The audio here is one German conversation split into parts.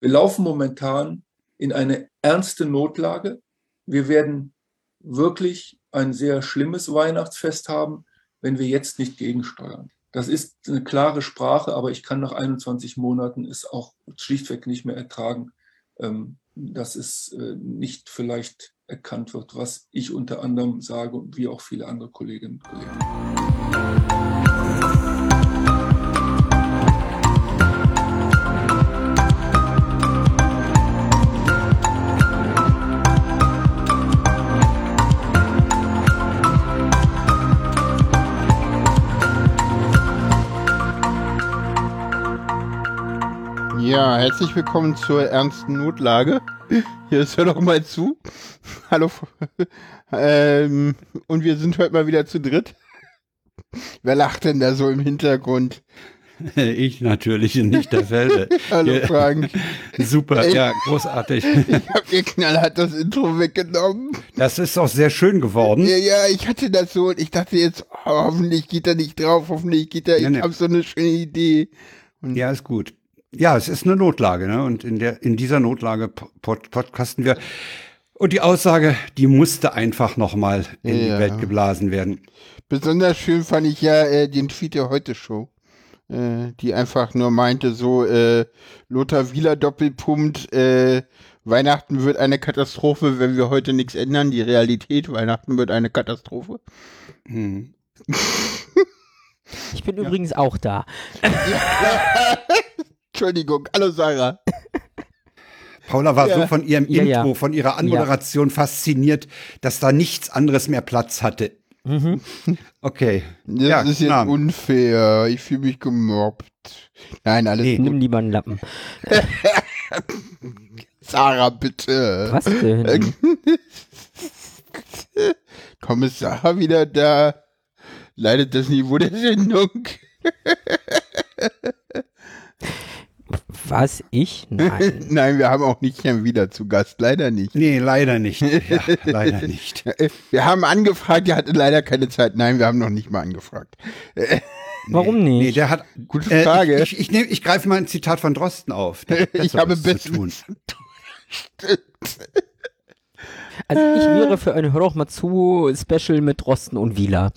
Wir laufen momentan in eine ernste Notlage. Wir werden wirklich ein sehr schlimmes Weihnachtsfest haben, wenn wir jetzt nicht gegensteuern. Das ist eine klare Sprache, aber ich kann nach 21 Monaten es auch schlichtweg nicht mehr ertragen, ähm, dass es äh, nicht vielleicht erkannt wird, was ich unter anderem sage, wie auch viele andere Kolleginnen und Kollegen. Ja, herzlich willkommen zur ernsten Notlage. Hier ist hör doch mal zu. Hallo. Ähm, und wir sind heute mal wieder zu dritt. Wer lacht denn da so im Hintergrund? Ich natürlich nicht der Felde. Hallo Frank. Super, ja, großartig. Ich hab dir knallhart das Intro weggenommen. Das ist auch sehr schön geworden. Ja, ja, ich hatte das so und ich dachte jetzt, oh, hoffentlich geht er nicht drauf, hoffentlich geht er, ich Ja, ne. hab so eine schöne Idee. Ja, ist gut. Ja, es ist eine Notlage, ne? Und in der in dieser Notlage pod podcasten wir. Und die Aussage, die musste einfach nochmal in Ja. die Welt geblasen werden. Besonders schön fand ich ja äh, den Tweet der Heute-Show, äh, die einfach nur meinte, so äh, Lothar Wieler Doppelpunkt, äh, Weihnachten wird eine Katastrophe, wenn wir heute nichts ändern. Die Realität, Weihnachten wird eine Katastrophe. Hm. Ich bin übrigens auch da. Entschuldigung, hallo Sarah. Paula war Ja. so von ihrem Ja, ja. Intro, von ihrer Anmoderation fasziniert, dass da nichts anderes mehr Platz hatte. Mhm. Okay. Das ja, ist jetzt unfair. Ich fühle mich gemobbt. Nein, alles Nee. gut. Nimm lieber einen Lappen. Sarah, bitte. Was denn? Kommissar wieder da. Leidet das Niveau der Sendung. Was? Ich? Nein. Nein, wir haben auch nicht Jan wieder zu Gast. Leider nicht. Nee, leider nicht. Ja, leider nicht. Wir haben angefragt, er hatte leider keine Zeit. Nein, wir haben noch nicht mal angefragt. Warum Nee, nicht? der hat. Gute Äh, Frage. ich ich, ich, nehm, ich greife mal ein Zitat von Drosten auf. Der Ich habe zu tun. Also ich wäre für ein Hör doch mal zu Special mit Rosten und Wieler.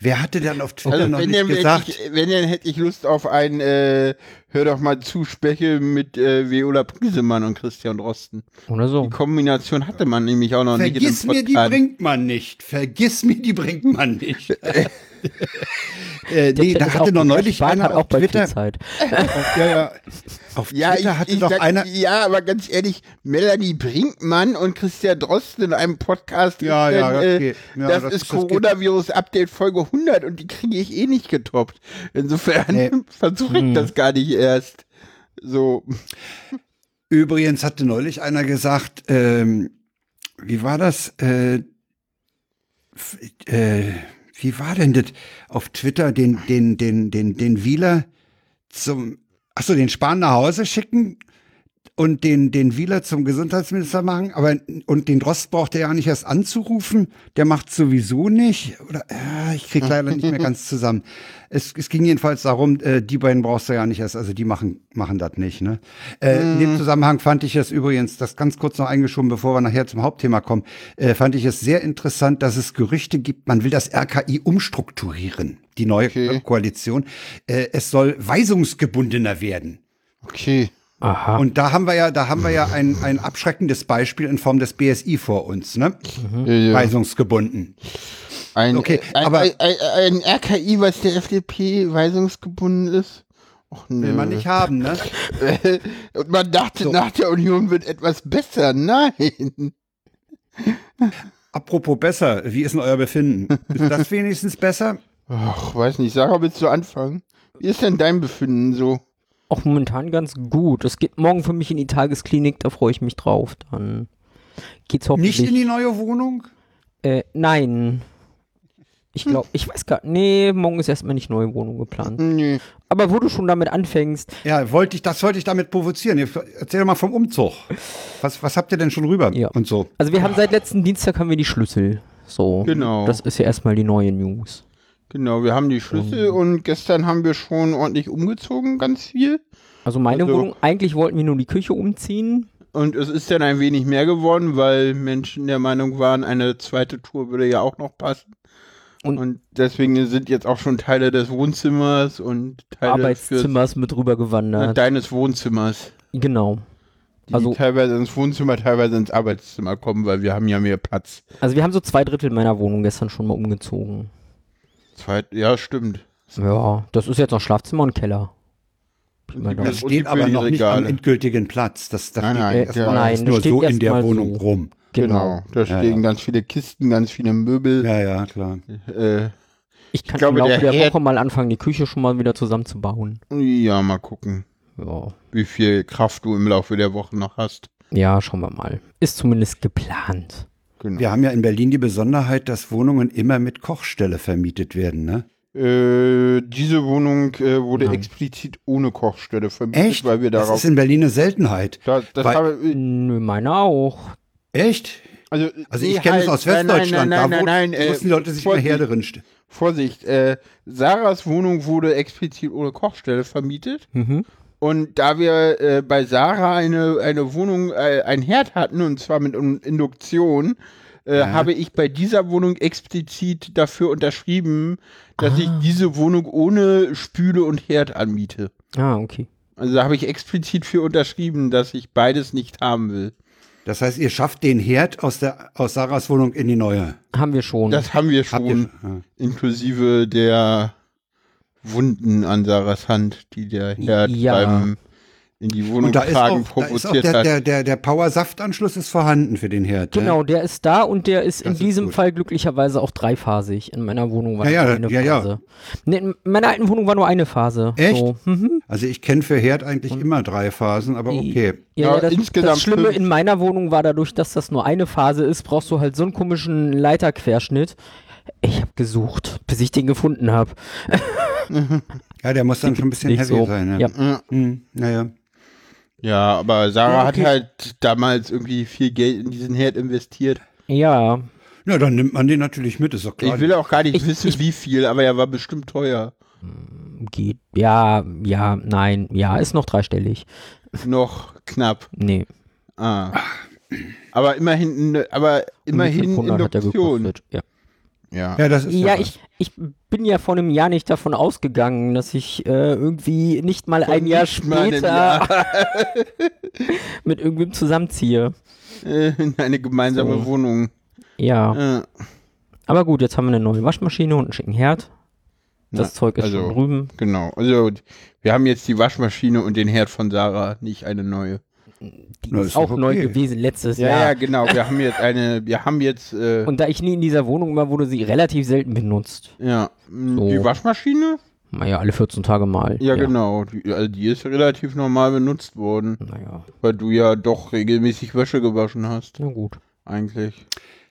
Wer hatte dann auf Twitter Also noch wenn, nicht gesagt? ich, wenn dann hätte ich Lust auf ein äh, Hör doch mal zu Spechel mit äh, Viola Priesemann und Christian Drosten. Oder so. Die Kombination hatte man nämlich auch noch Vergiss nicht in mir, die bringt man nicht. Vergiss mir, die bringt man nicht. äh, Der nee, da hatte noch neulich Spahn einer hat auch auf bei Twitter. Zeit. Auf, ja, ja, auf Ja, Twitter ich, hatte ich doch sag, einer. ja, aber ganz ehrlich, Melanie Brinkmann und Christian Drosten in einem Podcast, Ja, ja, dann, äh, okay. Ja, das, das ist Coronavirus-Update Folge 100 und die kriege ich eh nicht getoppt. Insofern Nee. versuche ich Hm. das gar nicht erst. So, Übrigens hatte neulich einer gesagt, ähm, wie war das? Äh, äh, wie war denn das auf Twitter den den den den den Wieler zum achso den Spahn nach Hause schicken und den den Wieler zum Gesundheitsminister machen, aber und den Drost braucht er ja nicht erst anzurufen, der macht sowieso nicht oder äh, ich krieg leider nicht mehr ganz zusammen. Es, es ging jedenfalls darum, äh, die beiden brauchst du ja nicht erst, also die machen machen das nicht. Ne? Äh, In dem Zusammenhang fand ich es übrigens, das ganz kurz noch eingeschoben, bevor wir nachher zum Hauptthema kommen, äh, fand ich es sehr interessant, dass es Gerüchte gibt, man will das RKI umstrukturieren, die neue Okay. Koalition. Äh, es soll weisungsgebundener werden. okay. Aha. Und da haben wir ja, da haben wir ja ein, ein abschreckendes Beispiel in Form des BSI vor uns, ne? Ja. Weisungsgebunden. Ein, Okay, ein, aber- ein, ein, ein RKI, was der FDP weisungsgebunden ist. Och, nö. Will man nicht haben, ne? Und man dachte, So. nach der Union wird etwas besser. Nein. Apropos besser, wie ist denn euer Befinden? Ist das wenigstens besser? Ach, weiß nicht. Sarah, willst du anfangen? Wie ist denn dein Befinden so? Auch momentan ganz gut. Es geht morgen für mich in die Tagesklinik, da freue ich mich drauf. Dann geht's hoffentlich. Nicht in die neue Wohnung? äh, nein. Ich glaube, ich weiß gar Nee, morgen ist erstmal nicht neue Wohnung geplant. Nö. Aber wo du schon damit anfängst, Ja, wollte ich, das wollte ich damit provozieren. Erzähl doch mal vom Umzug. Was, was habt ihr denn schon rüber Ja. und so? also wir haben seit letzten Dienstag haben wir die Schlüssel. So. Genau. Das ist ja erstmal die neue News. Genau, wir haben die Schlüssel und gestern haben wir schon ordentlich umgezogen, ganz viel. Also meine Also- Wohnung, eigentlich wollten wir nur die Küche umziehen. Und es ist dann ein wenig mehr geworden, weil Menschen der Meinung waren, eine zweite Tour würde ja auch noch passen. Und, Und- deswegen sind jetzt auch schon Teile des Wohnzimmers und Teile Arbeitszimmers mit rübergewandert. deines Wohnzimmers. genau. Die Also- teilweise ins Wohnzimmer, teilweise ins Arbeitszimmer kommen, weil wir haben ja mehr Platz. Also wir haben so zwei Drittel meiner Wohnung gestern schon mal umgezogen. Zweit, ja, stimmt. Ja, das ist jetzt noch Schlafzimmer und Keller. Da. Steht aber noch nicht am endgültigen Platz. Das, das Nein, steht nein, erstmal ja. Nein, nur steht so in der erstmal Wohnung so. rum. Genau. Da Ja, stehen ja. ganz viele Kisten, ganz viele Möbel. Ja, ja, klar. Äh, Ich kann glaube, im Laufe der der, Woche mal anfangen, die Küche schon mal wieder zusammenzubauen. ja, mal gucken, Ja. wie viel Kraft du im Laufe der Woche noch hast. ja, schauen wir mal. Ist zumindest geplant. Genau. Wir haben ja in Berlin die Besonderheit, dass Wohnungen immer mit Kochstelle vermietet werden, ne? Äh, diese Wohnung äh, wurde Nein. explizit ohne Kochstelle vermietet, Echt? weil wir das darauf. ist in Berlin eine Seltenheit. da, das weil- habe, äh, Nö, meine auch. Echt? also, Also ich kenne es halt, aus nein, Westdeutschland, Nein, nein, da nein, wo nein, nein, mussten die Leute sich Vorsicht, mehr Herde. Vorsicht, äh, Sarahs Wohnung wurde explizit ohne Kochstelle vermietet. Mhm. Und da wir äh, bei Sarah eine, eine Wohnung, äh, ein Herd hatten, und zwar mit Un- Induktion, äh, Ja. habe ich bei dieser Wohnung explizit dafür unterschrieben, dass ich diese Wohnung ohne Spüle und Herd anmiete. Ah, okay. Also da habe ich explizit für unterschrieben, dass ich beides nicht haben will. Das heißt, ihr schafft den Herd aus, der, aus Sarahs Wohnung in die neue. Haben wir schon. Das haben wir schon, ihr, ja. inklusive der Wunden an Sarahs Hand, die der Herd Ja. beim in die Wohnung Und da ist tragen auch, da ist auch provoziert der, hat. der, der, der Power-Saftanschluss ist vorhanden für den Herd. ne? Genau, der ist da und der ist in Das ist diesem gut. Fall glücklicherweise auch dreiphasig. In meiner Wohnung war Ja, nur ja, eine ja, ja. Phase. Nee, in meiner alten Wohnung war nur eine Phase. Echt? So. Mhm. Also ich kenne für Herd eigentlich immer drei Phasen, aber okay. Ja, Ja, ja, das, insgesamt das Schlimme in meiner Wohnung war dadurch, dass das nur eine Phase ist, brauchst du halt so einen komischen Leiterquerschnitt. Ich habe gesucht, bis ich den gefunden habe. Ja, der muss dann schon ein bisschen heavy so. sein. Ne? Ja. Ja. Hm, naja. Ja, aber Sarah Ja, okay. hat halt damals irgendwie viel Geld in diesen Herd investiert. Ja, Ja, dann nimmt man den natürlich mit, ist doch klar. Ich will auch gar nicht Ich- wissen, ich- wie viel, aber er war bestimmt teuer. geht. Ja, ja, nein, ja, ist noch dreistellig. Noch knapp. Nee, Ah. Aber immerhin, aber immerhin 500 hat er Induktion. Ja, Ja. ja, das ist ja was. ich, ich bin ja vor einem Jahr nicht davon ausgegangen, dass ich äh, irgendwie nicht mal ein Jahr später Jahr. mit irgendwem zusammenziehe. Äh, in eine gemeinsame So. Wohnung. Ja, Äh, aber gut, jetzt haben wir eine neue Waschmaschine und einen schicken Herd. Das Na, Zeug ist also- schon drüben. genau. Also wir haben jetzt die Waschmaschine und den Herd von Sarah, nicht eine neue. Die Na, ist ist auch doch neu okay. gewesen letztes Ja, Jahr. ja, genau. Wir haben jetzt eine, wir haben jetzt, äh, Und da ich nie in dieser Wohnung war, wurde sie relativ selten benutzt. ja, mh, So. die Waschmaschine? Naja, alle 14 Tage mal. Ja, genau. Die, also die ist relativ normal benutzt worden, Naja, weil du ja doch regelmäßig Wäsche gewaschen hast, na gut. eigentlich.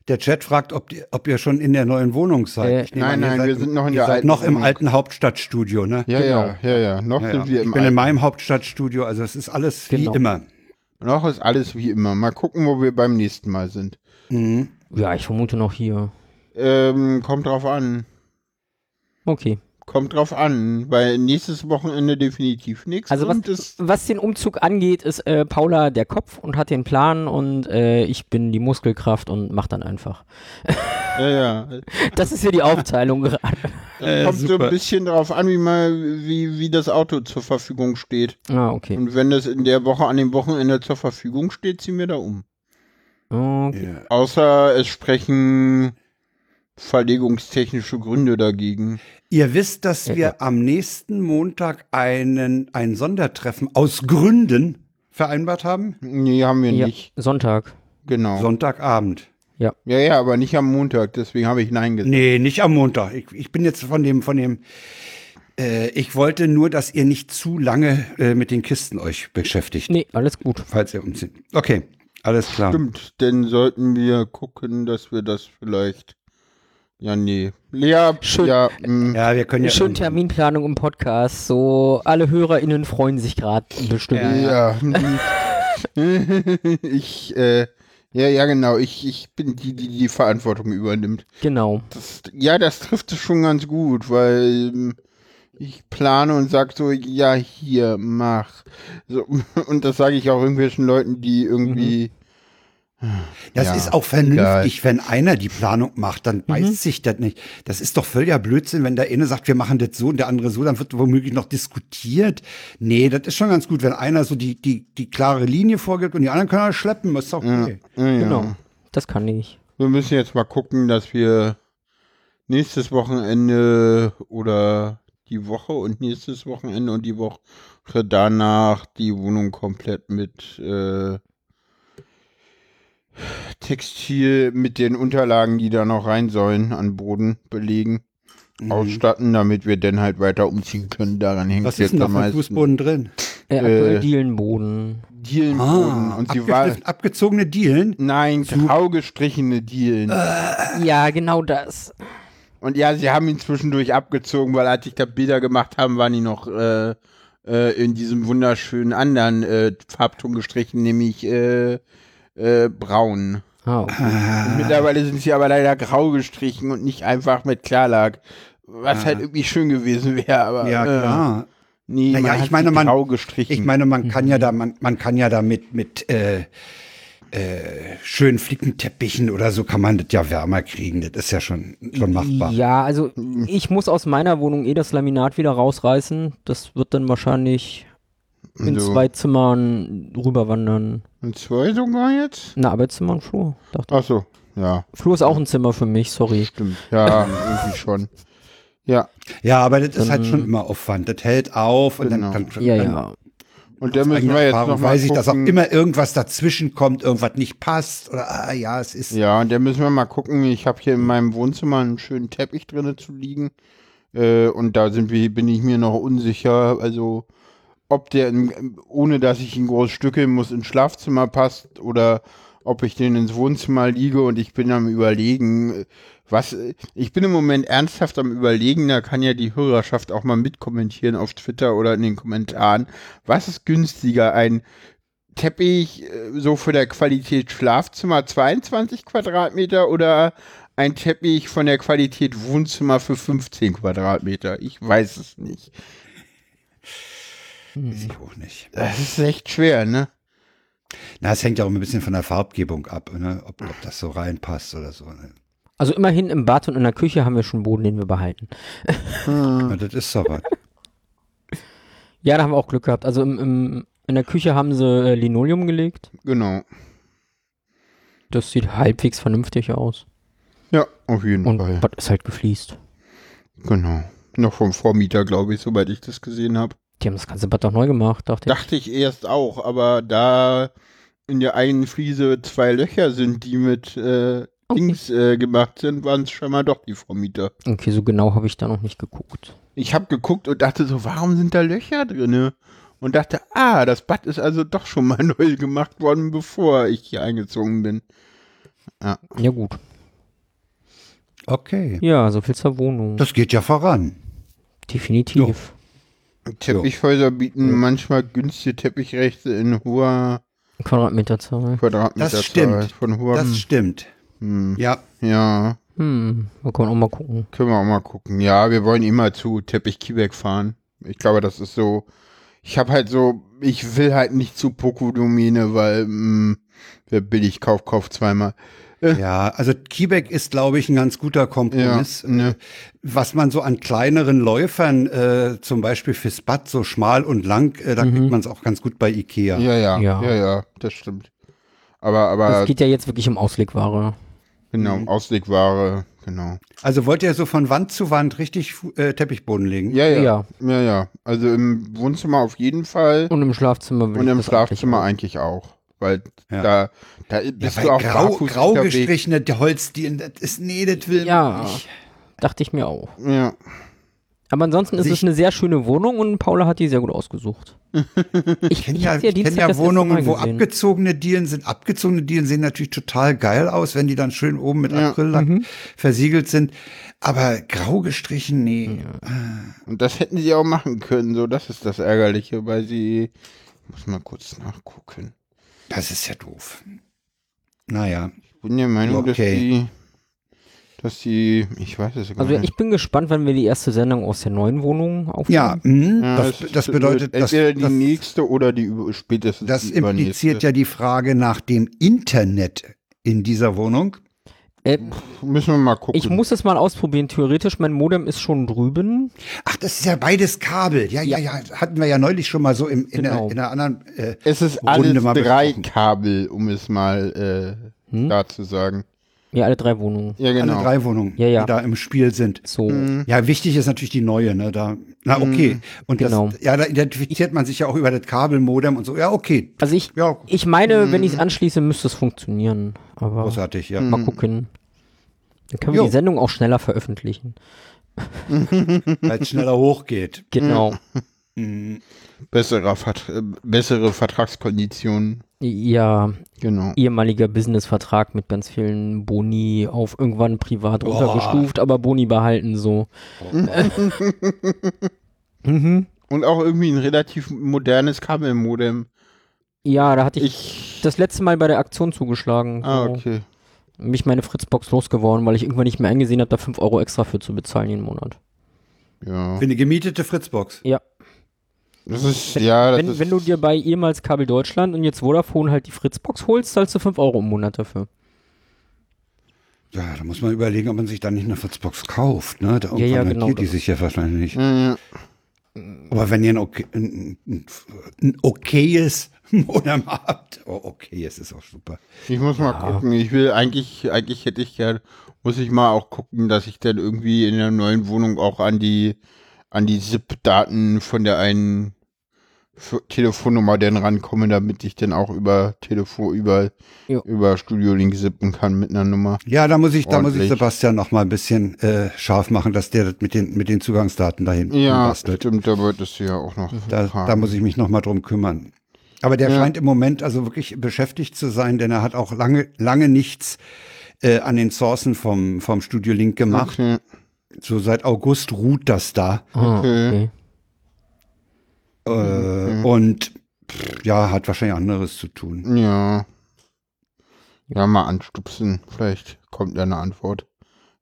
Der Chat fragt, ob, die, ob ihr schon in der neuen Wohnung seid. Äh, Ich nein, ihr nein, seid, wir sind noch in der alten noch im Wohnung. alten Hauptstadtstudio, ne? Ja, ja, ja, ja. Noch Ja, sind ja. wir Ich im bin in alten. meinem Hauptstadtstudio, also es ist alles wie Genau. immer. Noch ist alles wie immer. Mal gucken, wo wir beim nächsten Mal sind. Mhm. Ja, ich vermute noch hier. Ähm, kommt drauf an. Okay. Kommt drauf an, weil nächstes Wochenende definitiv nichts. Also was, was den Umzug angeht, ist äh, Paula der Kopf und hat den Plan und äh, ich bin die Muskelkraft und mach dann einfach. ja, ja. Das ist hier die Aufteilung gerade. Äh, kommt so super. ein bisschen drauf an, wie mal, wie, wie das Auto zur Verfügung steht. Ah, okay. Und wenn das in der Woche an dem Wochenende zur Verfügung steht, ziehen wir da um. okay. Ja. Außer es sprechen verlegungstechnische Gründe dagegen. Ihr wisst, dass Ja, wir ja. am nächsten Montag einen, ein Sondertreffen aus Gründen vereinbart haben. Nee, haben wir Ja, nicht. Sonntag. Genau. Sonntagabend. ja, ja, aber nicht am Montag, deswegen habe ich Nein gesagt. Nee, nicht am Montag. Ich, ich bin jetzt von dem, von dem, äh, ich wollte nur, dass ihr nicht zu lange äh, mit den Kisten euch beschäftigt, Nee, alles gut. falls ihr umzieht. Okay, alles klar. Stimmt, denn sollten wir gucken, dass wir das vielleicht. Ja, nee. Lea, Schön. ja, mm, Ja, wir können ja. Schön Terminplanung im Podcast. So, alle HörerInnen freuen sich gerade bestimmt. Ja, ja. ich, äh, Ja, ja, genau. Ich, ich bin die, die die Verantwortung übernimmt. Genau. Das, ja, das trifft es schon ganz gut, weil ähm, ich plane und sag so, ja, hier, mach. So, und das sage ich auch irgendwelchen Leuten, die irgendwie. Das Ja, ist auch vernünftig, wenn einer die Planung macht, dann Mhm. weiß sich das nicht. Das ist doch völliger Blödsinn, wenn der eine sagt, wir machen das so und der andere so, dann wird womöglich noch diskutiert. Nee, das ist schon ganz gut, wenn einer so die, die, die klare Linie vorgibt und die anderen können das schleppen, ist doch okay. Ja, ja. Genau. Das kann ich. Wir müssen jetzt mal gucken, dass wir nächstes Wochenende oder die Woche und nächstes Wochenende und die Woche danach die Wohnung komplett mit äh, Textil mit den Unterlagen, die da noch rein sollen, an Boden belegen, Mhm. ausstatten, damit wir dann halt weiter umziehen können. Daran hängt Was jetzt ist denn da am für meisten. Fußboden drin? Äh, aktuell Äh, Dielenboden. Dielenboden. und sie war. abgezogene Dielen. Nein, grau gestrichene Dielen. Ja, genau das. Und ja, sie haben ihn zwischendurch abgezogen, weil als ich da Bilder gemacht haben, waren die noch äh, äh, in diesem wunderschönen anderen äh, Farbton gestrichen, nämlich äh, äh, braun. Ah, okay. Und mittlerweile sind sie aber leider grau gestrichen und nicht einfach mit Klarlack. Was halt irgendwie schön gewesen wäre, aber Ja, äh, klar. nee, Naja, man ich meine, man- grau gestrichen. Ich meine, man kann ja da, man, man kann ja da mit, mit äh, äh, schönen Flickenteppichen oder so kann man das ja wärmer kriegen. Das ist ja schon, schon machbar. Ja, also ich muss aus meiner Wohnung eh das Laminat wieder rausreißen. Das wird dann wahrscheinlich in So. zwei Zimmern rüberwandern. In zwei sogar jetzt? Na, Arbeitszimmer und Flur. Dachte. Ach so, ja, Flur ist auch ein Zimmer für mich, sorry. stimmt. Ja, irgendwie schon. Ja, Ja, aber das ist halt schon immer Aufwand. Das hält auf und Genau. dann, dann, Ja, dann ja. und da müssen wir jetzt Erfahrung noch mal weiß ich, dass auch immer irgendwas dazwischen kommt, irgendwas nicht passt oder ah, ja, es ist Ja, und da müssen wir mal gucken. Ich habe hier in meinem Wohnzimmer einen schönen Teppich drinne zu liegen. Äh, und da sind wir, bin ich mir noch unsicher. Also, ob der, ohne dass ich ihn groß stückeln muss, ins Schlafzimmer passt oder ob ich den ins Wohnzimmer liege und ich bin am Überlegen, äh, was, äh, ich bin im Moment ernsthaft am Überlegen, da kann ja die Hörerschaft auch mal mitkommentieren auf Twitter oder in den Kommentaren. Was ist günstiger, ein Teppich äh, so für der Qualität Schlafzimmer 22 Quadratmeter oder ein Teppich von der Qualität Wohnzimmer für 15 Quadratmeter? Ich weiß es nicht. Weiß ich auch nicht. Das ist echt schwer, ne? Na, es hängt ja auch ein bisschen von der Farbgebung ab, ne? ob, ob das so reinpasst oder so. Ne? Also immerhin im Bad und in der Küche haben wir schon Boden, den wir behalten. Ja, das ist so was. Ja, da haben wir auch Glück gehabt. Also im, im, in der Küche haben sie äh, Linoleum gelegt. Genau. Das sieht halbwegs vernünftig aus. Ja, auf jeden Und Fall. Bad ist halt gefliest. Genau. Noch vom Vormieter, glaube ich, soweit ich das gesehen habe. Die haben das ganze Bad doch neu gemacht, dachte ich. Dachte ich erst auch, aber da in der einen Fliese zwei Löcher sind, die mit äh, Okay. Dings äh, gemacht sind, waren es schon mal doch die Vormieter. Okay, so genau habe ich da noch nicht geguckt. Ich habe geguckt und dachte so, warum sind da Löcher drinne? Und dachte, ah, das Bad ist also doch schon mal neu gemacht worden, bevor ich hier eingezogen bin. Ja gut. Okay. Ja, so viel zur Wohnung. Das geht ja voran. Definitiv. Teppichhäuser bieten manchmal günstige Teppichrechte in hoher Quadratmeterzahl. Quadratmeterzahl. Das stimmt. Von hoher, Das stimmt. hm, Ja, ja, Hm, da kann man auch mal gucken. können wir auch mal gucken. Ja, wir wollen immer zu Teppich Kiebeck fahren. Ich glaube, das ist so. Ich habe halt so, ich will halt nicht zu Pokodomäne, weil mh, wer billig kauft, kauft zweimal. Ja. Also Kiebeck ist, glaube ich, ein ganz guter Kompromiss. Ja, ne. Äh, Was man so an kleineren Läufern, äh, zum Beispiel fürs Bad, so schmal und lang, äh, da kriegt man es auch ganz gut bei Ikea. Ja, ja, ja, Ja. ja, das stimmt. Aber, aber Es geht ja jetzt wirklich um Auslegware. genau, Auslegware, genau. Also wollt ihr so von Wand zu Wand richtig äh, Teppichboden legen? Ja, ja, Ja. ja, ja, Also im Wohnzimmer auf jeden Fall Und im Schlafzimmer und ich im das Schlafzimmer eigentlich eigentlich auch, weil Ja. da, da Ja, bist weil du auch grau, grau gestrichene Holzdielen, das ist, nee, das will man Ja. nicht. Dachte ich mir auch. Ja, Aber ansonsten ist Also es ich- eine sehr schöne Wohnung und Paula hat die sehr gut ausgesucht. Ich kenne ja, ich kenn ja Wohnungen, wo abgezogene Dielen sind. Abgezogene Dielen sehen natürlich total geil aus, wenn die dann schön oben mit Ja. Acryllack Mhm. versiegelt sind. Aber grau gestrichen, nee. und das hätten sie auch machen können, so, das ist das Ärgerliche, weil sie, ich muss mal kurz nachgucken. Das ist ja doof. naja. Ich bin der Meinung, dass Okay. die, dass die, ich weiß es gar Also nicht. ich bin gespannt, wenn wir die erste Sendung aus der neuen Wohnung aufnehmen. Ja, mh, Ja, das, das es bedeutet, wird das, entweder die das, nächste oder die über- spätestens das die impliziert übernächste. ja die Frage nach dem Internet in dieser Wohnung. Äh, Müssen wir mal gucken. ich muss es mal ausprobieren. Theoretisch, mein Modem ist schon drüben. Ach, das ist ja beides Kabel. Ja, ja, ja, hatten wir ja neulich schon mal so im, in, Genau. der, in der anderen. Äh, es ist Runde alles mal drei besprochen. Kabel, um es mal äh, Hm? da zu sagen. Ja, alle drei Wohnungen. Ja, genau. Alle drei Wohnungen, Ja, ja. die da im Spiel sind. So. Ja, wichtig ist natürlich die neue, ne? Da, na okay. Und Genau. das, ja, da identifiziert man sich ja auch über das Kabelmodem und so. Ja, okay. Also ich, Ja, ich meine, wenn ich es anschließe, müsste es funktionieren. Aber großartig, ja. mal gucken. Dann können wir Jo. die Sendung auch schneller veröffentlichen. Weil es schneller hochgeht. Genau. Mhm. Besserer Vert äh, bessere Vertragskonditionen. Ja, Genau. ehemaliger Businessvertrag mit ganz vielen Boni auf irgendwann privat Boah. runtergestuft, aber Boni behalten so. mhm. Und auch irgendwie ein relativ modernes Kabelmodem. Ja, da hatte ich, Ich. das letzte Mal bei der Aktion zugeschlagen. Ah, okay. Mich meine Fritzbox losgeworden, weil ich irgendwann nicht mehr eingesehen habe, da 5 Euro extra für zu bezahlen jeden Monat. Ja. Für eine gemietete Fritzbox. Ja. Das ist, ja, das wenn, ist, wenn du dir bei ehemals Kabel Deutschland und jetzt Vodafone halt die Fritzbox holst, zahlst du 5 Euro im Monat dafür. Ja, da muss man überlegen, ob man sich dann nicht eine Fritzbox kauft. Ne? Da Ja, ja, genau die sich ja wahrscheinlich nicht. Ja, ja. Aber wenn ihr ein, okay, ein, ein, ein okayes Modem habt, oh, okay, es ist auch super. Ich muss mal gucken. Ich will eigentlich, eigentlich hätte ich gern, muss ich mal auch gucken, dass ich dann irgendwie in der neuen Wohnung auch an die, an die ZIP-Daten von der einen Telefonnummer dann rankomme, damit ich dann auch über Telefon, über, Jo. über Studio Link zippen kann mit einer Nummer. Ja, da muss ich, da muss ich Ordentlich. Sebastian noch mal ein bisschen äh, scharf machen, dass der das mit den, mit den Zugangsdaten dahin Ja, bastelt. stimmt, da wolltest du ja auch noch. Da, da muss ich mich noch mal drum kümmern. Aber der Ja. scheint im Moment also wirklich beschäftigt zu sein, denn er hat auch lange, lange nichts äh, an den Sourcen vom, vom Studio Link gemacht. Okay. So seit August ruht das da. Okay. okay. Äh, Und pff, ja, hat wahrscheinlich anderes zu tun. Ja. Ja, mal anstupsen. Vielleicht kommt ja eine Antwort.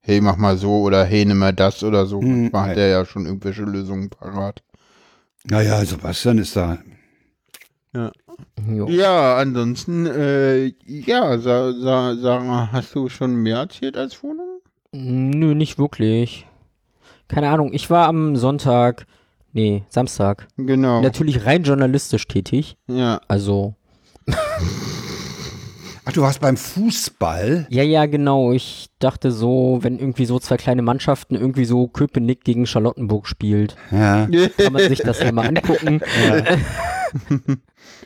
Hey, mach mal so oder hey, nimm mal das oder so. Hm, Manchmal hat der ja schon irgendwelche Lösungen parat. Naja, Sebastian ist da. Jo. Ja, ansonsten, äh, ja, Sa Sa Sarah, hast du schon mehr erzählt als Wohnung? Nö, nicht wirklich. Keine Ahnung, ich war am Sonntag, nee, Samstag, Genau. natürlich rein journalistisch tätig. Ja. Also, Ach, du warst beim Fußball? ja, ja, genau. Ich dachte so, wenn irgendwie so zwei kleine Mannschaften irgendwie so Köpenick gegen Charlottenburg spielt, Ja. kann man sich das ja mal angucken.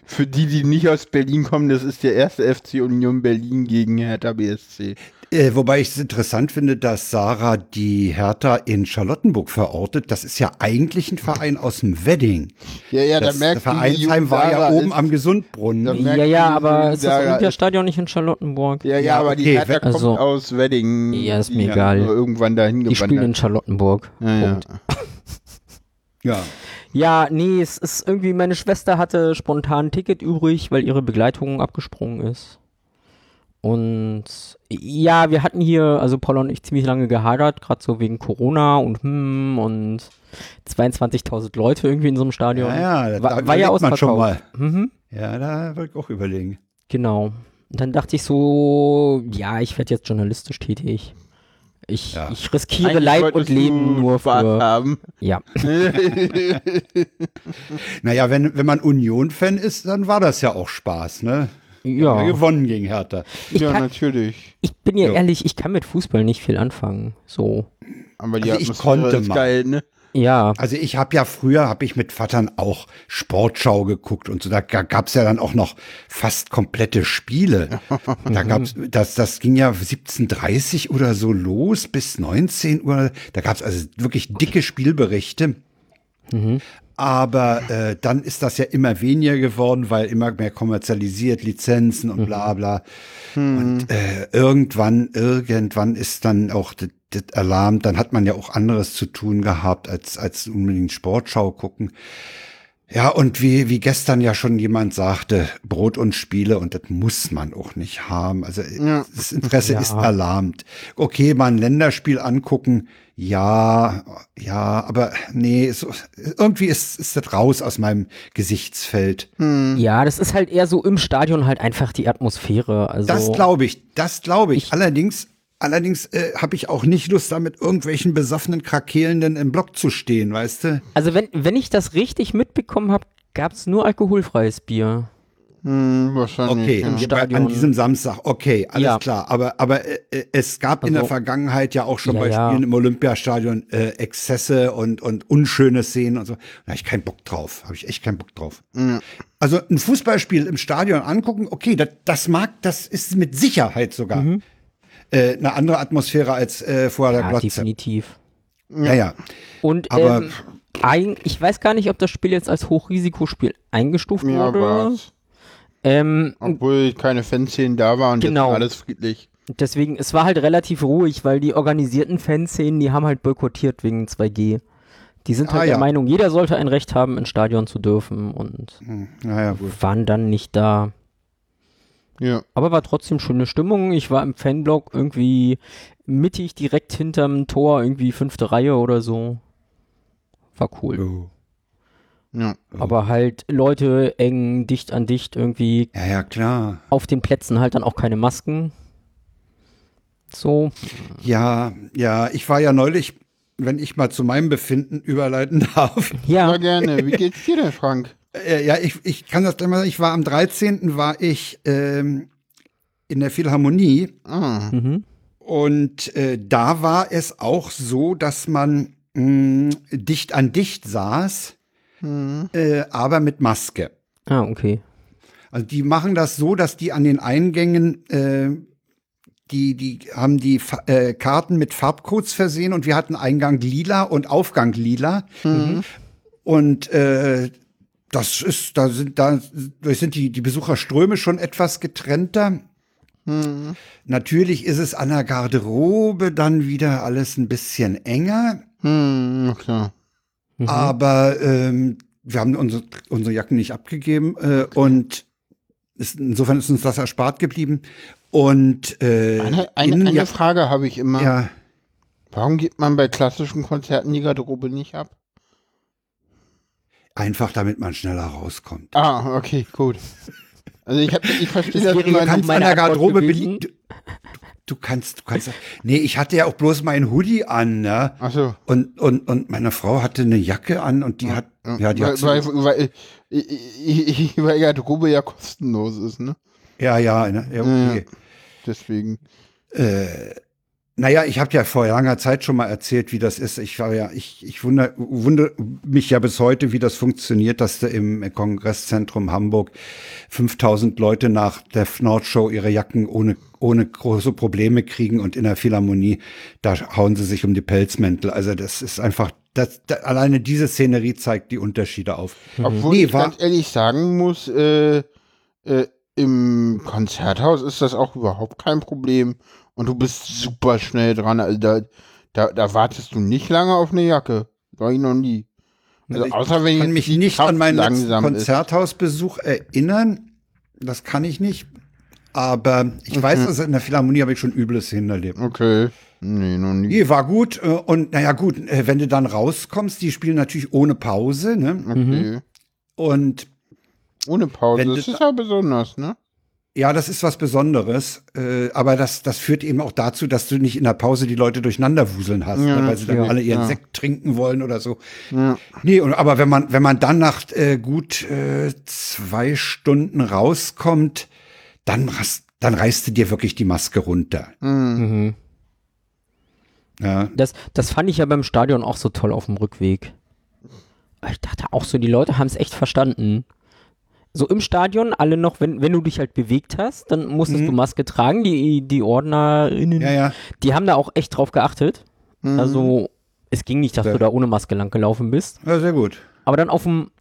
Für die, die nicht aus Berlin kommen, das ist der erste FC Union Berlin gegen Hertha BSC. Äh, wobei ich es interessant finde, dass Sarah die Hertha in Charlottenburg verortet. Das ist ja eigentlich ein Verein aus dem Wedding. Ja, ja, Das da merkt Vereinsheim war ja oben am Gesundbrunnen. Ja, ja, die aber ist das Olympiastadion nicht in Charlottenburg? Ja, ja, Ja, aber die okay, Hertha we- kommt also- aus Wedding. Ja, ist mir Die egal. nur Irgendwann dahin Die spielen in. Charlottenburg. Ja, ja. Punkt. Ja. Ja, nee, es ist irgendwie, meine Schwester hatte spontan ein Ticket übrig, weil ihre Begleitung abgesprungen ist. Und ja, wir hatten hier, also Paul und ich, ziemlich lange gehadert, gerade so wegen Corona und hm und 22.000 Leute irgendwie in so einem Stadion. Ja, ja, war, da war ja überlegt man schon ausverkauft. Mhm, Ja, da würde ich auch überlegen. genau. Und dann dachte ich so, ja, ich werde jetzt journalistisch tätig. Ich, Ja. ich riskiere Eigentlich Leib und Leben nur für. haben. Ja. Naja, wenn, wenn man Union-Fan ist, dann war das ja auch Spaß, ne? Ja. Wir gewonnen gegen Hertha. Ich ja, kann- natürlich. Ich bin ja Jo. ehrlich, ich kann mit Fußball nicht viel anfangen. So. Aber die Also ich konnte ist mal. geil, ne? Ja. Also ich habe ja früher, habe ich mit Vatern auch Sportschau geguckt und so, da ga- gab's ja dann auch noch fast komplette Spiele. Da gab's, das, das ging ja 17.30 oder so los bis 19 Uhr. Da gab's also wirklich dicke Spielberichte. Aber äh, dann ist das ja immer weniger geworden, weil immer mehr kommerzialisiert, Lizenzen und bla bla. Und äh, irgendwann, irgendwann ist dann auch das das Alarm, dann hat man ja auch anderes zu tun gehabt, als, als unbedingt Sportschau gucken. Ja, und wie, wie gestern ja schon jemand sagte, Brot und Spiele, und das muss man auch nicht haben. Also Ja. das Interesse Ja. ist erlahmt. Okay, mal ein Länderspiel angucken, ja, ja, aber nee, so, irgendwie ist, ist das raus aus meinem Gesichtsfeld. Hm. Ja, das ist halt eher so im Stadion halt einfach die Atmosphäre. Also Das glaube ich, das glaube ich. Ich- Allerdings, allerdings äh, habe ich auch nicht Lust, da mit irgendwelchen besoffenen Krakeelenden im Block zu stehen, weißt du? Also wenn, wenn ich das richtig mitbekommen habe, gab es nur alkoholfreies Bier. Hm, wahrscheinlich. Okay, ja. Im bei- Stadion. an diesem Samstag, okay, alles Ja. klar. Aber, aber äh, äh, es gab in der Also- Vergangenheit ja auch schon Ja, bei ja. Spielen im Olympiastadion äh, Exzesse und, und unschöne Szenen und so. Da habe ich keinen Bock drauf. Habe ich echt keinen Bock drauf. Ja. Also ein Fußballspiel im Stadion angucken, okay, das, das mag, das ist mit Sicherheit sogar äh, eine andere Atmosphäre als äh, vor der Mhm. Ja, Glotze. definitiv. Ja, ja. Und Aber- ähm, ein, ich weiß gar nicht, ob das Spiel jetzt als Hochrisikospiel eingestuft Ja, wurde. war's. Ähm, Obwohl keine Fanszenen da waren und Genau. alles friedlich. deswegen, es war halt relativ ruhig, weil die organisierten Fanszenen, die haben halt boykottiert wegen 2G. Die sind Ah, halt ja. der Meinung, jeder sollte ein Recht haben, ins Stadion zu dürfen und Hm, naja, gut. waren dann nicht da. Ja. Aber war trotzdem schöne Stimmung. Ich war im Fanblock irgendwie mittig direkt hinterm Tor, irgendwie fünfte Reihe oder so. War cool. Oh. Ja. Aber halt Leute eng, dicht an dicht, irgendwie Ja, ja, klar. auf den Plätzen halt dann auch keine Masken. So. Ja, ja, ich war ja neulich, wenn ich mal zu meinem Befinden überleiten darf. Ja, Ja, gerne. Wie geht's dir denn, Frank? Äh, ja, ich, ich kann das immer, ich war am 13. war ich ähm, in der Philharmonie Ah. mhm. und äh, da war es auch so, dass man mh, dicht an dicht saß, Hm. äh, aber mit Maske. Ah, okay. Also die machen das so, dass die an den Eingängen äh, die, die haben die äh, Karten mit Farbcodes versehen und wir hatten Eingang lila und Aufgang lila. Und äh, das ist, da sind, da sind die, die Besucherströme schon etwas getrennter. Natürlich ist es an der Garderobe dann wieder alles ein bisschen enger, Hm, klar. Mhm. aber ähm, wir haben unsere, unsere Jacken nicht abgegeben äh, und ist, insofern ist uns das erspart geblieben. Und äh, Eine, eine, eine Frage habe ich immer. ja, Warum gibt man bei klassischen Konzerten die Garderobe nicht ab? Einfach damit man schneller rauskommt. Ah, okay, gut. Also ich, hab, ich verstehe das Du kannst meine an der Garderobe du, du kannst, du kannst. Nee, ich hatte ja auch bloß mein Hoodie an, ne? Achso. Und, und, und meine Frau hatte eine Jacke an und die hat, ja, die weil, hat, weil, weil, weil, weil Garderobe ja kostenlos ist, ne? ja, ja, ne? ja, okay. Deswegen. Äh, naja, ich habe ja vor langer Zeit schon mal erzählt, wie das ist. Ich war ja, ich, ich wundere, wundere mich ja bis heute, wie das funktioniert, dass da im Kongresszentrum Hamburg 5000 Leute nach der Nordshow ihre Jacken ohne, ohne große Probleme kriegen und in der Philharmonie, da hauen sie sich um die Pelzmäntel. Also das ist einfach, das, da, alleine diese Szenerie zeigt die Unterschiede auf. Obwohl Nee, ich war- ganz ehrlich sagen muss, äh, äh, im Konzerthaus ist das auch überhaupt kein Problem. Und du bist super schnell dran. Also da, da, da wartest du nicht lange auf eine Jacke. War ich noch nie. Also, ich außer wenn kann jetzt mich nicht Kraft an meinen. Konzerthausbesuch erinnern. Das kann ich nicht. Aber ich Mhm. weiß, dass in der Philharmonie habe ich schon übles hinterlebt. Okay. Nee, noch nie. Nee, war gut. äh, Und naja, gut, äh, wenn du dann rauskommst, die spielen natürlich ohne Pause, ne? Okay. Und Ohne Pause. Das ist ja besonders, ne? Ja, das ist was Besonderes. Äh, aber das, das führt eben auch dazu, dass du nicht in der Pause die Leute durcheinander wuseln hast, Ja, ne? weil sie dann alle ihren ja. Sekt trinken wollen oder so. Ja. Nee, und, aber wenn man, wenn man dann nach äh, gut äh, zwei Stunden rauskommt, dann, dann reißt du dir wirklich die Maske runter. Mhm. Ja. Das, das fand ich ja beim Stadion auch so toll auf dem Rückweg. Ich dachte auch so, die Leute haben es echt verstanden. So im Stadion, alle noch, wenn, wenn du dich halt bewegt hast, dann musstest du Maske tragen. Die, die OrdnerInnen, Mhm. Ja, ja. die haben da auch echt drauf geachtet. Also, es ging nicht, dass Ja. du da ohne Maske lang gelaufen bist. Ja, sehr gut. Aber dann auf dem,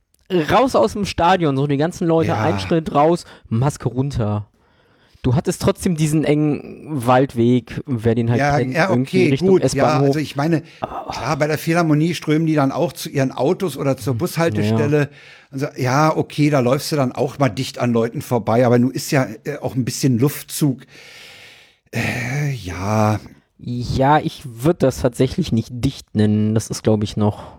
raus aus dem Stadion, so die ganzen Leute, Ja. ein Schritt raus, Maske runter. Du hattest trotzdem diesen engen Waldweg, wer den halt Ja, kennt, ja, irgendwie okay, Richtung gut. Ja, S-Bahnhof. also ich meine, klar, bei der Philharmonie strömen die dann auch zu ihren Autos oder zur Bushaltestelle. Also, ja, okay, da läufst du dann auch mal dicht an Leuten vorbei, aber nun ist ja äh, auch ein bisschen Luftzug. Äh, ja, ja, ich würde das tatsächlich nicht dicht nennen. Das ist, glaube ich, noch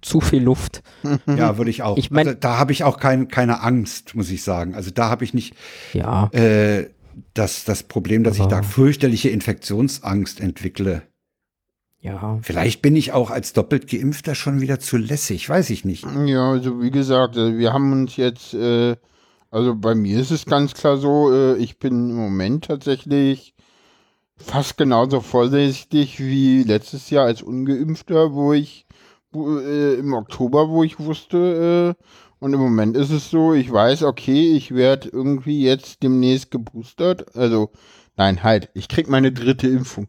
zu viel Luft. ja, würde ich auch. Ich mein- also, da habe ich auch kein, keine Angst, muss ich sagen. Also da habe ich nicht Ja. äh, das, das Problem, dass ich da Aber- fürchterliche Infektionsangst entwickle. Ja. Vielleicht bin ich auch als doppelt Geimpfter schon wieder zu lässig, weiß ich nicht. Ja, also wie gesagt, äh, wir haben uns jetzt, äh, also bei mir ist es ganz klar so, äh, ich bin im Moment tatsächlich fast genauso vorsichtig wie letztes Jahr als Ungeimpfter, wo ich äh, im Oktober, wo ich wusste, äh, und im Moment ist es so, ich weiß, okay, ich werde irgendwie jetzt demnächst geboostert. Also, nein, halt, ich krieg meine dritte Impfung.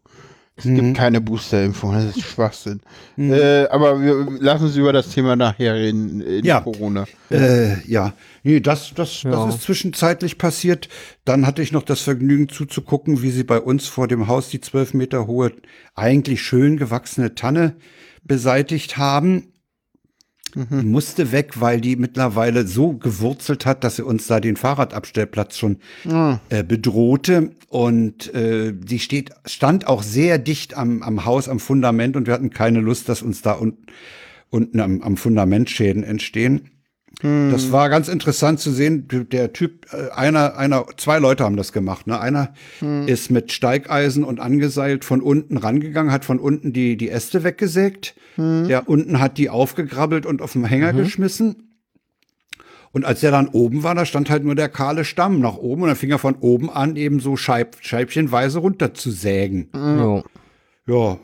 Es Mhm. gibt keine Boosterimpfung, das ist Schwachsinn. Äh, aber wir lassen uns über das Thema nachher reden, in Ja. Corona. Äh, ja, nee, das, das, Ja. das ist zwischenzeitlich passiert. Dann hatte ich noch das Vergnügen zuzugucken, wie sie bei uns vor dem Haus die zwölf Meter hohe, eigentlich schön gewachsene Tanne beseitigt haben. Die musste weg, weil die mittlerweile so gewurzelt hat, dass sie uns da den Fahrradabstellplatz schon äh, bedrohte. Und äh, die steht, stand auch sehr dicht am, am Haus, am Fundament und wir hatten keine Lust, dass uns da un, unten am, am Fundament Schäden entstehen. Das war ganz interessant zu sehen. Der Typ, äh, einer, einer, zwei Leute haben das gemacht. Ne? Einer ist mit Steigeisen und angeseilt von unten rangegangen, hat von unten die, die Äste weggesägt. Der unten hat die aufgegrabbelt und auf den Hänger geschmissen. Und als er dann oben war, da stand halt nur der kahle Stamm nach oben und dann fing er von oben an, eben so Scheib, scheibchenweise runter zu sägen. Jo. Ja.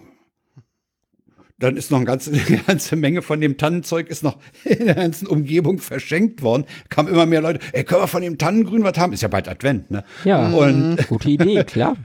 Dann ist noch eine ganze, eine ganze Menge von dem Tannenzeug ist noch in der ganzen Umgebung verschenkt worden. Kamen immer mehr Leute, ey, können wir von dem Tannengrün was haben? Ist ja bald Advent, ne? Ja. Und, Gute Idee, klar.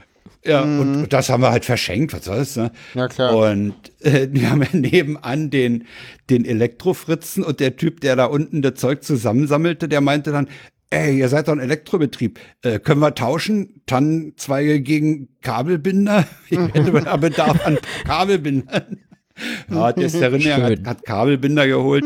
ja, und, und das haben wir halt verschenkt, was soll's, ne? Ja, klar. Und äh, wir haben ja nebenan den, den Elektrofritzen und der Typ, der da unten das Zeug zusammensammelte, der meinte dann, ey, ihr seid doch ein Elektrobetrieb. Äh, können wir tauschen? Tannenzweige gegen Kabelbinder? Ich hätte mal Bedarf an Kabelbindern. Ja, der ist der Rinne, hat, hat Kabelbinder geholt.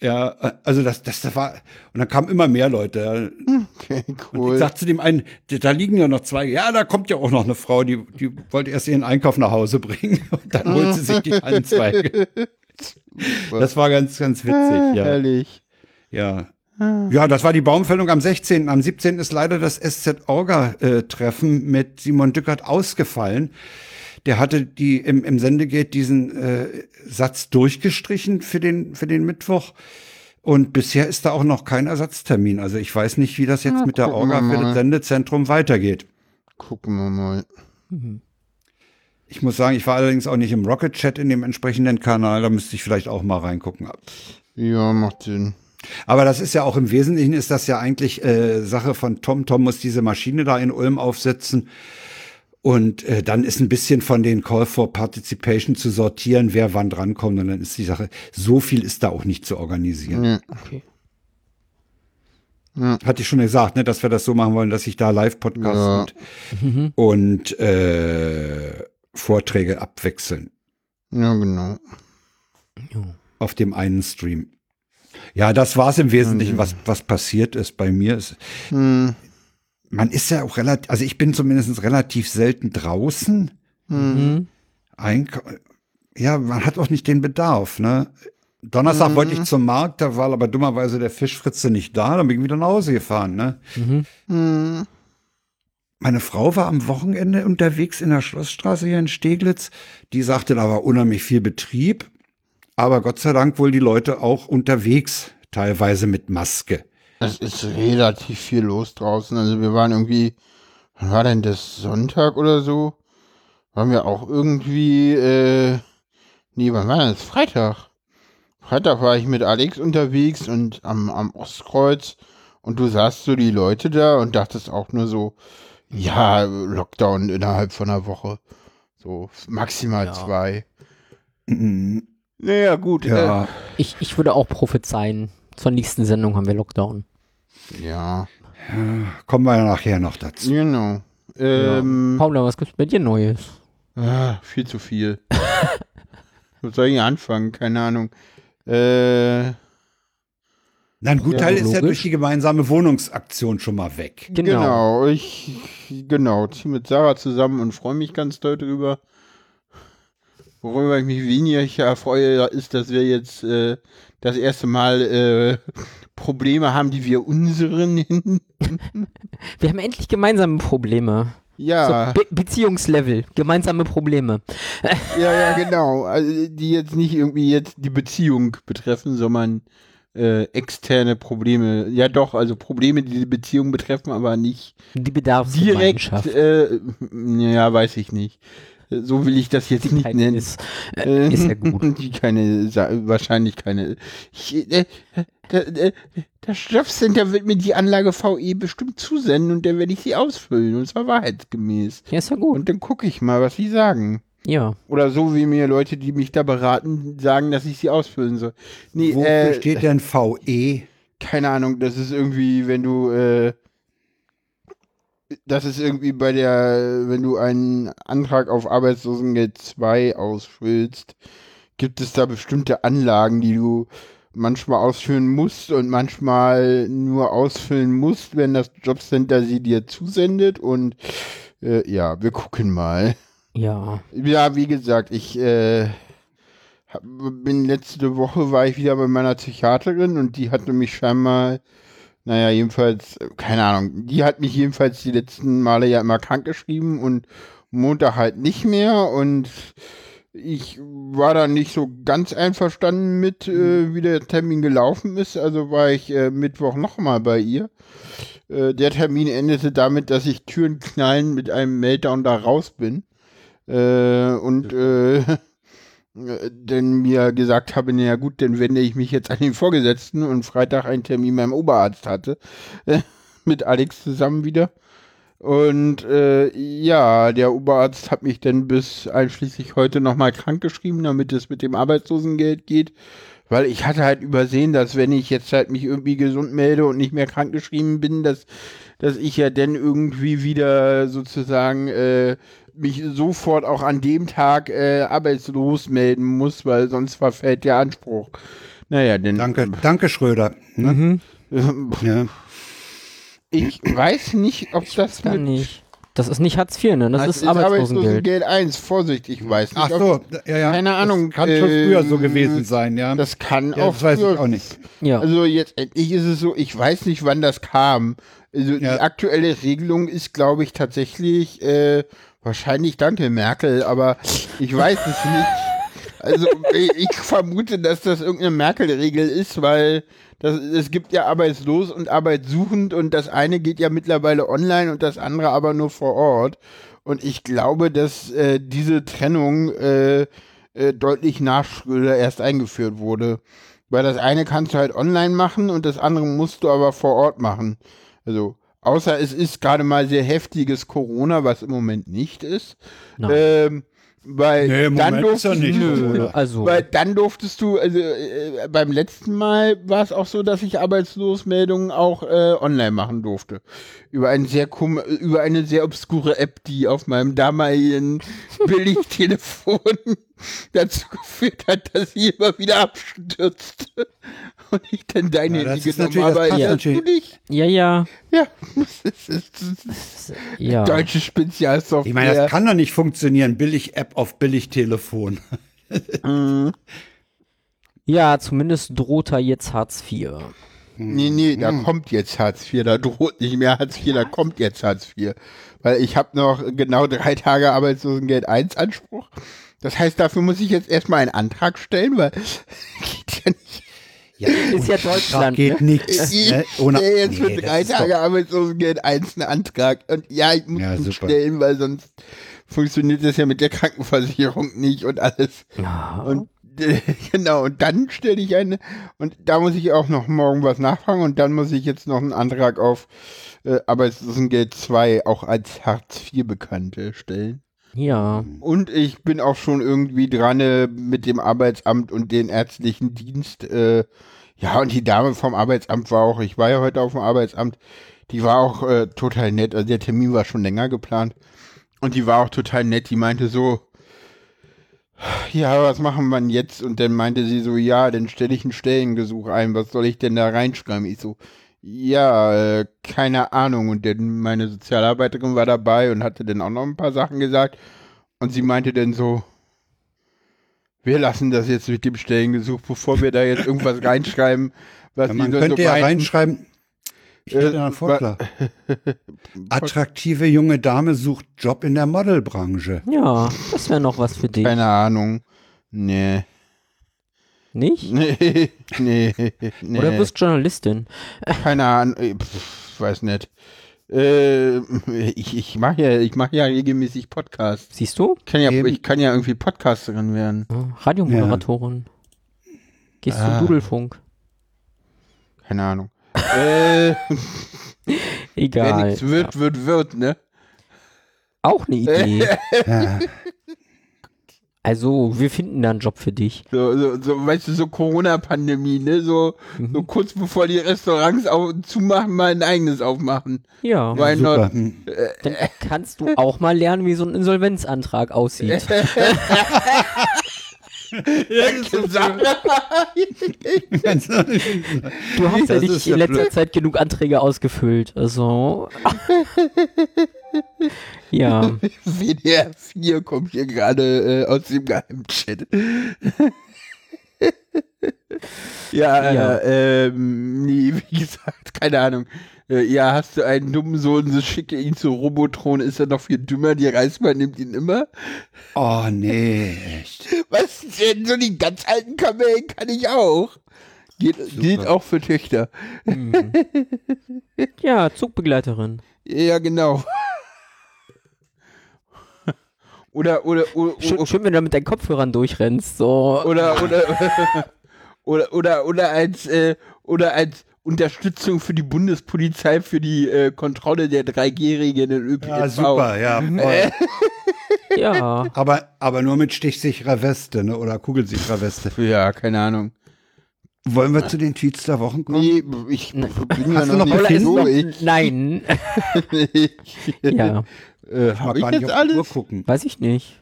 Ja, also das, das, das war, und dann kamen immer mehr Leute. Okay, Und cool. ich sag zu dem einen, da liegen ja noch zwei. Ja, da kommt ja auch noch eine Frau, die, die wollte erst ihren Einkauf nach Hause bringen. Und dann holt sie sich die Tannenzweige. Das war ganz, ganz witzig, ja. Herrlich. Ja. Ja, das war die Baumfällung am 16. Am 17. ist leider das SZ-Orga-Treffen mit Simon Dückert ausgefallen. Der hatte die im, im Sendegate diesen äh, Satz durchgestrichen für den, für den Mittwoch. Und bisher ist da auch noch kein Ersatztermin. Also ich weiß nicht, wie das jetzt Na, mit der Orga für das Sendezentrum weitergeht. Gucken wir mal. Ich muss sagen, ich war allerdings auch nicht im Rocket Chat in dem entsprechenden Kanal. Da müsste ich vielleicht auch mal reingucken. Ja, macht Sinn. Aber das ist ja auch im Wesentlichen ist das ja eigentlich äh, Sache von Tom. Tom muss diese Maschine da in Ulm aufsetzen. Und äh, dann ist ein bisschen von den Call for Participation zu sortieren, wer wann drankommt. Und dann ist die Sache, so viel ist da auch nicht zu organisieren. Ja. Okay. Hatte ich schon gesagt, ne, dass wir das so machen wollen, dass ich da Live-Podcasts Ja. und, und äh, Vorträge abwechseln ja, genau. auf dem einen Stream. Ja, das war's im Wesentlichen, was, was passiert ist bei mir. Ist, Hm. Man ist ja auch relativ, also ich bin zumindest relativ selten draußen. Mhm. Eink ja, man hat auch nicht den Bedarf, ne? Donnerstag wollte ich zum Markt, da war aber dummerweise der Fischfritze nicht da, dann bin ich wieder nach Hause gefahren, ne? Mhm. Hm. Meine Frau war am Wochenende unterwegs in der Schlossstraße hier in Steglitz. Die sagte, da war unheimlich viel Betrieb. Aber Gott sei Dank wohl die Leute auch unterwegs, teilweise mit Maske. Es ist relativ viel los draußen. Also wir waren irgendwie, wann war denn das Sonntag oder so? Waren wir auch irgendwie, äh, nee, wann war denn das? Freitag. Freitag war ich mit Alex unterwegs und am, am Ostkreuz und du sahst so die Leute da und dachtest auch nur so, ja, Lockdown innerhalb von einer Woche. So maximal Ja. zwei. Mhm. Naja, gut. Ich, ich würde auch prophezeien. Zur nächsten Sendung haben wir Lockdown. Ja. Kommen wir nachher noch dazu. Genau. Ähm, Paula, was gibt's bei dir Neues? ah, viel zu viel. Wo soll ich anfangen? Keine Ahnung. Äh, Na, ein Gutteil ist ja durch die gemeinsame Wohnungsaktion schon mal weg. Genau. Genau, ich genau, ziehe mit Sarah zusammen und freue mich ganz doll drüber. Worüber ich mich weniger freue, ist, dass wir jetzt äh, das erste Mal äh, Probleme haben, die wir unseren nennen. Wir haben endlich gemeinsame Probleme. Ja, So, Be Beziehungslevel, gemeinsame Probleme. ja, ja, genau. Also, die jetzt nicht irgendwie jetzt die Beziehung betreffen, sondern äh, externe Probleme. Ja, doch, also Probleme, die die Beziehung betreffen, aber nicht Die direkt, Bedarfsgemeinschaft. äh, ja, weiß ich nicht. So will ich das jetzt Die nicht nennen. ist, äh, ist ja gut. Die keine, wahrscheinlich keine. Ich, äh, der, der, das Stoffcenter wird mir die Anlage VE bestimmt zusenden und dann werde ich sie ausfüllen und zwar wahrheitsgemäß. Ja, ist ja gut. Und dann gucke ich mal, was sie sagen. Ja. Oder so wie mir Leute, die mich da beraten, sagen, dass ich sie ausfüllen soll. Nee, Wofür äh, steht denn VE? keine Ahnung, das ist irgendwie, wenn du, äh, das ist irgendwie bei der, wenn du einen Antrag auf Arbeitslosengeld 2 ausfüllst, gibt es da bestimmte Anlagen, die du manchmal ausfüllen musst und manchmal nur ausfüllen musst, wenn das Jobcenter sie dir zusendet und äh, ja, wir gucken mal. Ja. Ja, wie gesagt, ich äh, hab, bin letzte Woche war ich wieder bei meiner Psychiaterin und die hatte mich scheinbar, naja, jedenfalls, keine Ahnung, die hat mich jedenfalls die letzten Male ja immer krank geschrieben und Montag halt nicht mehr und ich war da nicht so ganz einverstanden mit, äh, wie der Termin gelaufen ist, also war ich äh, Mittwoch nochmal bei ihr. Äh, der Termin endete damit, dass ich Türen knallen mit einem Meltdown da raus bin. Äh, und äh, denn mir gesagt habe, na ja gut, dann wende ich mich jetzt an den Vorgesetzten und Freitag einen Termin beim Oberarzt hatte. Mit Alex zusammen wieder. Und äh, ja, der Oberarzt hat mich dann bis einschließlich heute nochmal krank geschrieben, damit es mit dem Arbeitslosengeld geht. Weil ich hatte halt übersehen, dass wenn ich jetzt halt mich irgendwie gesund melde und nicht mehr krank geschrieben bin, dass, dass ich ja dann irgendwie wieder sozusagen äh, mich sofort auch an dem Tag äh, arbeitslos melden muss, weil sonst verfällt der Anspruch. Naja, denn Danke, danke Schröder. Ne? Mhm. Ja. Ich weiß nicht, ob das Dann mit nicht. Das ist nicht Hartz IV, ne? Das, ist Arbeitslosengeld. Arbeitslosengeld 1, Vorsicht, ich weiß nicht. Ach so, ja, ja. Keine Ahnung, Das kann schon äh, früher so gewesen sein, ja. Das kann ja, auch das weiß ich auch nicht. Ja. Also jetzt endlich ist es so, ich weiß nicht, wann das kam. Also Ja. die aktuelle Regelung ist, glaube ich, tatsächlich äh, wahrscheinlich danke Merkel, aber ich weiß es nicht. Also ich ich vermute, dass das irgendeine Merkel-Regel ist, weil das, es gibt ja arbeitslos und arbeitssuchend und das eine geht ja mittlerweile online und das andere aber nur vor Ort. Und ich glaube, dass äh, diese Trennung äh, äh, deutlich nach Schröder erst eingeführt wurde. Weil das eine kannst du halt online machen und das andere musst du aber vor Ort machen. Also, außer es ist gerade mal sehr heftiges Corona, was im Moment nicht ist. Ähm, weil Nee, dann durftest nicht du, Corona. Also, weil dann durftest du, also äh, beim letzten Mal war es auch so, dass ich Arbeitslosmeldungen auch äh, online machen durfte. Über ein sehr kum über eine sehr obskure App, die auf meinem damaligen Billigtelefon dazu geführt hat, dass sie immer wieder abstürzte. Und ich dann deine Ja, das Handy ist genommen natürlich- das habe. Ja, natürlich. du nicht? ja, ja. Ja, das ist, das ist Ja. deutsche Spezialsoftware. Ich meine, das kann doch nicht funktionieren. Billig-App auf Billig-Telefon. Ja, zumindest droht er jetzt Hartz IV. Nee, nee, da Hm. kommt jetzt Hartz IV, da droht nicht mehr Hartz IV, da kommt jetzt Hartz IV. Weil ich habe noch genau drei Tage Arbeitslosengeld 1 Anspruch. Das heißt, dafür muss ich jetzt erstmal einen Antrag stellen, weil geht ja nicht. Ja, Ist ja Deutschland. geht Ne? nichts. Ich Ne? Ohne, jetzt für Nee, das drei Tage Arbeitslosengeld 1 einen Antrag. Und ja, ich muss Ja, ihn super. stellen, weil sonst funktioniert das ja mit der Krankenversicherung nicht und alles. Ja. Und äh, genau, und dann stelle ich eine, und da muss ich auch noch morgen was nachfragen und dann muss ich jetzt noch einen Antrag auf äh, Arbeitslosengeld 2, auch als Hartz IV Bekannte, stellen. Ja. Und ich bin auch schon irgendwie dran äh, mit dem Arbeitsamt und den ärztlichen Dienst. Äh, ja, und die Dame vom Arbeitsamt war auch, ich war ja heute auf dem Arbeitsamt, Die war auch äh, total nett. Also der Termin war schon länger geplant. Und die war auch total nett. Die meinte so, ja, was machen wir jetzt? Und dann meinte sie so, ja, dann stelle ich ein Stellengesuch ein. Was soll ich denn da reinschreiben? Ich so, ja, äh, keine Ahnung. Und dann meine Sozialarbeiterin war dabei und hatte dann auch noch ein paar Sachen gesagt. Und sie meinte dann so, wir lassen das jetzt mit dem Stellengesuch, bevor wir da jetzt irgendwas reinschreiben. Was Ja, die man so könnte ja meinten. reinschreiben, ich hätte Äh, einen Vorschlag. Attraktive junge Dame sucht Job in der Modelbranche. Ja, das wäre noch was für dich. Keine Ahnung. Nee. Nicht? Nee. Nee. nee. Oder wirst Journalistin. Keine Ahnung. äh, Pff, weiß nicht. Äh, ich ich mache ja, ich mache ja regelmäßig Podcasts. Siehst du? Kann ja, Eben. ich kann ja irgendwie Podcasterin werden. Ja, Radiomoderatorin. Gehst Ah. zum Dudelfunk. Keine Ahnung. äh, wer Egal. nichts wird, wird, wird, ne? Auch eine Idee. Ja. Also, wir finden da einen Job für dich. So, so, so weißt du, so Corona-Pandemie, ne? So, Mhm. so kurz bevor die Restaurants auf, zumachen, mal ein eigenes aufmachen. Ja. Why Super. not? Hm. Dann kannst du auch mal lernen, wie so ein Insolvenzantrag aussieht. Du hast ja nicht ja in letzter blöd. Zeit genug Anträge ausgefüllt. Also. ja. WDR 4 kommt hier gerade äh, aus dem Geheimchat. ja, Ja. Äh, ähm, nee, wie gesagt, keine Ahnung. Äh, ja, hast du einen dummen Sohn, so schicke ihn zu Robotron, ist er noch viel dümmer, die Reißmann nimmt ihn immer. Oh nee. Was denn, so die ganz alten Kamellen kann ich auch. Geht, gilt auch für Töchter. Mhm. Ja, Zugbegleiterin. Ja, genau. Oder, oder, oder, Schön, schön, wenn du da mit deinen Kopfhörern durchrennst. So. oder oder oder oder oder als äh, oder als Unterstützung für die Bundespolizei für die äh, Kontrolle der 3G-Regeln in ÖPNV. Ja, super, ja. Voll. Ja. Aber, aber nur mit stichsicherer Weste, ne? Oder kugelsicherer Weste. Ja, keine Ahnung. Wollen wir zu den Tweets der Wochen kommen? Nee, ich bin ja Hast noch, du noch nicht Oder so noch, ich. nein. ja, Äh, hab ich jetzt auf die Uhr alles? gucken. weiß ich nicht.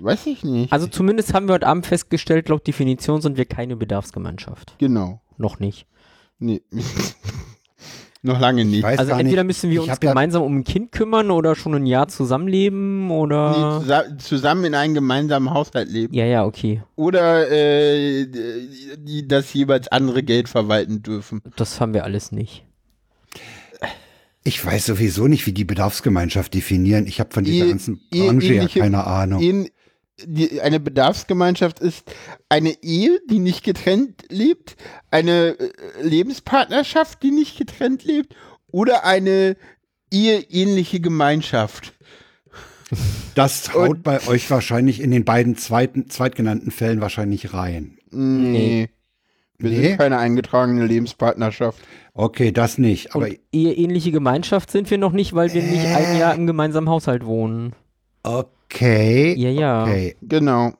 Weiß ich nicht. Also zumindest haben wir heute Abend festgestellt, laut Definition sind wir keine Bedarfsgemeinschaft. genau. Noch nicht. Nee. noch lange Ich nicht. weiß Also entweder nicht. müssen wir Ich uns gemeinsam um ein Kind kümmern oder schon ein Jahr zusammenleben Nee, oder... zusa zusammen in einem gemeinsamen Haushalt leben. Ja, ja, okay. Oder äh, die, die das jeweils andere Geld verwalten dürfen. Das haben wir alles nicht. Ich weiß sowieso nicht, wie die Bedarfsgemeinschaft definieren. Ich habe von dieser Ihr- ganzen Branche ja keine Ahnung. In, die, eine Bedarfsgemeinschaft ist eine Ehe, die nicht getrennt lebt, eine äh, Lebenspartnerschaft, die nicht getrennt lebt oder eine eheähnliche Gemeinschaft. Das haut bei euch wahrscheinlich in den beiden zweiten, zweitgenannten Fällen wahrscheinlich rein. Nee. Wir Nee? sind keine eingetragene Lebenspartnerschaft. Okay, das nicht. Aber Und eheähnliche Gemeinschaft sind wir noch nicht, weil wir nicht ein Äh. Jahr im gemeinsamen Haushalt wohnen. okay. Ja, ja. Okay. Genau.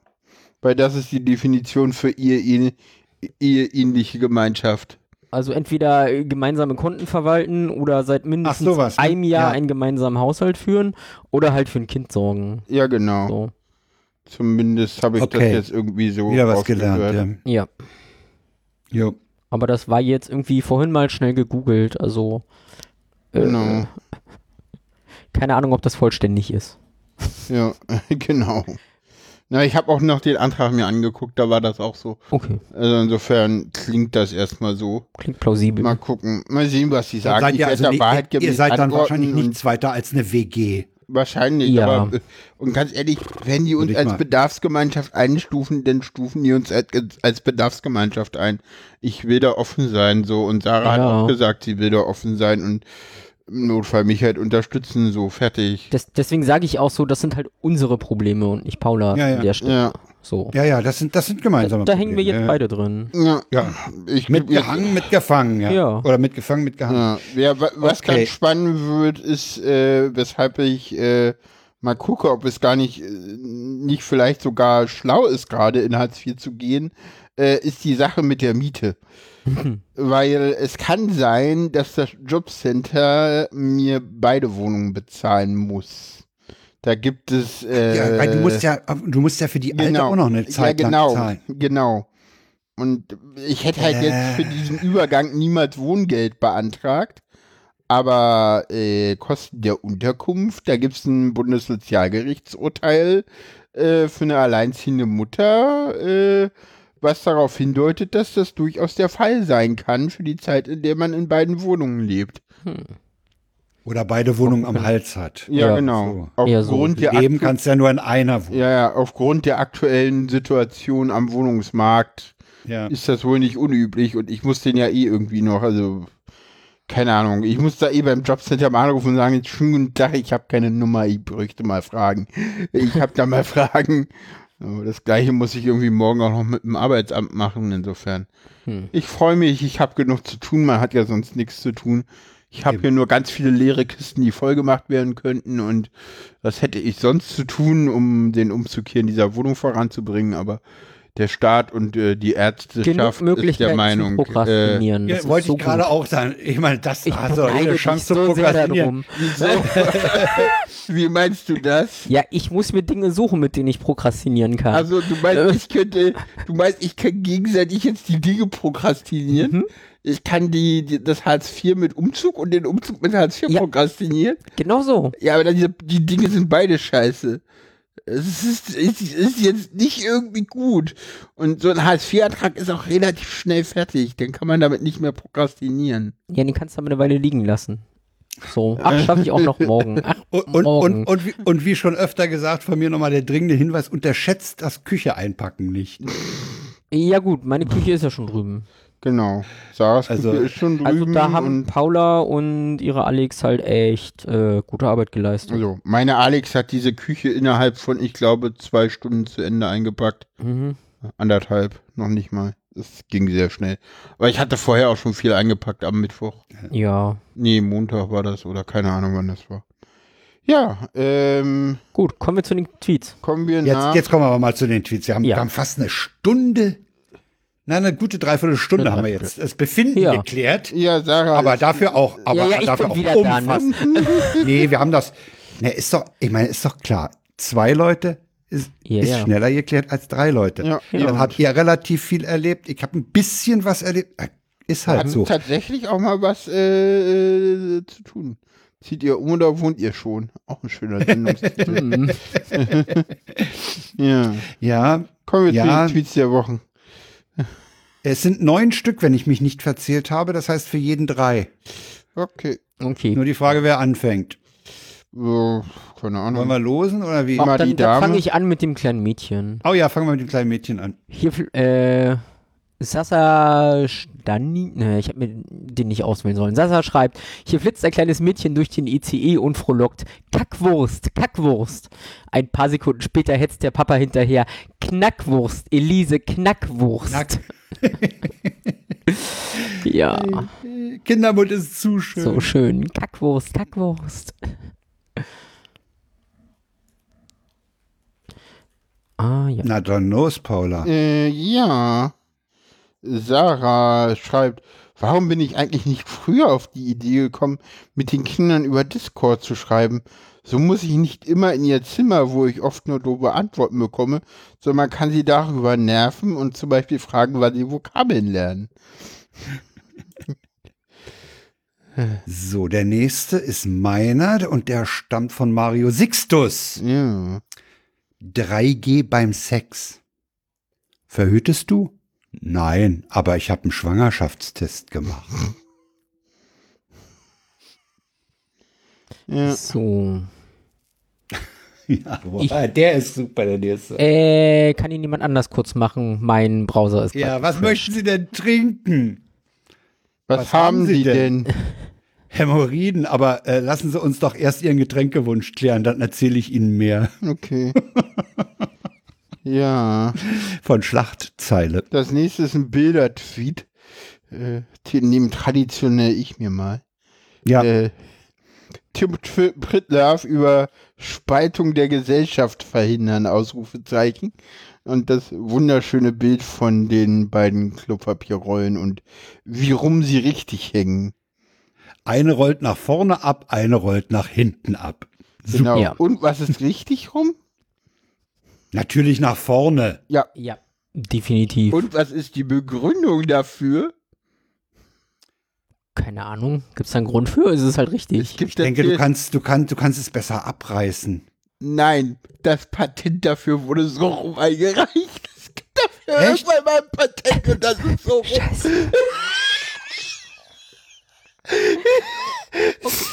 Weil das ist die Definition für eheähn- eheähnliche Gemeinschaft. Also entweder äh, gemeinsame Konten verwalten oder seit mindestens sowas, ne? einem Jahr Ja. einen gemeinsamen Haushalt führen oder halt für ein Kind sorgen. Ja, genau. So. Zumindest habe ich Okay. das jetzt irgendwie so Wieder was gelernt. Ja. Ja. Jo. Aber das war jetzt irgendwie vorhin mal schnell gegoogelt. Also äh, Genau. keine Ahnung, ob das vollständig ist. Ja, genau. Na, ich habe auch noch den Antrag mir angeguckt, da war das auch so. Okay, Also insofern klingt das erstmal so. klingt plausibel. Mal gucken, mal sehen, was sie sagen. Seid ihr, also nicht, Wahrheit ihr, seid dann wahrscheinlich nichts weiter als eine WG. Wahrscheinlich, Ja. aber äh, und ganz ehrlich, wenn die uns als mal- Bedarfsgemeinschaft einstufen, dann stufen die uns als, als Bedarfsgemeinschaft ein. Ich will da offen sein, so und Sarah hat Ja. auch gesagt, sie will da offen sein und im Notfall mich halt unterstützen, so fertig. Des, deswegen sage ich auch so, das sind halt unsere Probleme und nicht Paula Ja, ja. an der Stelle. Ja, So. Ja, ja, das sind, das sind Da, gemeinsame da hängen wir jetzt beide drin. ja, Ja. ich Mitgehangen, mitgefangen, ja. Ja. Oder mitgefangen, mitgehangen. Ja, ja wa- was Okay. ganz spannend wird, ist, äh, weshalb ich äh, mal gucke, ob es gar nicht, äh, nicht vielleicht sogar schlau ist, gerade in Hartz IV zu gehen. äh, ist die Sache mit der Miete. Weil es kann sein, dass das Jobcenter mir beide Wohnungen bezahlen muss. Da gibt es. Äh, ja, weil du musst ja, du musst ja für die Alte auch noch eine Zeit ja, genau, lang zahlen. Genau. Und ich hätte halt jetzt Äh. für diesen Übergang niemals Wohngeld beantragt. Aber äh, Kosten der Unterkunft, da gibt es ein Bundessozialgerichtsurteil äh, für eine alleinziehende Mutter, äh, was darauf hindeutet, dass das durchaus der Fall sein kann für die Zeit, in der man in beiden Wohnungen lebt. Oder beide Wohnungen am Hals hat. Ja, Ja, genau. so. Eher so. Aufgrund der Leben kannst du ja nur in einer wohnen. ja, ja, aufgrund der aktuellen Situation am Wohnungsmarkt Ja. ist das wohl nicht unüblich und ich muss den ja eh irgendwie noch, also keine Ahnung, ich muss da eh beim Jobcenter mal anrufen und sagen, schönen guten Tag, ich habe keine Nummer, ich bräuchte mal Fragen. Ich habe da mal Fragen. Aber das gleiche muss ich irgendwie morgen auch noch mit dem Arbeitsamt machen, insofern. Hm. Ich freue mich, ich habe genug zu tun, man hat ja sonst nichts zu tun. Ich habe hier nur ganz viele leere Kisten, die vollgemacht werden könnten und was hätte ich sonst zu tun, um den Umzug hier in dieser Wohnung voranzubringen, aber der Staat und äh, die Genug Ärzteschaft ist der Meinung, zu äh, prokrastinieren. Ja, Das ist wollte so ich gerade auch sagen. Ich meine, das Ich also eine Chance zu so sehr prokrastinieren. wie meinst du das? Ja, ich muss mir Dinge suchen, mit denen ich prokrastinieren kann. Also du meinst, ich könnte, du meinst, ich kann gegenseitig jetzt die Dinge prokrastinieren? Mhm. Ich kann die, die das Hartz IV mit Umzug und den Umzug mit Hartz IV Ja. prokrastinieren? genau so. Ja, aber dann, die, die Dinge sind beide scheiße. Es ist, es ist jetzt nicht irgendwie gut. Und so ein Hartz-IV-Antrag ist auch relativ schnell fertig. Dann kann man damit nicht mehr prokrastinieren. Ja, den kannst du aber eine Weile liegen lassen. So, ach, schaffe ich auch noch morgen. Ach, Und, und, morgen. und, und, wie, und wie schon öfter gesagt, von mir nochmal der dringende Hinweis, unterschätzt das Küche einpacken nicht. ja gut, meine Küche ist ja schon drüben. Genau. Sarahs Also- Küche ist schon drüben. Also da haben und Paula und ihre Alex halt echt äh, gute Arbeit geleistet. also, meine Alex hat diese Küche innerhalb von, ich glaube, zwei Stunden zu Ende eingepackt. Mhm. Anderthalb, noch nicht mal. Das ging sehr schnell. Aber ich hatte vorher auch schon viel eingepackt am Mittwoch. Ja, Nee, Montag war das oder keine Ahnung, wann das war. Ja, ähm, gut, kommen wir zu den Tweets. kommen wir Jetzt, nach. jetzt kommen wir aber mal zu den Tweets. Wir haben, Ja. wir haben fast eine Stunde, nein, eine gute Dreiviertelstunde Eine haben wir jetzt das Befinden Ja. geklärt. ja, Sarah. Aber dafür auch, aber ja, ja, dafür auch ne? umfassend. nee, wir haben das. Ne, ist doch, ich meine, ist doch klar. Zwei Leute ist, Ja, ist ja. schneller geklärt als drei Leute. Ja, Dann habt ihr relativ viel erlebt. Ich habe ein bisschen was erlebt. Äh, Ist halt hat so. tatsächlich auch mal was äh, zu tun. Zieht ihr um oder wohnt ihr schon? Auch ein schöner Sendungstitel. Ja. Ja, Kommen wir Ja. zu den Tweets der Wochen. Es sind neun Stück, wenn ich mich nicht verzählt habe. Das heißt für jeden drei. Okay. Okay. Nur die Frage, wer anfängt. So, keine Ahnung. Wollen wir losen oder wie? Ach, mal dann die dann Dame. fange ich an mit dem kleinen Mädchen. Oh ja, fangen wir mit dem kleinen Mädchen an. Hier, äh, Sasa Stani, ne, ich habe mir den nicht auswählen sollen. Sasa schreibt, hier flitzt ein kleines Mädchen durch den ICE und frohlockt. Kackwurst, Kackwurst. Ein paar Sekunden später hetzt der Papa hinterher. Knackwurst, Elise, Knackwurst. Knack. Ja, Kindermund ist zu schön. so schön. Kackwurst, Kackwurst. Ah, ja. Na dann los, Paula. Äh, ja. Sarah schreibt, warum bin ich eigentlich nicht früher auf die Idee gekommen, mit den Kindern über Discord zu schreiben? So muss ich nicht immer in ihr Zimmer, wo ich oft nur doofe Antworten bekomme, sondern man kann sie darüber nerven und zum Beispiel fragen, wann sie Vokabeln lernen. So, der nächste ist meiner und der stammt von Mario Sixtus. Ja. 3G beim Sex. Verhütest du? Nein, aber ich habe einen Schwangerschaftstest gemacht. ja. So. ja, boah, der ist super, der nächste. Äh, kann ihn jemand anders kurz machen? Mein Browser ist Ja, was gecrashed. möchten Sie denn trinken? Was, Was haben haben Sie Sie denn? Hämorrhoiden, aber äh, lassen Sie uns doch erst Ihren Getränkewunsch klären, dann erzähle ich Ihnen mehr Okay. ja. von Schlachtzeile. Das nächste ist ein Bildertweet. Äh, nehme traditionell ich mir mal. Ja, Äh, Tim Pritlove über Spaltung der Gesellschaft verhindern, Ausrufezeichen. und das wunderschöne Bild von den beiden Klopapierrollen und wie rum sie richtig hängen. Eine rollt nach vorne ab, eine rollt nach hinten ab. Genau. Ja. Und was ist richtig rum? Natürlich nach vorne. Ja. Ja, definitiv. Und was ist die Begründung dafür? Keine Ahnung. Gibt es da einen Grund für? Ist es halt richtig? Ich denke, du kannst, du kannst, du kannst es besser abreißen. Nein, das Patent dafür wurde so rum eingereicht. Es gibt dafür Echt? irgendwann mal ein Patent und das ist so rum. Scheiße.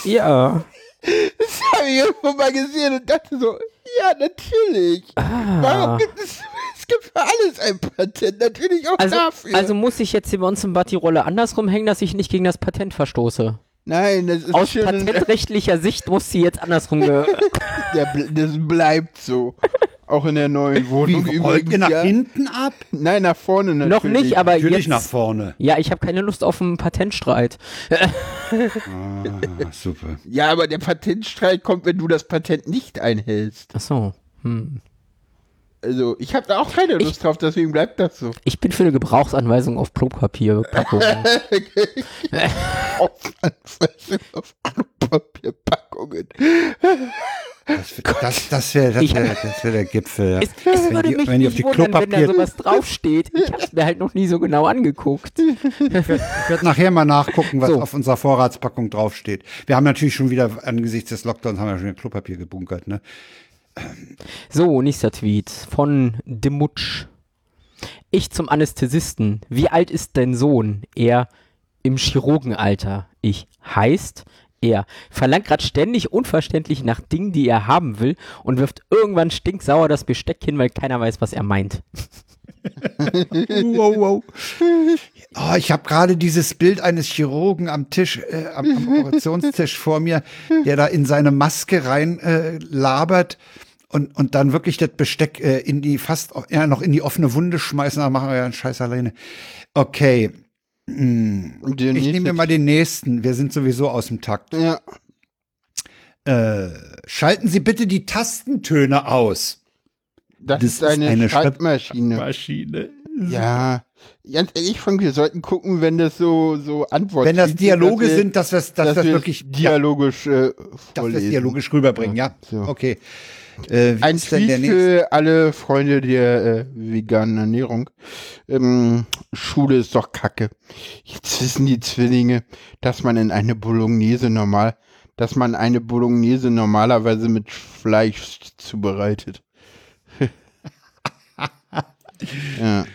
ja. Das habe ich irgendwo mal gesehen und dachte so, ja, natürlich. Warum Ah. gibt es, es gibt für alles ein Patent, natürlich auch Also, dafür. also muss ich jetzt hier bei uns im Bad die Rolle andersrum hängen, dass ich nicht gegen das Patent verstoße. Nein, das ist Aus patentrechtlicher Sicht muss sie jetzt andersrum der, das bleibt so. Auch in der neuen Wohnung Wie rollt ihr nach ja. hinten ab? Nein, nach vorne natürlich. Noch nicht, aber Natürlich jetzt. nach vorne. Ja, ich habe keine Lust auf einen Patentstreit. Ah, super. Ja, aber der Patentstreit kommt, wenn du das Patent nicht einhältst. Ach so. Hm. Also, ich habe da auch keine Lust drauf, deswegen bleibt das so. Ich bin für eine Gebrauchsanweisung auf Klopapierpackungen. auf Anweisung auf Papierpackungen. Das, das, das wäre das wär, das wär der Gipfel. Ja. es, es Wenn würde die- mich wenn die auf nicht die wundern, wenn da Klopapier- sowas draufsteht. Ich habe es mir halt noch nie so genau angeguckt. Ich werde nachher mal nachgucken, was So. auf unserer Vorratspackung draufsteht. Wir haben natürlich schon wieder angesichts des Lockdowns haben wir schon wieder Klopapier gebunkert. Ne? So, nächster Tweet von Demutsch. Ich zum Anästhesisten. Wie alt ist dein Sohn? Er im Chirurgenalter. Ich heißt er verlangt gerade ständig unverständlich nach Dingen, die er haben will und wirft irgendwann stinksauer das Besteck hin, weil keiner weiß, was er meint. wow, wow. Oh, ich habe gerade dieses Bild eines Chirurgen am Tisch, äh, am, am Operationstisch vor mir, der da in seine Maske rein äh, labert und, und dann wirklich das Besteck äh, in die fast ja, noch in die offene Wunde schmeißen. Da machen wir ja einen Scheiß alleine. Okay. Und der Ich nehme mir mal den nächsten. Wir sind sowieso aus dem Takt. Ja. Äh, schalten Sie bitte die Tastentöne aus. Das, Das ist eine, eine Schreibmaschine. Maschine. Ja. Ganz ehrlich, Frank, wir sollten gucken, wenn das so, so Antworten Wenn das Dialoge dass wir- sind, dass wir das dass das wir wirklich dialogisch äh, dass wir dialogisch rüberbringen, ja. So. Okay. Äh, wie Ein ist denn Tweet für alle Freunde der äh, veganen Ernährung. Ähm, Schule ist doch kacke. Jetzt wissen die Zwillinge, dass man in eine Bolognese normal, dass man eine Bolognese normalerweise mit Fleisch zubereitet. ja.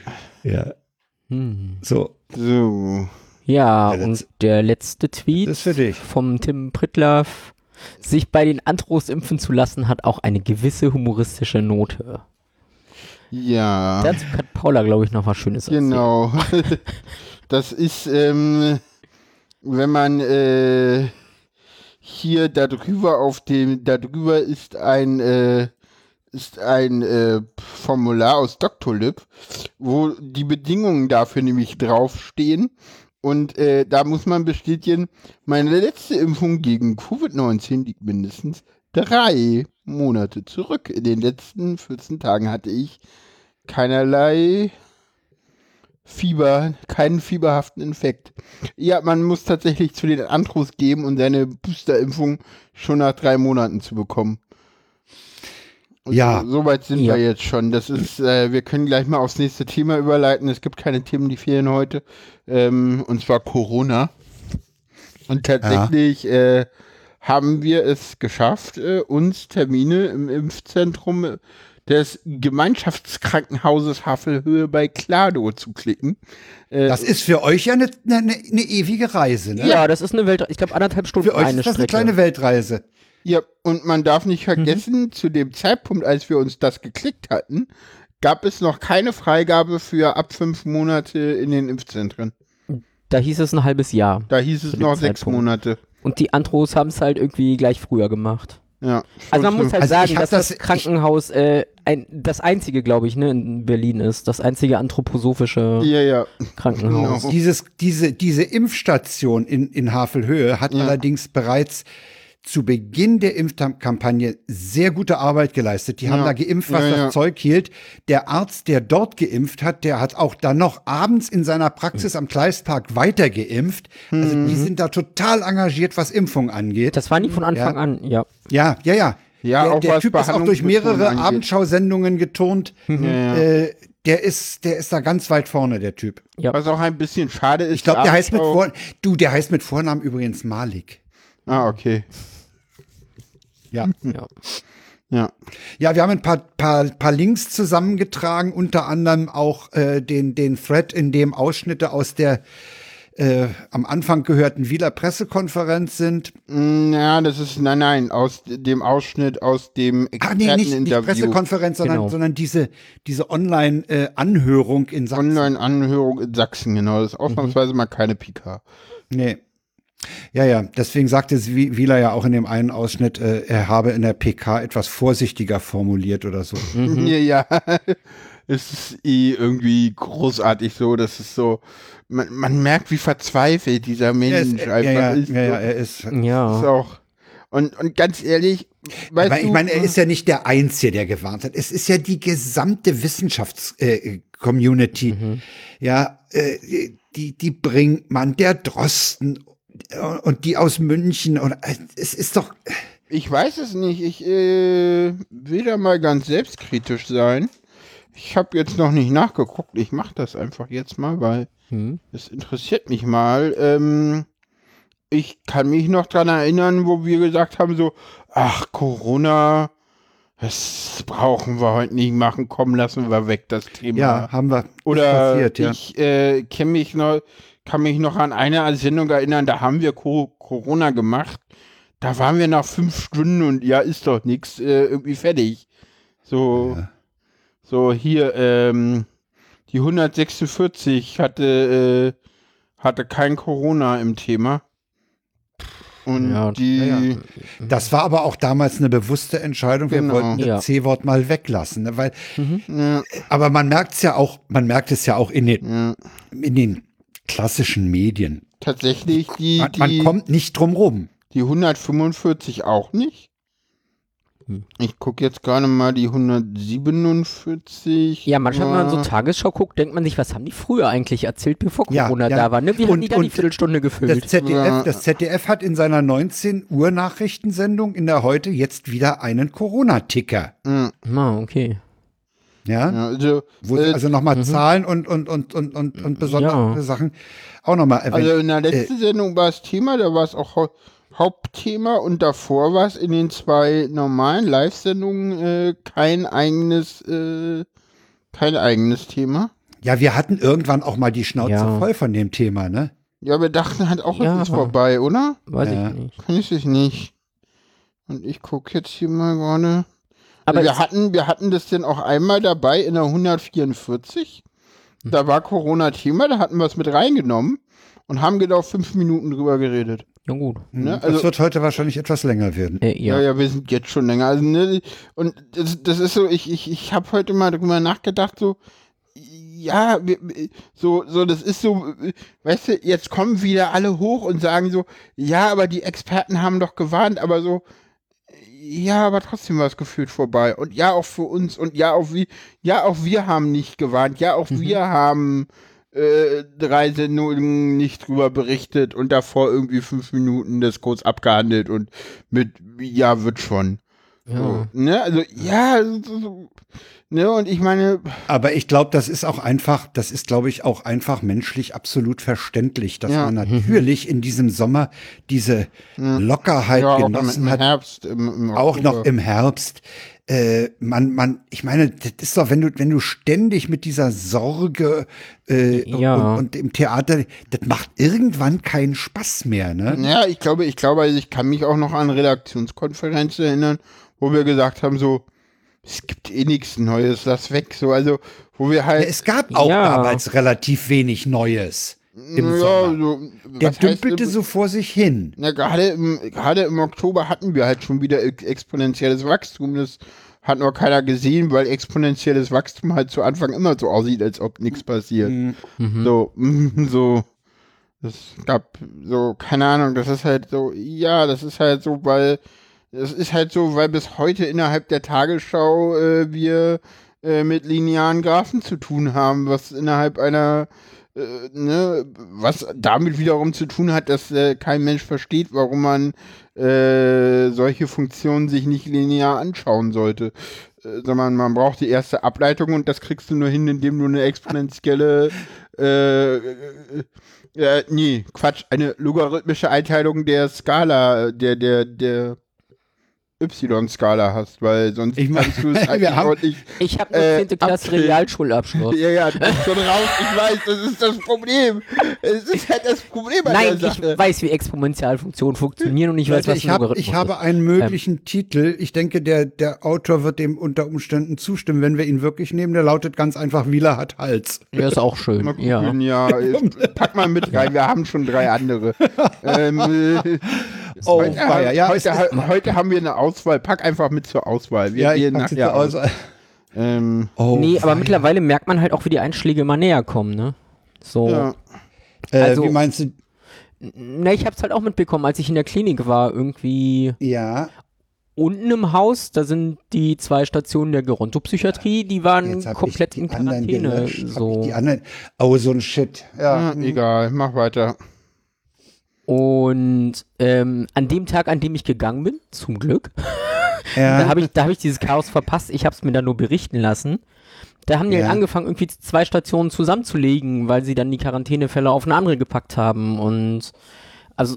Ja. Hm. So, So. Ja, Der und der letzte Tweet das ist für dich. vom Tim Prittlaff. Sich bei den Antros impfen zu lassen, hat auch eine gewisse humoristische Note. Ja. Dazu kann Paula, glaube ich, noch was Schönes erzählen. Genau. das ist, ähm, wenn man äh, hier darüber auf dem, darüber ist ein, äh, ist ein äh, Formular aus Doctolib, wo die Bedingungen dafür nämlich draufstehen. Und äh, da muss man bestätigen, meine letzte Impfung gegen Covid-19 liegt mindestens drei Monate zurück. In den letzten 14 Tagen hatte ich keinerlei Fieber, keinen fieberhaften Infekt. Ja, man muss tatsächlich zu den Antros geben und seine Boosterimpfung schon nach drei Monaten zu bekommen. Ja. Soweit sind Ja. wir jetzt schon. Das ist, äh, wir können gleich mal aufs nächste Thema überleiten. Es gibt keine Themen, die fehlen heute. Ähm, und zwar Corona. Und tatsächlich äh, haben wir es geschafft, äh, uns Termine im Impfzentrum des Gemeinschaftskrankenhauses Havelhöhe bei Klado zu klicken. Äh, Das ist für euch ja eine, eine, eine ewige Reise, ne? Ja, das ist eine Welt. Ich glaube, anderthalb Stunden Für euch eine ist das eine Strecke. kleine Weltreise. Ja, und man darf nicht vergessen, zu dem Zeitpunkt, als wir uns das geklickt hatten, gab es noch keine Freigabe für ab fünf Monate in den Impfzentren. da hieß es ein halbes Jahr. Da hieß es noch sechs Zeitpunkt. Monate. Und die Antros haben es halt irgendwie gleich früher gemacht. Ja. Also man muss halt Also sagen, dass das, das- Krankenhaus äh, ein, das einzige, glaube ich, ne, in Berlin ist. Das einzige anthroposophische so- Ja, ja. Krankenhaus. Genau. Dieses, diese, diese Impfstation in, in Havelhöhe hat Ja. allerdings bereits zu Beginn der Impfkampagne sehr gute Arbeit geleistet. Die haben Ja. da geimpft, was Ja, das ja. Zeug hielt. Der Arzt, der dort geimpft hat, der hat auch dann noch abends in seiner Praxis am Kleistpark weiter geimpft. Also die Mhm. sind da total engagiert, was Impfung angeht. Das war nie von Anfang Ja. an, ja. Ja, ja, ja. Ja, der auch der Typ ist auch durch mehrere angeht. Abendschausendungen geturnt. Ja, ja. Äh, der ist, der ist da ganz weit vorne, der Typ. ja. Was auch ein bisschen schade ist. Ich glaube, der heißt mit Vor du, der heißt mit Vornamen übrigens Malik. Ah, okay. Ja. ja. Ja. Ja, wir haben ein paar, paar, paar Links zusammengetragen, unter anderem auch äh, den, den Thread, in dem Ausschnitte aus der äh, am Anfang gehörten Wieler Pressekonferenz sind. Mm, Ja, das ist, nein, nein, aus dem Ausschnitt aus dem Ah, nee, nicht, nicht Experteninterview. Pressekonferenz, sondern, Genau. sondern diese, diese Online-Anhörung in Sachsen. Online-Anhörung in Sachsen, genau. Das ist ausnahmsweise mal keine PK. Nee. Ja, ja, deswegen sagte Wi- Wieler ja auch in dem einen Ausschnitt, äh, er habe in der PK etwas vorsichtiger formuliert oder so. Ja, ja. Es ist eh irgendwie großartig so, das ist so, man, man merkt, wie verzweifelt dieser Mensch ist, ja, einfach ja, ist. ja, ja, so. er ist. Ja. ist auch, und, und ganz ehrlich, weißt Aber du, ich meine, er ist ja nicht der Einzige, der gewarnt hat. Es ist ja die gesamte Wissenschafts-Community. Mhm. Ja, äh, die, die Brinkmann, der Drosten äh, und die aus München. Und äh, es ist doch. Ich weiß es nicht. Ich äh, will da mal ganz selbstkritisch sein. Ich habe jetzt noch nicht nachgeguckt. Ich mache das einfach jetzt mal, weil Hm. es interessiert mich mal. Ähm, ich kann mich noch dran erinnern, wo wir gesagt haben so, ach Corona, das brauchen wir heute nicht machen. Komm, lassen wir weg das Thema. Ja, haben wir. Oder passiert, ja. ich äh, kenn mich noch, kann mich noch an eine Sendung erinnern, da haben wir Co Corona gemacht. Da waren wir nach fünf Stunden und ja, ist doch nichts, äh, irgendwie fertig. So, so hier, ähm, die 146 hatte, äh, hatte kein Corona im Thema. Und Ja, die, ja, ja. Das war aber auch damals eine bewusste Entscheidung. Wir Genau. wollten das Ja. C-Wort mal weglassen. Ne? Weil, ja, aber man merkt es ja auch, man merkt es ja auch in den, ja, in den klassischen Medien. tatsächlich die, Man, man die, kommt nicht drum rum. Die 145 auch nicht. Hm. Ich gucke jetzt gerade mal die 147. Ja, manchmal, wenn man so Ja. Tagesschau guckt, denkt man sich, was haben die früher eigentlich erzählt, bevor Ja, Corona ja. da war? Ne? Wie haben Und- die da die und Viertelstunde Das gefüllt? ZDF, Ja. das ZDF hat in seiner 19 Uhr Nachrichtensendung in der heute jetzt wieder einen Corona-Ticker. Ja, Ah, okay. Ja, ja, also, wo äh, also nochmal Zahlen und, und, und, und, und, und besondere Ja. Sachen auch nochmal erwähnt. also in der letzten Sendung war es Thema, da war es auch Hau Hauptthema und davor war es in den zwei normalen Live-Sendungen äh, kein eigenes, äh, kein eigenes Thema. ja, wir hatten irgendwann auch mal die Schnauze Ja. voll von dem Thema, ne? Ja, wir dachten halt auch, Ja. es ist vorbei, oder? Weiß Ja. ich nicht. Kann ich es nicht. Und ich gucke jetzt hier mal gerade. Aber wir hatten, wir hatten das denn auch einmal dabei in der 144. Hm. Da war Corona-Thema, da hatten wir es mit reingenommen und haben genau fünf Minuten drüber geredet. Ja, gut. Ne? das Also, wird heute wahrscheinlich etwas länger werden. Äh, ja. ja. ja, wir sind jetzt schon länger. Also, ne, und das, das ist so, ich, ich, ich habe heute mal drüber nachgedacht, so, ja, wir, so, so, das ist so, weißt du, jetzt kommen wieder alle hoch und sagen so, ja, aber die Experten haben doch gewarnt, aber so, ja, aber trotzdem war es gefühlt vorbei. Und ja, auch für uns und ja, auch wir, ja, auch wir haben nicht gewarnt, ja, auch wir haben äh, drei Sendungen nicht drüber berichtet und davor irgendwie fünf Minuten das kurz abgehandelt und mit, ja, wird schon. Ja. ne, also, ja, so, so, ne, und ich meine, Aber ich glaube, das ist auch einfach, das ist, glaube ich, auch einfach menschlich absolut verständlich, dass Ja. man natürlich in diesem Sommer diese Lockerheit ja, auch im, genossen im hat, Herbst, im, im auch noch im Herbst. Äh, man, man, ich meine, das ist doch, wenn du, wenn du ständig mit dieser Sorge äh, Ja. und, und im Theater, das macht irgendwann keinen Spaß mehr, ne? Ja, ich glaube, ich glaube, also ich kann mich auch noch an Redaktionskonferenzen erinnern, wo wir gesagt haben, so, es gibt eh nichts Neues, lass weg, so, also, wo wir halt, Es gab auch Ja. damals relativ wenig Neues im ja, Sommer. so, Der heißt, dümpelte im- so vor sich hin. Na, gerade im, gerade im Oktober hatten wir halt schon wieder ex- exponentielles Wachstum. Das hat noch keiner gesehen, weil exponentielles Wachstum halt zu Anfang immer so aussieht, als ob nichts passiert. Mhm. So, so, Es gab so, keine Ahnung, das ist halt so, ja, das ist halt so, weil, es ist halt so, weil bis heute innerhalb der Tagesschau äh, wir äh, mit linearen Graphen zu tun haben, was innerhalb einer, äh, ne, was damit wiederum zu tun hat, dass äh, kein Mensch versteht, warum man äh, solche Funktionen sich nicht linear anschauen sollte. Äh, sondern man braucht die erste Ableitung und das kriegst du nur hin, indem du eine exponentielle äh, äh, nee, Quatsch, eine logarithmische Einteilung der Skala, der, der, der Y-Skala hast, weil sonst Ich mein- kannst du es wir nicht haben- ordentlich. Ich habe nur Äh, 10. Klasse abdrehen. Realschulabschluss. Ja, ja, du bist schon raus, ich weiß, das ist das Problem. Es ist halt das Problem an Nein, der ich Sache. weiß, wie Exponentialfunktionen funktionieren und ich weiß, Leute, was ich, ein hab, Logarithmus ich habe einen möglichen Titel. Ich denke, der, der Autor wird dem unter Umständen zustimmen, wenn wir ihn wirklich nehmen. Der lautet ganz einfach, Wieler hat Hals. Ja, ist auch schön. Ja. gucken, ja. ist- pack mal mit rein, wir haben schon drei andere. ähm, äh, Oh, heute, weia, ja, es heute, ist- heute haben wir eine Auswahl, pack einfach mit zur Auswahl. Wir Ja, ich gehen pack's nachher jetzt aus. aus. Ähm, Oh, nee, aber weia. mittlerweile merkt man halt auch, wie die Einschläge immer näher kommen, ne? So. ja. Äh, also- wie meinst du? Na, ich hab's halt auch mitbekommen, als ich in der Klinik war, irgendwie Ja, unten im Haus, da sind die zwei Stationen der Gerontopsychiatrie, die waren komplett ich in die anderen Quarantäne. So. ich die anderen, oh, so ein Shit. Ja, Ja, egal, mach weiter. Und ähm, an dem Tag, an dem ich gegangen bin, zum Glück, da ja. habe ich, da hab ich dieses Chaos verpasst. Ich habe es mir dann nur berichten lassen. Da haben die Ja. halt angefangen, irgendwie zwei Stationen zusammenzulegen, weil sie dann die Quarantänefälle auf eine andere gepackt haben. Und also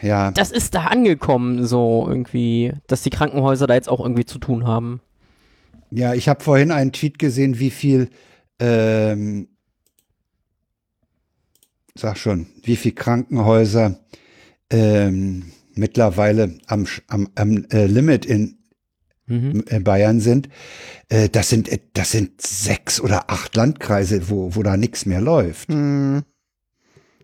ja. das ist da angekommen, so irgendwie, dass die Krankenhäuser da jetzt auch irgendwie zu tun haben. Ja, ich habe vorhin einen Tweet gesehen, wie viel, ähm, sag schon, wie viel Krankenhäuser ähm, mittlerweile am, am, am äh, Limit in Mhm. Bayern sind. Äh, das sind äh, das sind sechs oder acht Landkreise, wo wo da nichts mehr läuft. Hm.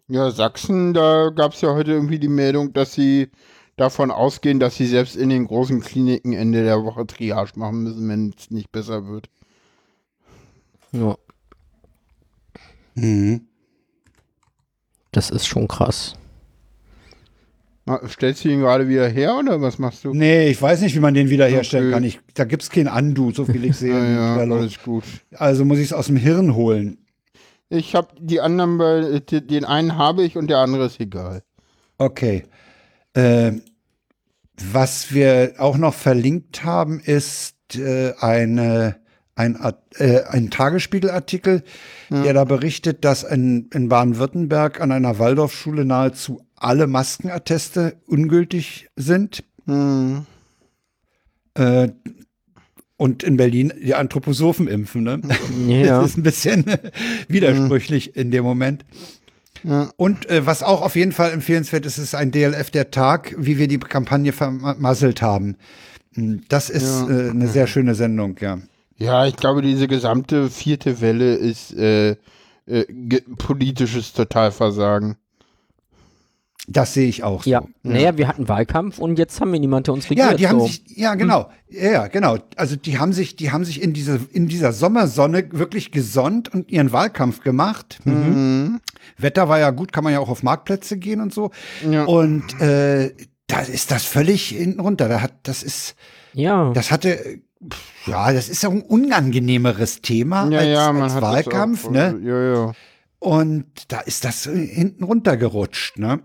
Ja, Sachsen, da gab es ja heute irgendwie die Meldung, dass sie davon ausgehen, dass sie selbst in den großen Kliniken Ende der Woche Triage machen müssen, wenn es nicht besser wird. Ja, Mhm. Das ist schon krass. Stellst du ihn gerade wieder her oder was machst du? Nee, ich weiß nicht, wie man den wiederherstellen Okay. kann. Ich, da gibt's kein Undo, so viel ich sehe. Ja, ja, alles gut. Also muss ich es aus dem Hirn holen. Ich habe die anderen, bei- die- den einen habe ich und der andere ist egal. Okay. Ähm, was wir auch noch verlinkt haben, ist äh, eine, ein, äh, ein Tagesspiegelartikel, der da berichtet, dass in, in Baden-Württemberg an einer Waldorfschule nahezu alle Maskenatteste ungültig sind. Hm. Äh, und in Berlin die Anthroposophen impfen. Ne? Ja. Das ist ein bisschen widersprüchlich in dem Moment. Ja. Und äh, was auch auf jeden Fall empfehlenswert ist, ist ein DLF der Tag, wie wir die Kampagne vermasselt haben. Hm, Das ist Ja. äh, eine sehr schöne Sendung, ja. Ja, ich glaube, diese gesamte vierte Welle ist äh, äh, politisches Totalversagen. Das sehe ich auch so. Ja, naja, wir hatten Wahlkampf und jetzt haben wir niemanden, der uns regiert. Ja, die haben so. sich, ja genau, ja, ja, genau. Also die haben sich, die haben sich in diese, in dieser Sommersonne wirklich gesonnt und ihren Wahlkampf gemacht. Mhm. Wetter war ja gut, kann man ja auch auf Marktplätze gehen und so. Ja. Und äh, da ist das völlig hinten runter. Da hat, das ist, ja. das hatte, ja, das ist ja ein unangenehmeres Thema Ja, als, ja, als Wahlkampf, auch, ne? Ja, ja. Und da ist das hinten runtergerutscht, ne?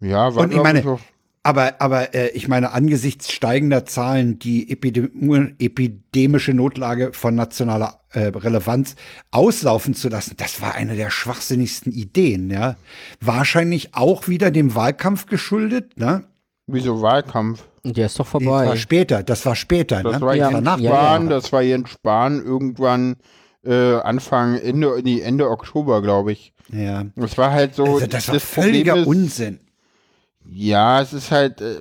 Ja, war Und ich meine- auch- Aber, aber äh, ich meine, angesichts steigender Zahlen die Epidem epidemische Notlage von nationaler äh, Relevanz auslaufen zu lassen, das war eine der schwachsinnigsten Ideen, ja. Wahrscheinlich auch wieder dem Wahlkampf geschuldet, ne? wieso Wahlkampf? Der ist doch Nee, Das war vorbei. später, das war später, Das ne? war Ja, Jens nach ja, Spahn, ja. das war Jens Spahn irgendwann äh, Anfang, Ende, nee, Ende Oktober, glaube ich. ja. Das war halt so. Also das war völliger Problem ist, Unsinn. Ja, es ist halt, äh,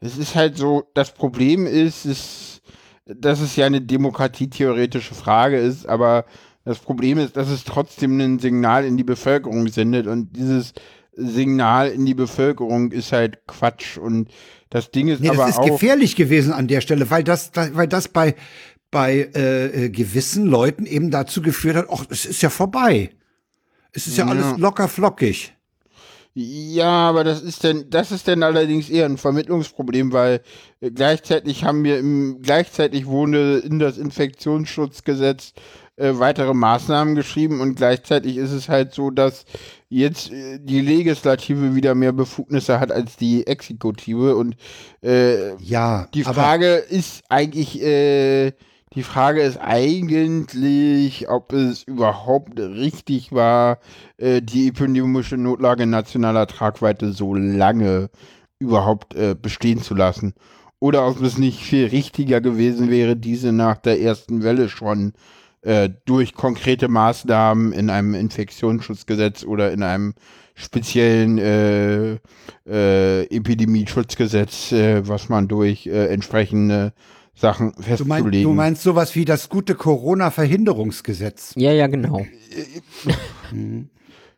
es ist halt so, das Problem ist, ist, dass es ja eine demokratietheoretische Frage ist, aber das Problem ist, dass es trotzdem ein Signal in die Bevölkerung sendet und dieses Signal in die Bevölkerung ist halt Quatsch und das Ding ist Nee, aber das ist auch, gefährlich gewesen an der Stelle, weil das, da- weil das bei, bei äh, äh, gewissen Leuten eben dazu geführt hat, ach, es ist ja vorbei. Es ist ja, Ja. alles locker flockig. Ja, aber das ist denn, das ist denn allerdings eher ein Vermittlungsproblem, weil äh, gleichzeitig haben wir im, gleichzeitig wurde in das Infektionsschutzgesetz äh, weitere Maßnahmen geschrieben und gleichzeitig ist es halt so, dass jetzt äh, die Legislative wieder mehr Befugnisse hat als die Exekutive und äh, Ja, die Frage ist eigentlich, äh, die Frage ist eigentlich, ob es überhaupt richtig war, äh, die epidemische Notlage nationaler Tragweite so lange überhaupt äh, bestehen zu lassen. Oder ob es nicht viel richtiger gewesen wäre, diese nach der ersten Welle schon äh, durch konkrete Maßnahmen in einem Infektionsschutzgesetz oder in einem speziellen äh, äh, Epidemieschutzgesetz, äh, was man durch äh, entsprechende Sachen Du, festzulegen. mein, du meinst sowas wie das gute Corona-Verhinderungsgesetz. Ja, ja, genau.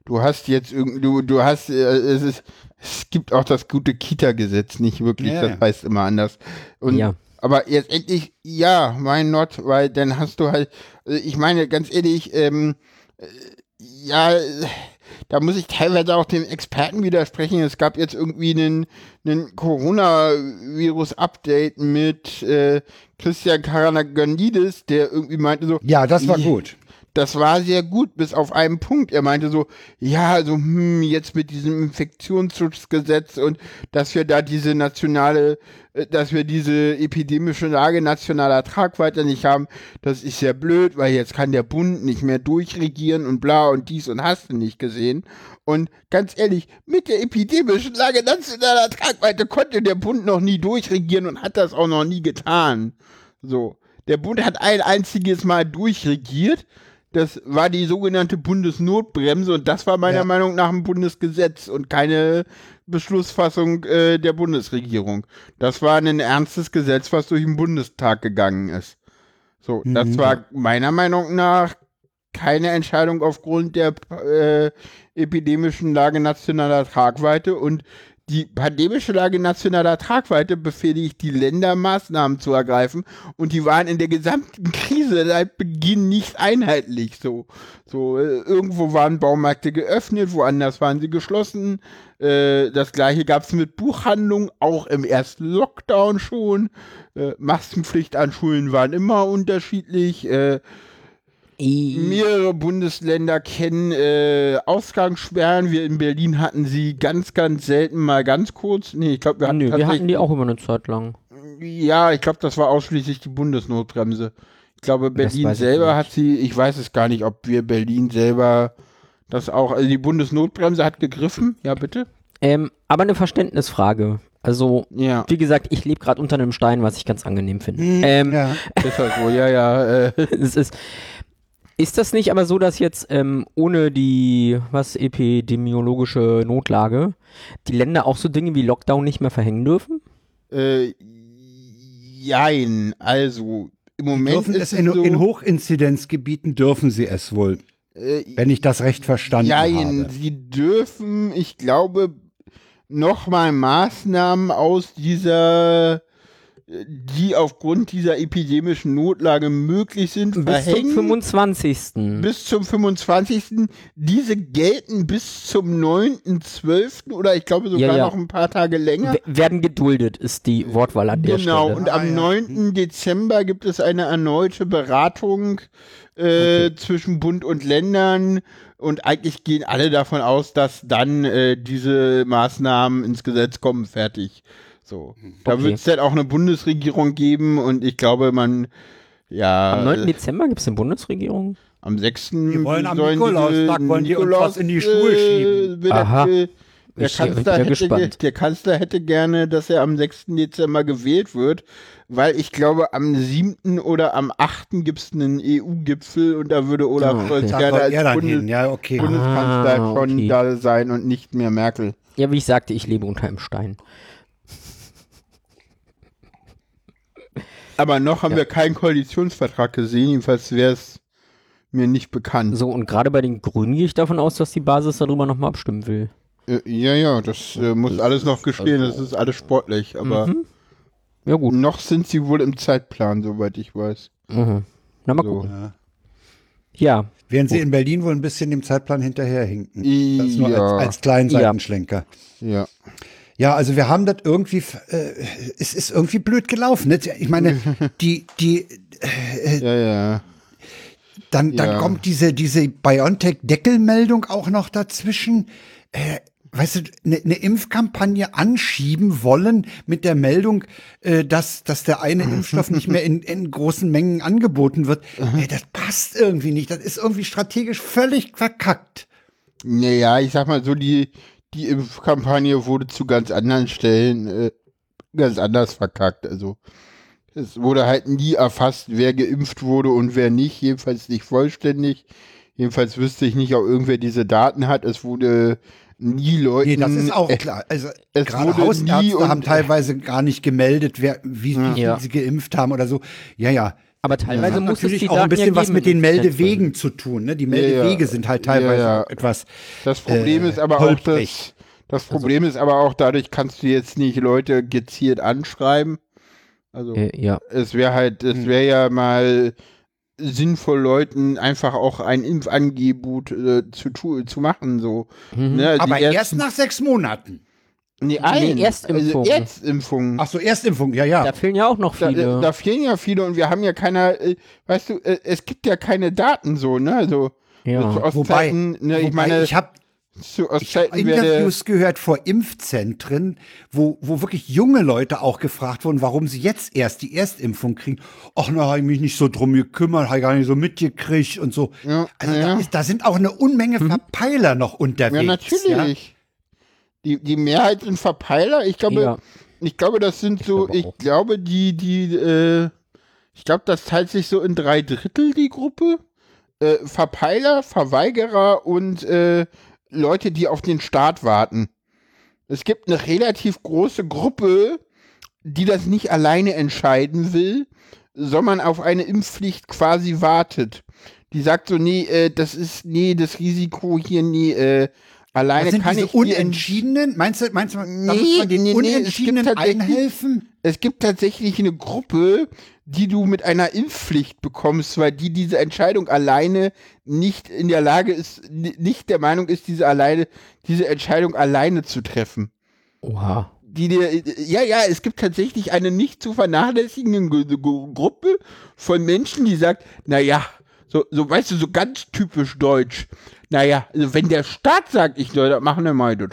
Du hast jetzt irgend, du, du hast, äh, es ist, es gibt auch das gute Kita-Gesetz, nicht wirklich, Ja, das ja. heißt immer anders. Und, Ja. Aber jetzt endlich, ja, mein Not, weil dann hast du halt, äh, ich meine, ganz ehrlich, ähm, äh, ja, da muss ich teilweise auch dem Experten widersprechen. Es gab jetzt irgendwie einen, einen Coronavirus-Update mit äh, Christian Karanagandidis, der irgendwie meinte so, Ja, das war gut. Das war sehr gut, bis auf einen Punkt. Er meinte so, ja, also hm, jetzt mit diesem Infektionsschutzgesetz und dass wir da diese nationale, äh, dass wir diese epidemische Lage nationaler Tragweite nicht haben, das ist ja blöd, weil jetzt kann der Bund nicht mehr durchregieren und bla und dies und hast du nicht gesehen. Und ganz ehrlich, mit der epidemischen Lage nationaler Tragweite konnte der Bund noch nie durchregieren und hat das auch noch nie getan. So. Der Bund hat ein einziges Mal durchregiert. Das war die sogenannte Bundesnotbremse und das war meiner Ja. Meinung nach ein Bundesgesetz und keine Beschlussfassung äh, der Bundesregierung. Das war ein ernstes Gesetz, was durch den Bundestag gegangen ist. So, das Mhm. war meiner Meinung nach keine Entscheidung aufgrund der äh, epidemischen Lage nationaler Tragweite und die pandemische Lage nationaler Tragweite befähigt die Länder, Maßnahmen zu ergreifen und die waren in der gesamten Krise seit Beginn nicht einheitlich. So, so äh, irgendwo waren Baumärkte geöffnet, woanders waren sie geschlossen. Äh, das gleiche gab es mit Buchhandlungen, auch im ersten Lockdown schon. Äh, Maskenpflicht an Schulen waren immer unterschiedlich. Äh, Mehrere Bundesländer kennen äh, Ausgangssperren. Wir in Berlin hatten sie ganz, ganz selten mal ganz kurz. Nee, ich glaube, wir hatten Nö, wir hatten die auch immer eine Zeit lang. Ja, ich glaube, das war ausschließlich die Bundesnotbremse. Ich glaube, Berlin ich selber nicht. hat sie, ich weiß es gar nicht, ob wir Berlin selber das auch, also die Bundesnotbremse hat gegriffen. Ja, bitte? Ähm, aber eine Verständnisfrage. Also, Ja, wie gesagt, ich lebe gerade unter einem Stein, was ich ganz angenehm finde. Mhm, Ähm, ja. ist halt so, ja, ja. Äh, es ist, ist das nicht aber so, dass jetzt ähm, ohne die was epidemiologische Notlage die Länder auch so Dinge wie Lockdown nicht mehr verhängen dürfen? äh, jein, also im Moment Dürfen ist es in, so, in Hochinzidenzgebieten dürfen sie es wohl, äh, wenn ich das recht verstanden Jein, habe. sie dürfen, ich glaube, nochmal Maßnahmen aus dieser, äh, die aufgrund dieser epidemischen Notlage möglich sind, Bis zum verhängen. 25. bis zum 25. Diese gelten bis zum 9.12. oder ich glaube sogar Ja, ja. noch ein paar Tage länger. W- werden geduldet, ist die Wortwahl an der Genau, Stelle. und Ah, am ja. 9. Dezember gibt es eine erneute Beratung äh, zwischen Bund und Ländern. Und eigentlich gehen alle davon aus, dass dann äh, diese Maßnahmen ins Gesetz kommen, fertig. So. Da Okay. wird es dann auch eine Bundesregierung geben und ich glaube, man, ja, Am 9. äh, Dezember gibt es eine Bundesregierung. am 6. Die wollen am sollen Nikolaustag, wollen die uns was in die Schuhe schieben. Aha. will- Der Kanzler, hätte, der Kanzler hätte gerne, dass er am 6. Dezember gewählt wird, weil ich glaube, am 7. oder am 8. gibt es einen EU-Gipfel und da würde Olaf Ah, okay. Scholz Da gerne soll als Bundes ja, okay. Bundeskanzler Ah, schon okay. da sein und nicht mehr Merkel. Ja, wie ich sagte, ich lebe unter einem Stein. Aber noch haben Ja. wir keinen Koalitionsvertrag gesehen, jedenfalls wäre es mir nicht bekannt. So, und gerade bei den Grünen gehe ich davon aus, dass die Basis darüber nochmal abstimmen will. Äh, ja, ja, das äh, muss alles noch geschehen, das ist alles sportlich, aber Mhm. Ja, gut. noch sind sie wohl im Zeitplan, soweit ich weiß. Mhm. Na, mal So. gucken. Ja. Ja, Während sie in Berlin wohl ein bisschen dem Zeitplan hinterherhinken. Das nur Ja. als, als kleinen Seitenschlenker. Ja. Ja, also wir haben das irgendwie, äh, es ist irgendwie blöd gelaufen. Ne? Ich meine, die, die, Ja, ja. dann, dann Ja. kommt diese, diese BioNTech-Deckelmeldung auch noch dazwischen. Äh, weißt du, eine ne Impfkampagne anschieben wollen mit der Meldung, äh, dass, dass der eine Impfstoff nicht mehr in, in großen Mengen angeboten wird. Ey, das passt irgendwie nicht. Das ist irgendwie strategisch völlig verkackt. Naja, ich sag mal so, die, die Impfkampagne wurde zu ganz anderen Stellen äh, ganz anders verkackt. Also es wurde halt nie erfasst, wer geimpft wurde und wer nicht, jedenfalls nicht vollständig. Jedenfalls wüsste ich nicht, ob irgendwer diese Daten hat. Es wurde nie Leuten. Nee, das ist auch äh, klar. Also es gerade wurde nie Hausärzte und- haben teilweise gar nicht gemeldet, wer, wie, wie Ja. viel sie geimpft haben oder so. Ja, ja. Aber teilweise hat muss es natürlich die auch ein Daten bisschen ja was mit den. Meldewegen zu tun. Ne? Die ja. Meldewege sind halt teilweise Ja, ja. etwas. Das Problem äh, ist aber auch, holprig. dass, das Problem ist aber auch, dadurch kannst du jetzt nicht Leute gezielt anschreiben. Also Äh, ja. es wäre halt, es wäre ja mal sinnvoll, Leuten einfach auch ein Impfangebot äh, zu, zu machen, so. Mhm. Ne, die Aber erst nach sechs Monaten. Nee, ein, Erstimpfung. Also Erstimpfung. Ach so, Erstimpfung, ja, ja. Da fehlen ja auch noch Da, viele. da fehlen ja viele und wir haben ja keine, äh, weißt du, äh, es gibt ja keine Daten so, ne? Also ja. Wobei, Ostzeiten, ne, ich wobei meine, ich habe zu Ostzeiten werde, Interviews gehört vor Impfzentren, wo, wo wirklich junge Leute auch gefragt wurden, warum sie jetzt erst die Erstimpfung kriegen. Ach, na, habe ich mich nicht so drum gekümmert, habe ich gar nicht so mitgekriegt und so. Ja, also ja. Da, ist, da sind auch eine Unmenge Verpeiler noch unterwegs. ja natürlich. Die, die Mehrheit sind Verpeiler. Ich glaube, Ja. ich glaube, das sind so, glaube ich glaube, die, die, äh, ich glaube, das teilt sich so in drei Drittel die Gruppe. Äh, Verpeiler, Verweigerer und äh, Leute, die auf den Staat warten. Es gibt eine relativ große Gruppe, die das nicht alleine entscheiden will, sondern auf eine Impfpflicht quasi wartet. Die sagt so, nee, äh, das ist, nee, das Risiko hier, nee, äh, alleine Das sind kann diese ich Unentschiedenen? Meinst du, meinst du, Nee, den nee, nee, es gibt Unentschiedenen tatsächlich- einhelfen? es gibt tatsächlich eine Gruppe, die du mit einer Impfpflicht bekommst, weil die diese Entscheidung alleine nicht in der Lage ist, ni- nicht der Meinung ist, diese alleine, diese Entscheidung alleine zu treffen. Oha. Die dir, ja, ja, es gibt tatsächlich eine nicht zu vernachlässigende Gru- Gru- Gruppe von Menschen, die sagt, naja, so, so, weißt du, so ganz typisch deutsch. Naja, also wenn der Staat sagt, ich soll das machen, dann mach ich das.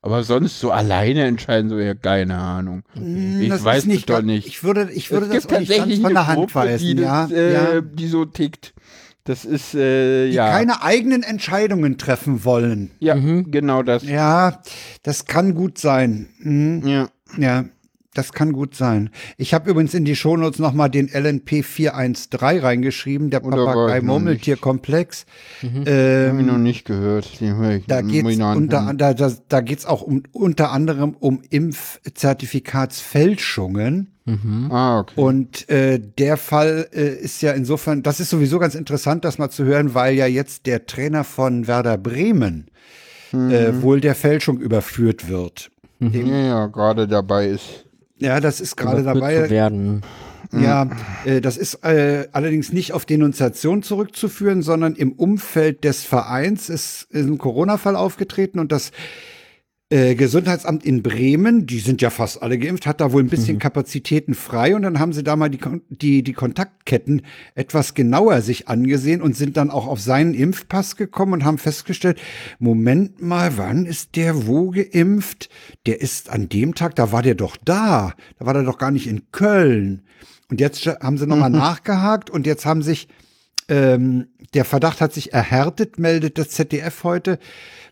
Aber sonst so alleine entscheiden, so, ja, keine Ahnung. Ich Hm, Das weiß es doch nicht. Ich würde, ich würde es das gibt auch nicht ganz tatsächlich von der Hand Gruppe, weisen. die, ja, das, äh, ja. die so tickt. Das ist, äh, Die ja. keine eigenen Entscheidungen treffen wollen. ja, genau das. Ja, das kann gut sein. Hm. Ja. Ja, das kann gut sein. Ich habe übrigens in die Shownotes nochmal den LNP 413 reingeschrieben, der Oh, da war ich Papagei noch ich Ähm, nicht gehört. Ich da ich noch unter, da, da, da geht's auch um, unter anderem um Impfzertifikatsfälschungen. Ah, okay. Und äh, der Fall äh, ist ja insofern, das ist sowieso ganz interessant, das mal zu hören, weil ja jetzt der Trainer von Werder Bremen Mhm. äh, wohl der Fälschung überführt wird. ja, ja, gerade dabei ist. Ja, das ist gerade dabei. Werden. Ja, äh, das ist äh, allerdings nicht auf Denunziation zurückzuführen, sondern im Umfeld des Vereins ist, ist ein Corona-Fall aufgetreten und das äh, Gesundheitsamt in Bremen, die sind ja fast alle geimpft, hat da wohl ein bisschen Kapazitäten frei. Und dann haben sie da mal die, die, die Kontaktketten etwas genauer sich angesehen und sind dann auch auf seinen Impfpass gekommen und haben festgestellt, Moment mal, wann ist der wo geimpft? Der ist an dem Tag, da war der doch da, da war der doch gar nicht in Köln. Und jetzt haben sie nochmal nachgehakt und jetzt haben sich ähm, der Verdacht hat sich erhärtet, meldet das ZDF heute,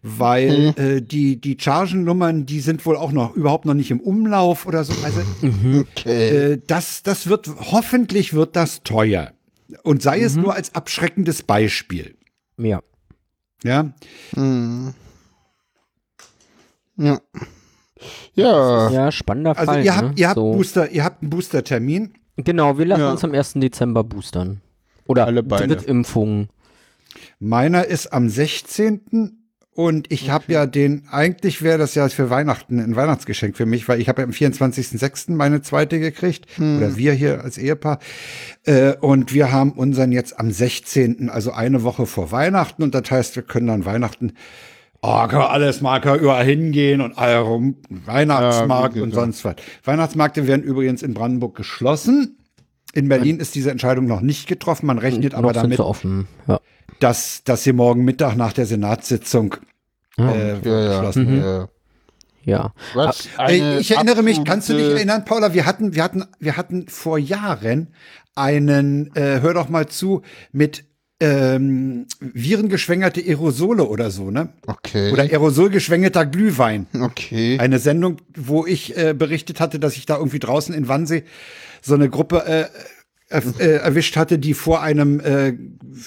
weil äh, die, die Chargennummern, die sind wohl auch noch überhaupt noch nicht im Umlauf oder so. Also Okay. äh, das, das wird, hoffentlich wird das teuer. Und sei es nur als abschreckendes Beispiel. Ja. Ja, Hm. Ja. Ja. Ja, spannender also Fall. ihr ne? habt, ihr habt so. Booster, ihr habt einen Booster-Termin. Genau, wir lassen Ja. uns am 1. Dezember boostern. Oder Alle beide. Drittimpfung. Meiner ist am 16. Und ich habe ja den, eigentlich wäre das ja für Weihnachten ein Weihnachtsgeschenk für mich, weil ich habe ja am 24.06. meine zweite gekriegt. Oder wir hier als Ehepaar. Äh, und wir haben unseren jetzt am 16., also eine Woche vor Weihnachten. Und das heißt, wir können dann Weihnachten, oh, kann alles mal kann überall hingehen und all rum, Weihnachtsmarkt Ja, und sonst was. Weihnachtsmärkte werden übrigens in Brandenburg geschlossen. In Berlin ist diese Entscheidung noch nicht getroffen. Man rechnet aber Noch sind damit, sie offen. Ja. Dass, dass sie morgen Mittag nach der Senatssitzung Ja. äh, Ja, ja. geschlossen Mhm. ja. ja. Was Ey, eine ich erinnere mich, kannst du dich erinnern, Paula? Wir hatten, wir hatten, wir hatten vor Jahren einen, äh, hör doch mal zu, mit ähm, virengeschwängerte Aerosole oder so, ne? Okay. Oder aerosolgeschwängerter Glühwein. okay. Eine Sendung, wo ich äh, berichtet hatte, dass ich da irgendwie draußen in Wannsee so eine Gruppe äh, er, äh, erwischt hatte, die vor einem äh,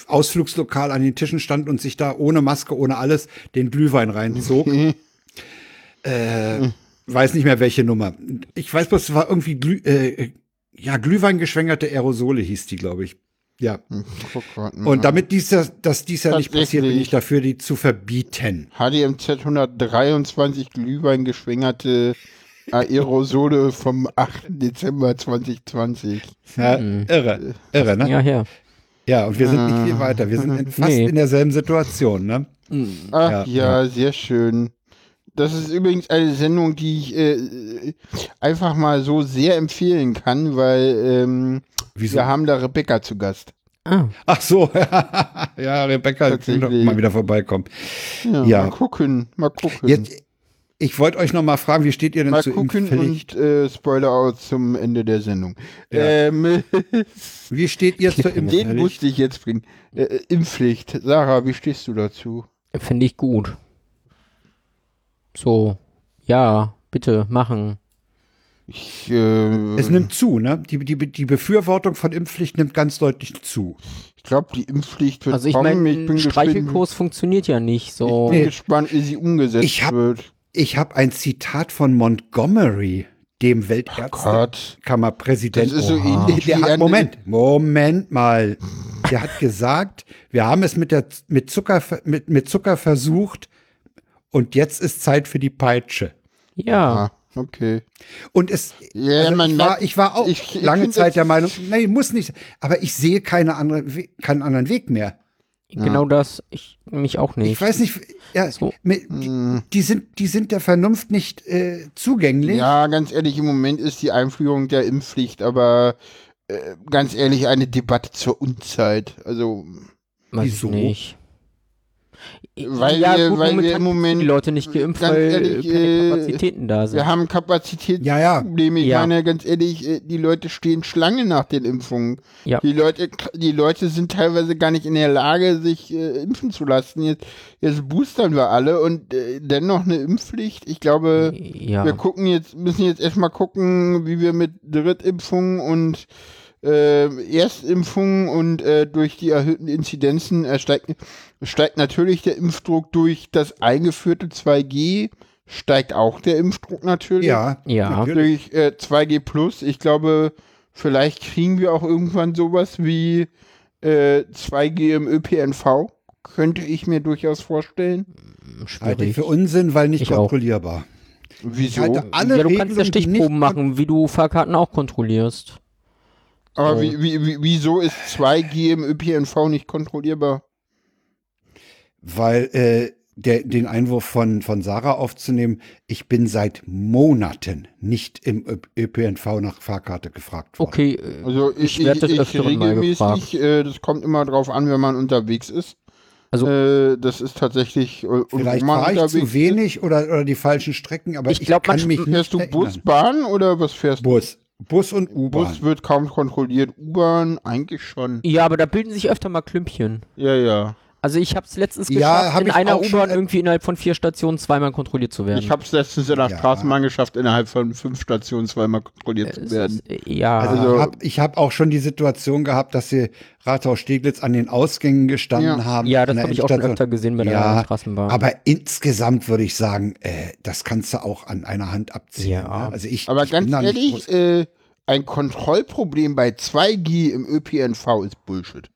Ausflugslokal an den Tischen stand und sich da ohne Maske, ohne alles den Glühwein reinzog. äh, weiß nicht mehr welche Nummer. Ich weiß bloß, es war irgendwie Glüh, äh, ja, Glühweingeschwängerte Aerosole hieß die, glaube ich. Ja. Mal. Und damit dies, ja- dass dies ja nicht passiert, bin ich dafür, die zu verbieten. HDMZ 123 Glühwein geschwängerte Aerosole vom 8. Dezember 2020. Ja, Mhm. Irre, irre, ne? Ja, her. Ja, und wir sind nicht viel weiter. Wir sind in, fast Nee. in derselben Situation, ne? Ach Ja, ja, sehr schön. Das ist übrigens eine Sendung, die ich äh, einfach mal so sehr empfehlen kann, weil ähm, Wieso? wir haben da Rebecca zu Gast. Ah, Ach so, ja, Rebecca, mal wieder vorbeikommen. Ja, Ja. Mal gucken, mal gucken. Jetzt, ich wollte euch noch mal fragen, wie steht ihr denn mal zu gucken Impfpflicht? und äh, Spoiler aus zum Ende der Sendung. Ja. Ähm, Wie steht ihr zur den Impfpflicht? musste ich jetzt bringen. Äh, äh, Impfpflicht. Sarah, wie stehst du dazu? finde ich gut. So, ja, bitte machen. Ich, äh, Es nimmt zu, ne? Die, die, die Befürwortung von Impfpflicht nimmt ganz deutlich zu. ich glaube, die Impfpflicht wird Also ich kommen. meine, ich bin ein gespannt, Streichelkurs funktioniert ja nicht. So. ich bin Nee. gespannt, wie sie umgesetzt Ich hab- wird. Ich habe ein Zitat von Montgomery, dem. Weltärztekammerpräsidenten. Das ist so ähnlich Der wie hat, eine- Moment, Moment mal. Der hat gesagt, wir haben es mit, der, mit, Zucker, mit, mit Zucker versucht und jetzt ist Zeit für die Peitsche. Ja. Ah, okay. Und es, Ja, also man ich, war, ich war auch ich- ich lange Zeit der Meinung, nee, muss nicht, aber ich sehe keine andere, keinen anderen Weg mehr. Genau das. Ich mich auch nicht. Ich weiß nicht, ja, So. mit, die, die, sind, die sind der Vernunft nicht äh, zugänglich. Ja, ganz ehrlich, im Moment ist die Einführung der Impfpflicht, aber äh, ganz ehrlich, eine Debatte zur Unzeit. Also, Weiß Wieso? ich nicht. Weil ja, wir- gut, weil wir im Moment- die Leute nicht geimpft, ganz weil ehrlich, keine äh, Kapazitäten da sind. wir haben Kapazitätsprobleme. Ja, ja. Ich Ja. meine, ganz ehrlich, äh, die Leute stehen Schlange nach den Impfungen. Ja. Die Leute, die Leute sind teilweise gar nicht in der Lage, sich äh, impfen zu lassen. Jetzt, jetzt boostern wir alle und äh, dennoch eine Impfpflicht. Ich glaube, ja. wir gucken jetzt, müssen jetzt erstmal gucken, wie wir mit Drittimpfungen und äh, Erstimpfungen und äh, durch die erhöhten Inzidenzen äh, steigt, steigt natürlich der Impfdruck durch das eingeführte 2G, steigt auch der Impfdruck natürlich. ja, Ja. Durch äh, 2G Plus. Ich glaube, vielleicht kriegen wir auch irgendwann sowas wie äh, 2G im ÖPNV. Könnte ich mir durchaus vorstellen. Halte ich Schwierig. für Unsinn, weil nicht Ich auch. kontrollierbar. Wieso? Ich halte alle ja, du kannst ja Stichproben machen, wie du Fahrkarten auch kontrollierst. Aber Oh. wie, wie, wie, wieso ist 2G im ÖPNV nicht kontrollierbar? Weil äh, der, den Einwurf von, von Sarah aufzunehmen, ich bin seit Monaten nicht im ÖPNV nach Fahrkarte gefragt worden. Okay, äh, Also ich, Ich werd ich, ich regelmäßig, äh, das kommt immer drauf an, wenn man unterwegs ist. Also- äh, das ist tatsächlich, äh, Vielleicht fahre ich zu wenig oder, oder die falschen Strecken, aber Ich ich, glaub, kann mich Fährst du. Bus, Bahn oder was fährst du? Bus. Bus und U-Bahn. Bus wird kaum kontrolliert, U-Bahn eigentlich schon. ja, aber da bilden sich öfter mal Klümpchen. Ja, ja. Also ich habe es letztens Ja, geschafft, hab in einer U-Bahn äh, irgendwie innerhalb von vier Stationen zweimal kontrolliert zu werden. Ich habe es letztens in der Ja. Straßenbahn geschafft, innerhalb von fünf Stationen zweimal kontrolliert zu Es werden. ist, äh, ja, Also, Also- ich hab- ich habe auch schon die Situation gehabt, dass sie Rathaus Steglitz an den Ausgängen gestanden Ja. haben. ja, das habe ich auch schon öfter gesehen bei der Ja, Straßenbahn. Aber insgesamt würde ich sagen, äh, das kannst du auch an einer Hand abziehen. Ja. ne? Also ich, Aber ich ganz ehrlich, äh, ein Kontrollproblem bei 2G im ÖPNV ist Bullshit.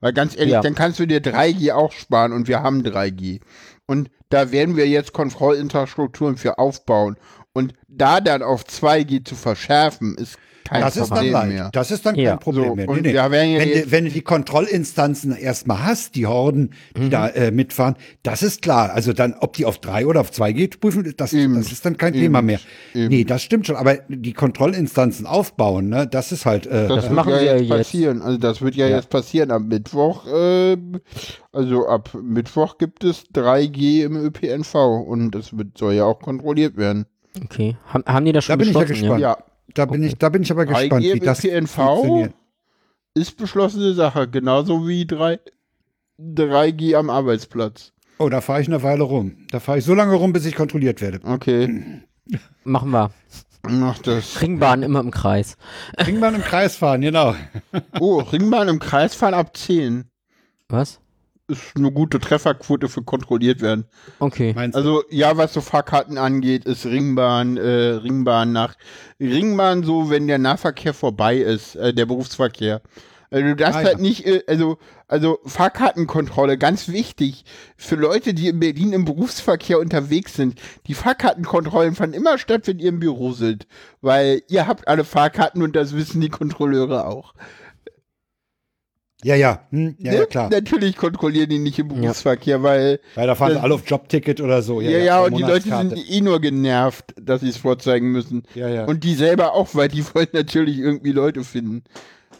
Weil ganz ehrlich, Ja. dann kannst du dir 3G auch sparen und wir haben 3G. Und da werden wir jetzt Kontrollinfrastrukturen für aufbauen. Und da dann auf 2G zu verschärfen, ist kein das ist dann Problem mehr. Das ist dann Ja. kein Problem So, mehr. da werden ja wenn, wenn du die Kontrollinstanzen erstmal hast, die Horden, die Mhm. da äh, mitfahren, das ist klar. Also dann, ob die auf drei oder auf zwei geht, prüfen, das, Eben. das ist dann kein Eben. Thema mehr. Eben. Nee, das stimmt schon. Aber die Kontrollinstanzen aufbauen, ne, das ist halt. Äh, Das, Das wird machen ja wir jetzt jetzt. passieren. Also das wird ja, Ja. jetzt passieren am Mittwoch. ähm, also ab Mittwoch gibt es 3G im ÖPNV und das wird, soll ja auch kontrolliert werden. Okay. Haben, haben die das schon Da bin ich ja gespannt. Ja, da bin ich, da bin ich aber 3G gespannt, wie das ÖPNV funktioniert. ist beschlossene Sache, genauso wie 3, 3G am Arbeitsplatz. Oh, da fahre ich eine Weile rum. Da fahre ich so lange rum, bis ich kontrolliert werde. Okay, Machen wir. mach das. Ringbahn immer im Kreis. Ringbahn im Kreis fahren, genau. Oh, Ringbahn im Kreis fahren ab 10. Was? Ist eine gute Trefferquote für kontrolliert werden. Okay. Meinst? Also ja, was so Fahrkarten angeht, ist Ringbahn, äh, Ringbahn nach Ringbahn so, wenn der Nahverkehr vorbei ist, äh, der Berufsverkehr. Also du darfst Ah, ja. halt nicht, äh, also also Fahrkartenkontrolle, ganz wichtig für Leute, die in Berlin im Berufsverkehr unterwegs sind. Die Fahrkartenkontrollen fanden immer statt, wenn ihr im Büro sind, weil ihr habt alle Fahrkarten und das wissen die Kontrolleure auch. Ja, ja. Hm, ja, ja, Ne? klar. Natürlich kontrollieren die nicht im Berufsverkehr, weil Weil da fahren sie Das- alle auf Jobticket oder so. ja, ja, und die Leute sind eh nur genervt, dass sie es vorzeigen müssen. Ja, ja. Und die selber auch, weil die wollen natürlich irgendwie Leute finden.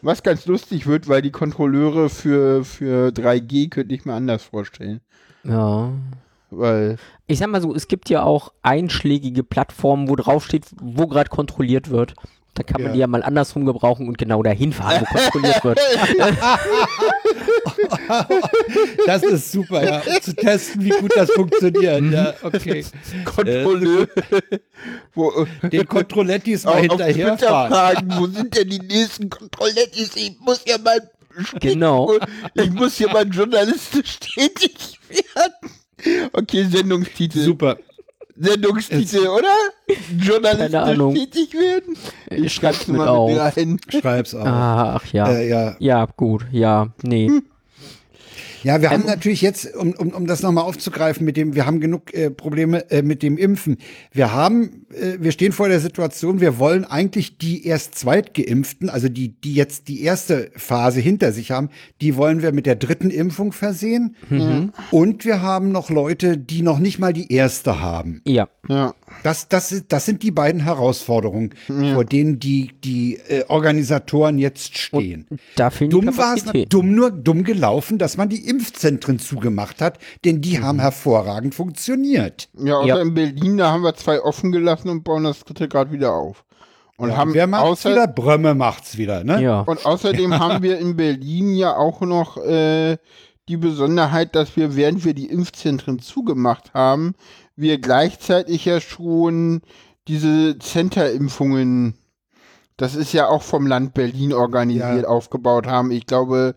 Was ganz lustig wird, weil die Kontrolleure für, für 3G könnte ich mir anders vorstellen. Ja. Weil, Ich sag mal so, es gibt ja auch einschlägige Plattformen, wo drauf steht, wo gerade kontrolliert wird. Da kann man Ja. die ja mal andersrum gebrauchen und genau dahin fahren, wo kontrolliert wird. Das ist super, ja. Um zu testen, wie gut das funktioniert. Ja, okay. Kontrolleure, wo, Den Kontrollettis auch mal hinterherfahren. fragen, wo sind denn die nächsten Kontrollettis? Ich muss ja mal Genau. Ich muss hier mal journalistisch tätig werden. Okay, Sendungstitel. Super. Sendungstitel, oder? Journalistisch tätig werden? Ich schreib's mit mal auf. rein. Schreib's auch. Ah, ach ja. Äh, ja. Ja, gut. Ja, nee. Ja, wir haben natürlich jetzt, um, um, um das nochmal aufzugreifen, mit dem, wir haben genug äh, Probleme äh, mit dem Impfen. Wir haben, äh, wir stehen vor der Situation, wir wollen eigentlich die erst Zweitgeimpften, also die, die jetzt die erste Phase hinter sich haben, die wollen wir mit der dritten Impfung versehen. Und wir haben noch Leute, die noch nicht mal die erste haben. Ja. Ja. Das, das, das sind die beiden Herausforderungen, vor denen die, die äh, Organisatoren jetzt stehen. Da Dumm war es, dumm nur dumm gelaufen, dass man die Impfzentren zugemacht hat, denn die haben hervorragend funktioniert. Ja, außer Ja. in Berlin, da haben wir zwei offen gelassen und bauen das dritte gerade wieder auf. Und haben Wer macht's außer, wieder? Brömme macht's wieder, ne? Ja. Und außerdem haben wir in Berlin ja auch noch äh, die Besonderheit, dass wir, während wir die Impfzentren zugemacht haben, wir gleichzeitig ja schon diese Center-Impfungen, das ist ja auch vom Land Berlin organisiert, Ja. aufgebaut haben. Ich glaube,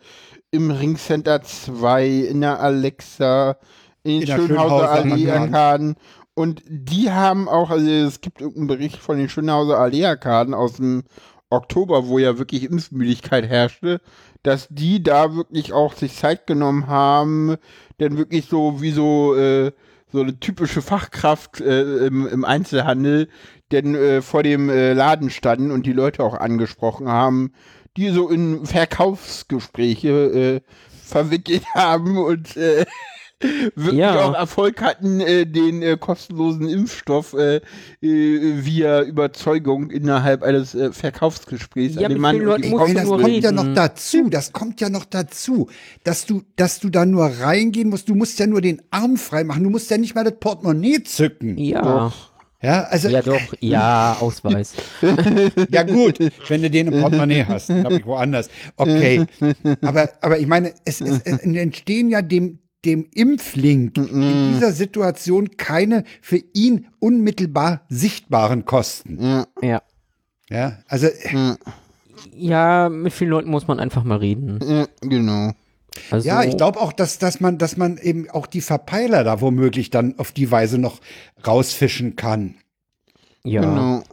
im Ringcenter 2, in der Alexa, in den In Schönhauser Allee-Arkaden. Und die haben auch, also es gibt irgendeinen Bericht von den Schönhauser Allee-Arkaden aus dem Oktober, wo ja wirklich Impfmüdigkeit herrschte, dass die da wirklich auch sich Zeit genommen haben, denn wirklich so wie so äh, so eine typische Fachkraft äh, im, im Einzelhandel, denn äh, vor dem äh, Laden standen und die Leute auch angesprochen haben, die so in Verkaufsgespräche äh, verwickelt haben und äh, wirklich Ja. auch Erfolg hatten, äh, den äh, kostenlosen Impfstoff äh, äh, via Überzeugung innerhalb eines äh, Verkaufsgesprächs Ja, an den Mann musst Frau Ey, das nur kommt ja reden. noch dazu, das kommt ja noch dazu, dass du, dass du da nur reingehen musst. Du musst ja nur den Arm frei machen. Du musst ja nicht mal das Portemonnaie zücken. Ja. Ja, also, Ja, doch. Ja, Ausweis. ja gut, wenn du den im Portemonnaie hast, glaube ich woanders. Okay, aber, aber ich meine, es, es, es entstehen ja dem, dem Impfling in dieser Situation keine für ihn unmittelbar sichtbaren Kosten. Ja, Ja. Ja, also Ja, mit vielen Leuten muss man einfach mal reden. ja, genau. Also, Ja, ich glaube auch, dass, dass man, dass man eben auch die Verpeiler da womöglich dann auf die Weise noch rausfischen kann. Ja. Genau.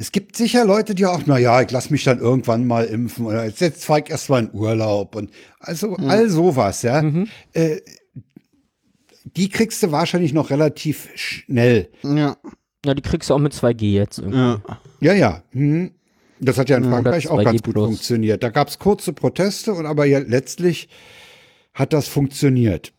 Es gibt sicher Leute, die auch, na ja, ich lass mich dann irgendwann mal impfen oder jetzt, jetzt fahr ich erst mal in Urlaub und also all sowas, ja. Äh, die kriegst du wahrscheinlich noch relativ schnell. Ja. Ja, die kriegst du auch mit 2G jetzt irgendwie. ja. Ja, ja. Hm. Das hat ja in Frankreich auch 2G ganz gut plus. funktioniert. Da gab es kurze Proteste und aber ja, letztlich hat das funktioniert.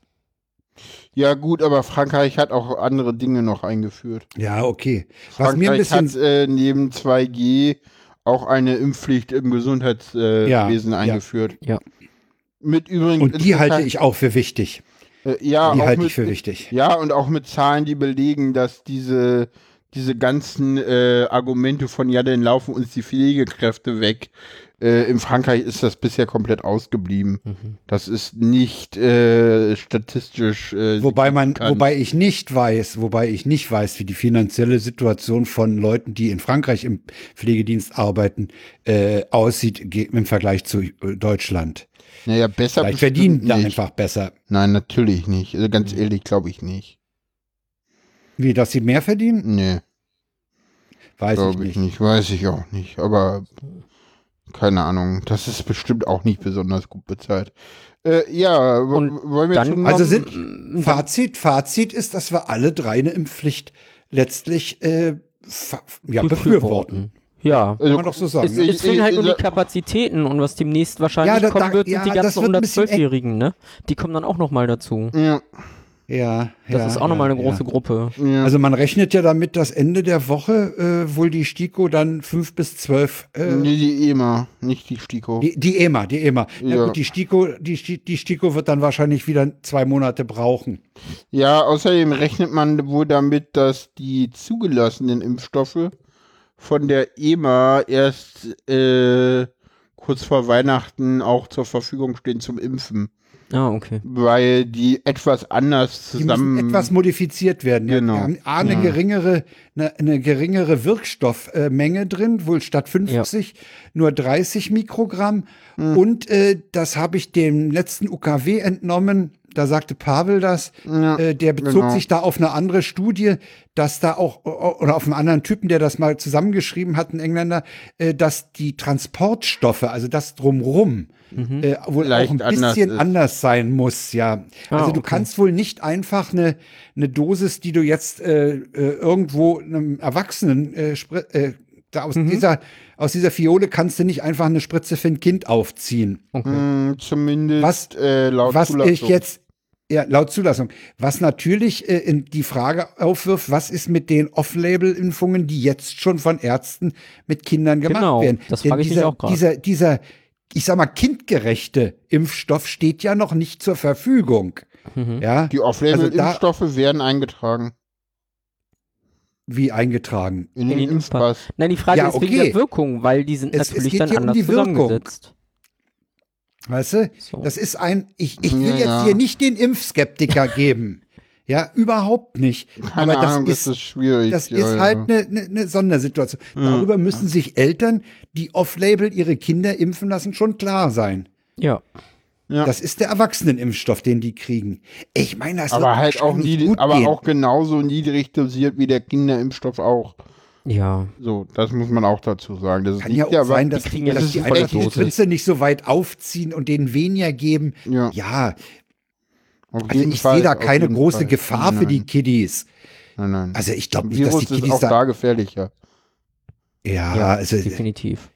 Ja, gut, aber Frankreich hat auch andere Dinge noch eingeführt. Ja, okay. Was Frankreich hat äh, neben 2G auch eine Impfpflicht im Gesundheitswesen äh, Ja, Wesen ja. eingeführt. Ja. Mit übrigens. und die halte ich auch für wichtig. Äh, ja, Die halte mit, ich für wichtig. Ja, und auch mit Zahlen, die belegen, dass diese, diese ganzen äh, Argumente von, ja, dann laufen uns die Pflegekräfte weg. Äh, in Frankreich ist das bisher komplett ausgeblieben. Mhm. Das ist nicht äh, statistisch. Äh, Wobei man, wobei ich nicht weiß, wobei ich nicht weiß, wie die finanzielle Situation von Leuten, die in Frankreich im Pflegedienst arbeiten, äh, aussieht im Vergleich zu äh, Deutschland. Naja, besser Vielleicht verdienen die nicht. einfach besser. Nein, natürlich nicht. Also ganz Mhm. ehrlich, glaube ich nicht. Wie, dass sie mehr verdienen? Nee, Weiß ich glaube nicht. ich nicht. Weiß ich auch nicht. Aber keine Ahnung. Das ist bestimmt auch nicht besonders gut bezahlt. Äh, ja, Und wollen wir dann zum Also sind Fazit, Fazit ist, dass wir alle drei eine Impfpflicht letztlich äh, ja, befürworten. Ja. Kann man doch so sagen. Es, ne? ich- es fehlen halt nur ich- die Kapazitäten und was demnächst wahrscheinlich Ja, da- kommen wird, sind ja, die ganzen wird ein bisschen 112-Jährigen, ne? Die kommen dann auch nochmal dazu. ja, Ja, Das ja, ist auch nochmal ja, eine große ja. Gruppe. ja. Also man rechnet ja damit, dass Ende der Woche äh, wohl die STIKO dann fünf bis zwölf äh, nee, die EMA, nicht die STIKO. Die, die EMA, die EMA. Ja. Ja. gut, die STIKO, die, die STIKO wird dann wahrscheinlich wieder zwei Monate brauchen. Ja, außerdem rechnet man wohl damit, dass die zugelassenen Impfstoffe von der EMA erst äh, kurz vor Weihnachten auch zur Verfügung stehen zum Impfen, Ah, okay. weil die etwas anders Die zusammen. müssen etwas modifiziert werden. Ja, Genau. Die haben A, eine Ja. geringere, eine, eine geringere Wirkstoffmenge drin, wohl statt 50 nur 30 Mikrogramm. Hm. Und äh, das habe ich dem letzten UKW entnommen. Da sagte Pavel das, Ja, äh, der bezog genau. sich da auf eine andere Studie, dass da auch, oder auf einen anderen Typen, der das mal zusammengeschrieben hat, ein Engländer, äh, dass die Transportstoffe, also das drumrum, äh, wohl Leicht auch ein anders bisschen ist. anders sein muss, ja. Ah, Also du okay. kannst wohl nicht einfach eine, eine Dosis, die du jetzt äh, äh, irgendwo einem Erwachsenen äh, äh, da aus dieser aus dieser Fiole kannst du nicht einfach eine Spritze für ein Kind aufziehen. Hm, zumindest Was- äh, laut Was Zulassung. ich jetzt ja, laut Zulassung. Was natürlich äh, in die Frage aufwirft, was ist mit den Off-Label-Impfungen, die jetzt schon von Ärzten mit Kindern gemacht Genau, werden? das Denn frage ich mich dieser, auch gerade. Dieser, dieser, ich sag mal, kindgerechte Impfstoff steht ja noch nicht zur Verfügung. Mhm. Ja, Die Also Off-Label-Impfstoffe werden eingetragen wie eingetragen. in den In den Impfpass. Nein, die Frage Ja, ist wegen okay. der Wirkung, weil die sind Es- es natürlich geht dann um anders die Wirkung. zusammengesetzt. Weißt du? So. Das ist ein, ich, ich will Ja, jetzt ja. hier nicht den Impfskeptiker geben. Ja, überhaupt nicht. Keine Aber das Ahnung, ist, das ist schwierig. Das ja, ist halt eine ne, ne Sondersituation. Darüber müssen sich Eltern, die off-label ihre Kinder impfen lassen, schon klar sein. Ja. Ja. Das ist der Erwachsenenimpfstoff, den die kriegen. Ich meine, das aber wird halt auch gut aber gehen. auch genauso niedrig dosiert wie der Kinderimpfstoff auch. Ja. So, das muss man auch dazu sagen. Das Kann ja auch sein, dass, die kriegen dass das die ist einfach die. Spritze nicht so weit aufziehen und denen weniger geben. Ja, Ja, auf also ich Fall, sehe da keine große Fall. Gefahr nein, für die Kiddies. Nein, nein. Also ich glaube Das nicht, dass die ist Kiddies auch da, da gefährlicher. ja, ja, also definitiv.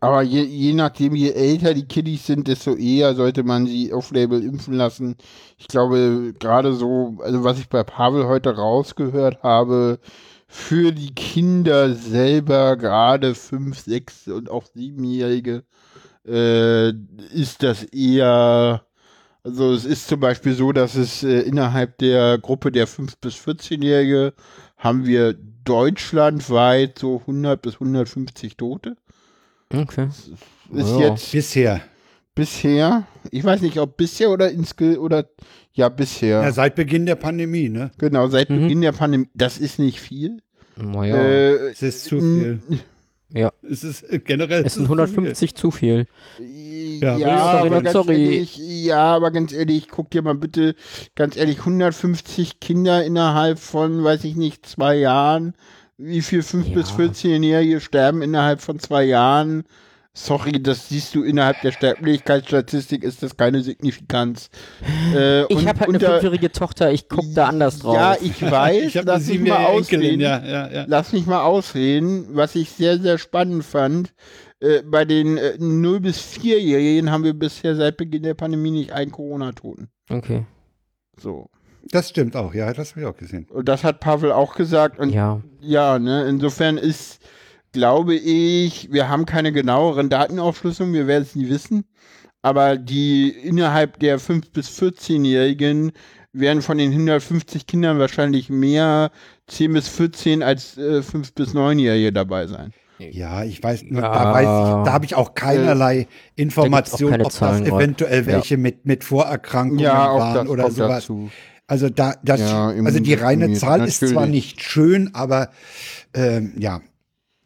Aber je, je nachdem, je älter die Kiddies sind, desto eher sollte man sie auf-Label impfen lassen. Ich glaube, gerade so, also was ich bei Pavel heute rausgehört habe, für die Kinder selber, gerade fünf, sechs und auch siebenjährige, äh, ist das eher, also es ist zum Beispiel so, dass es äh, innerhalb der Gruppe der 5- bis 14-Jährige haben wir deutschlandweit so 100 bis 150 Tote. Okay. Ist Ja. jetzt bisher. bisher, ich weiß nicht, ob bisher oder insge oder ja, bisher. Ja, seit Beginn der Pandemie, ne? genau, seit Mhm. Beginn der Pandemie. Das ist nicht viel. Naja. Äh, Es ist zu viel. Ja. Es ist äh, generell. es sind 150 zu viel. ja, Ja, aber ganz sorry. ehrlich, ja, aber ganz ehrlich, guck dir mal bitte, ganz ehrlich, 150 Kinder innerhalb von, weiß ich nicht, zwei Jahren. Wie viel 5- Ja. bis 14-Jährige sterben innerhalb von zwei Jahren? Sorry, das siehst du innerhalb der Sterblichkeitsstatistik, ist das keine Signifikanz. Äh, Ich habe halt eine fünfjährige Tochter, ich guck da anders drauf. Ja, ich weiß, Ich lass mich mal ausreden. ja, ja, ja. Lass mich mal ausreden. Was ich sehr, sehr spannend fand, äh, bei den äh, 0- bis 4-Jährigen haben wir bisher seit Beginn der Pandemie nicht einen Corona-Toten. Okay. So. Das stimmt auch, ja, das habe ich auch gesehen. Und das hat Pavel auch gesagt. Und Ja. Ja, ne, insofern ist, glaube ich, wir haben keine genaueren Datenaufschlüsselungen, wir werden es nie wissen. Aber die innerhalb der 5- bis 14-Jährigen werden von den 150 Kindern wahrscheinlich mehr 10 bis 14 als äh, 5 bis 9-Jährige dabei sein. Ja, ich weiß, Ja. da weiß ich, da habe ich auch keinerlei Information, keine ob Zahlen das eventuell welche mit, mit Vorerkrankungen Ja, waren das oder sowas. dazu. Also da, das, Ja, also die reine Zahl ist zwar natürlich. nicht schön, aber ähm, ja.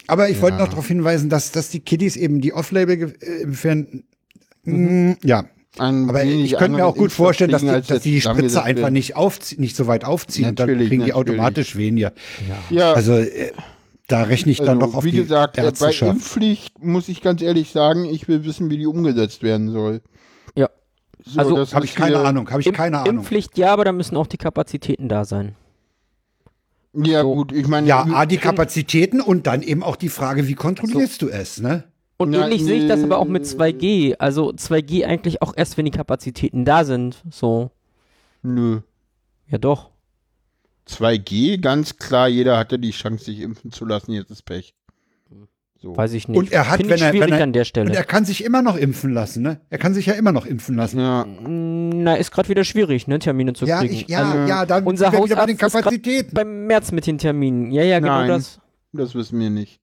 Aber ich wollte Ja. noch darauf hinweisen, dass, dass die Kiddies eben die Off-Label äh, empfehlen. Mm, Ja, Ein aber ich könnte mir auch gut Impfstoff vorstellen, dass die, dass jetzt die die Spritze einfach nicht, aufzie nicht so weit aufziehen und dann Natürlich, kriegen die natürlich. automatisch weniger. Ja, Also äh, da rechne ich dann also, noch auf wie die gesagt, äh, bei. Impfpflicht muss ich ganz ehrlich sagen, ich will wissen, wie die umgesetzt werden soll. So, Also, das Habe ich keine Ahnung, habe ich Imp- keine Ahnung. Impfpflicht ja, aber da müssen auch die Kapazitäten da sein. Ja, So. gut, ich meine, Ja, A, die Kapazitäten und dann eben auch die Frage, wie kontrollierst du es, ne? Und Na, ähnlich sehe ich das aber auch mit 2G. Also 2G eigentlich auch erst, wenn die Kapazitäten da sind. So. nö. Ja doch. 2G, ganz klar, jeder hatte die Chance, sich impfen zu lassen, jetzt ist Pech. So. Weiß ich nicht. Und er hat, Finde ich wenn er- schwierig wenn er- an der Und Stelle. er kann sich immer noch impfen lassen, ne? Er kann sich ja immer noch impfen lassen. Ja, Na, ist gerade wieder schwierig, ne, Termine zu Ja, kriegen. ich, ja, also, ja, dann unser sind wir wieder bei Hausarzt den Kapazitäten. beim März mit den Terminen. Ja, ja, genau Nein. das. das wissen wir nicht.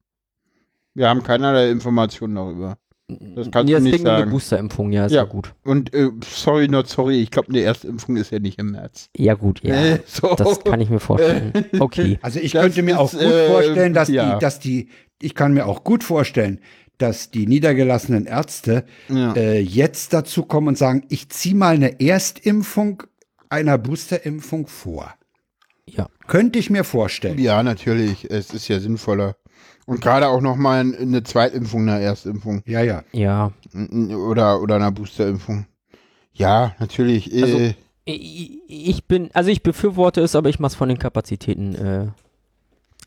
Wir haben keinerlei Informationen darüber. Das kannst ja, du nicht deswegen eine sagen. Boosterimpfung, ja, ist Ja. ja, gut. Und äh, sorry, not sorry, ich glaube, eine Erstimpfung ist ja nicht im März. Ja, gut, ja. Äh, so. Das kann ich mir vorstellen. Okay. Also ich Das könnte mir auch ist, gut äh, vorstellen, dass ja. die, dass die, ich kann mir auch gut vorstellen, dass die niedergelassenen Ärzte Ja. äh, jetzt dazu kommen und sagen, ich ziehe mal eine Erstimpfung einer Boosterimpfung vor. Ja. Könnte ich mir vorstellen. ja, natürlich, es ist ja sinnvoller. Und gerade auch nochmal eine Zweitimpfung, eine Erstimpfung. Ja, ja. Ja. Oder, oder eine Boosterimpfung. Ja, natürlich. Äh, Also- Ich ich bin, also ich befürworte es, aber ich mache es von den Kapazitäten äh,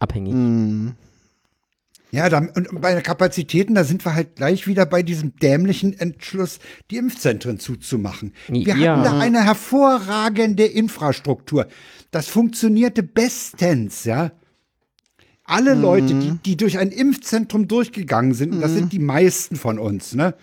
abhängig. Ja, da, und bei den Kapazitäten, da sind wir halt gleich wieder bei diesem dämlichen Entschluss, die Impfzentren zuzumachen. Wir Ja. hatten da eine hervorragende Infrastruktur. Das funktionierte bestens, ja. Alle Leute, die, die durch ein Impfzentrum durchgegangen sind, und das sind die meisten von uns, ne,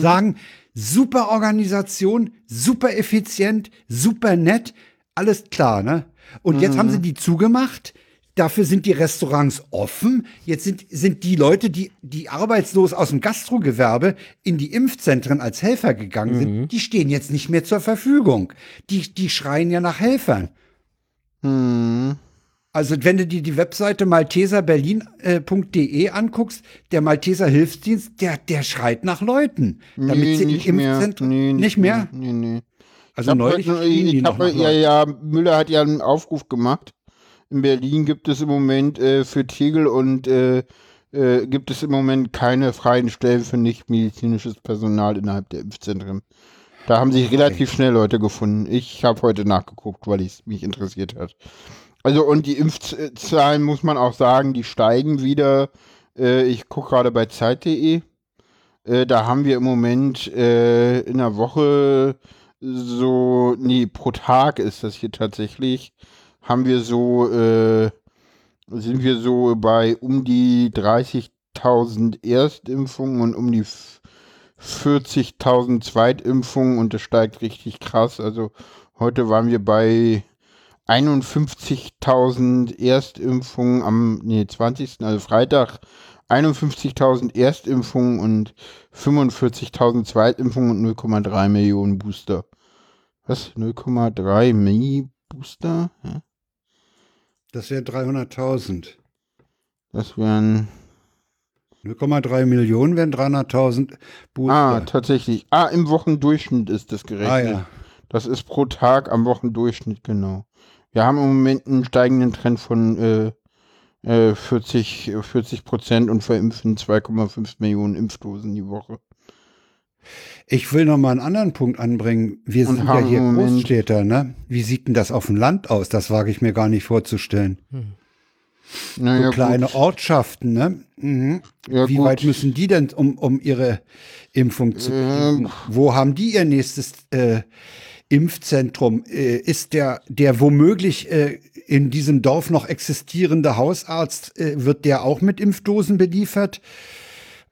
sagen, super Organisation, super effizient, super nett, alles klar, ne? Und jetzt haben sie die zugemacht. Dafür sind die Restaurants offen. Jetzt sind, sind die Leute, die, die arbeitslos aus dem Gastrogewerbe in die Impfzentren als Helfer gegangen sind, die stehen jetzt nicht mehr zur Verfügung. Die, die schreien ja nach Helfern. Hm. Also wenn du dir die Webseite malteserberlin.de anguckst, der Malteser Hilfsdienst, der, der schreit nach Leuten, damit Nee, sie nicht im mehr. Impfzentren Nee, nicht mehr. Nee, nee. Also Ich hab neulich die ich noch hab, ja, ja, Müller hat ja einen Aufruf gemacht. In Berlin gibt es im Moment äh, für Tegel und äh, äh, gibt es im Moment keine freien Stellen für nicht medizinisches Personal innerhalb der Impfzentren. Da haben sich relativ schnell Leute gefunden. Ich habe heute nachgeguckt, weil es mich interessiert hat. Also und die Impfzahlen muss man auch sagen, die steigen wieder. Äh, ich gucke gerade bei Zeit.de. Äh, da haben wir im Moment äh, in der Woche so, nee, pro Tag ist das hier tatsächlich, haben wir so, äh, sind wir so bei um die 30.000 Erstimpfungen und um die f- 40.000 Zweitimpfungen und das steigt richtig krass. Also heute waren wir bei 51.000 Erstimpfungen am, nee, 20., also Freitag 51.000 Erstimpfungen und 45.000 Zweitimpfungen und 0,3 Millionen Booster. Was? 0,3 Milli Booster? Ja, Das wäre 300.000. das wären. 0,3 Millionen wären 300.000 Booster. Ah, tatsächlich. Ah, im Wochendurchschnitt ist das gerechnet. Ah, ja. Das ist pro Tag am Wochendurchschnitt, genau. Wir haben im Moment einen steigenden Trend von äh, äh, 40, 40 Prozent und verimpfen 2,5 Millionen Impfdosen die Woche. Ich will noch mal einen anderen Punkt anbringen. Wir sind ja hier Moment- Großstädter, ne? Wie sieht denn das auf dem Land aus? Das wage ich mir gar nicht vorzustellen. Naja, so kleine gut. Ortschaften, ne? Mhm. Ja, Wie gut. weit müssen die denn, um, um ihre Impfung zu kriegen? Ähm. Wo haben die ihr nächstes äh, Impfzentrum? Äh, ist der, der womöglich äh, in diesem Dorf noch existierende Hausarzt, äh, wird der auch mit Impfdosen beliefert?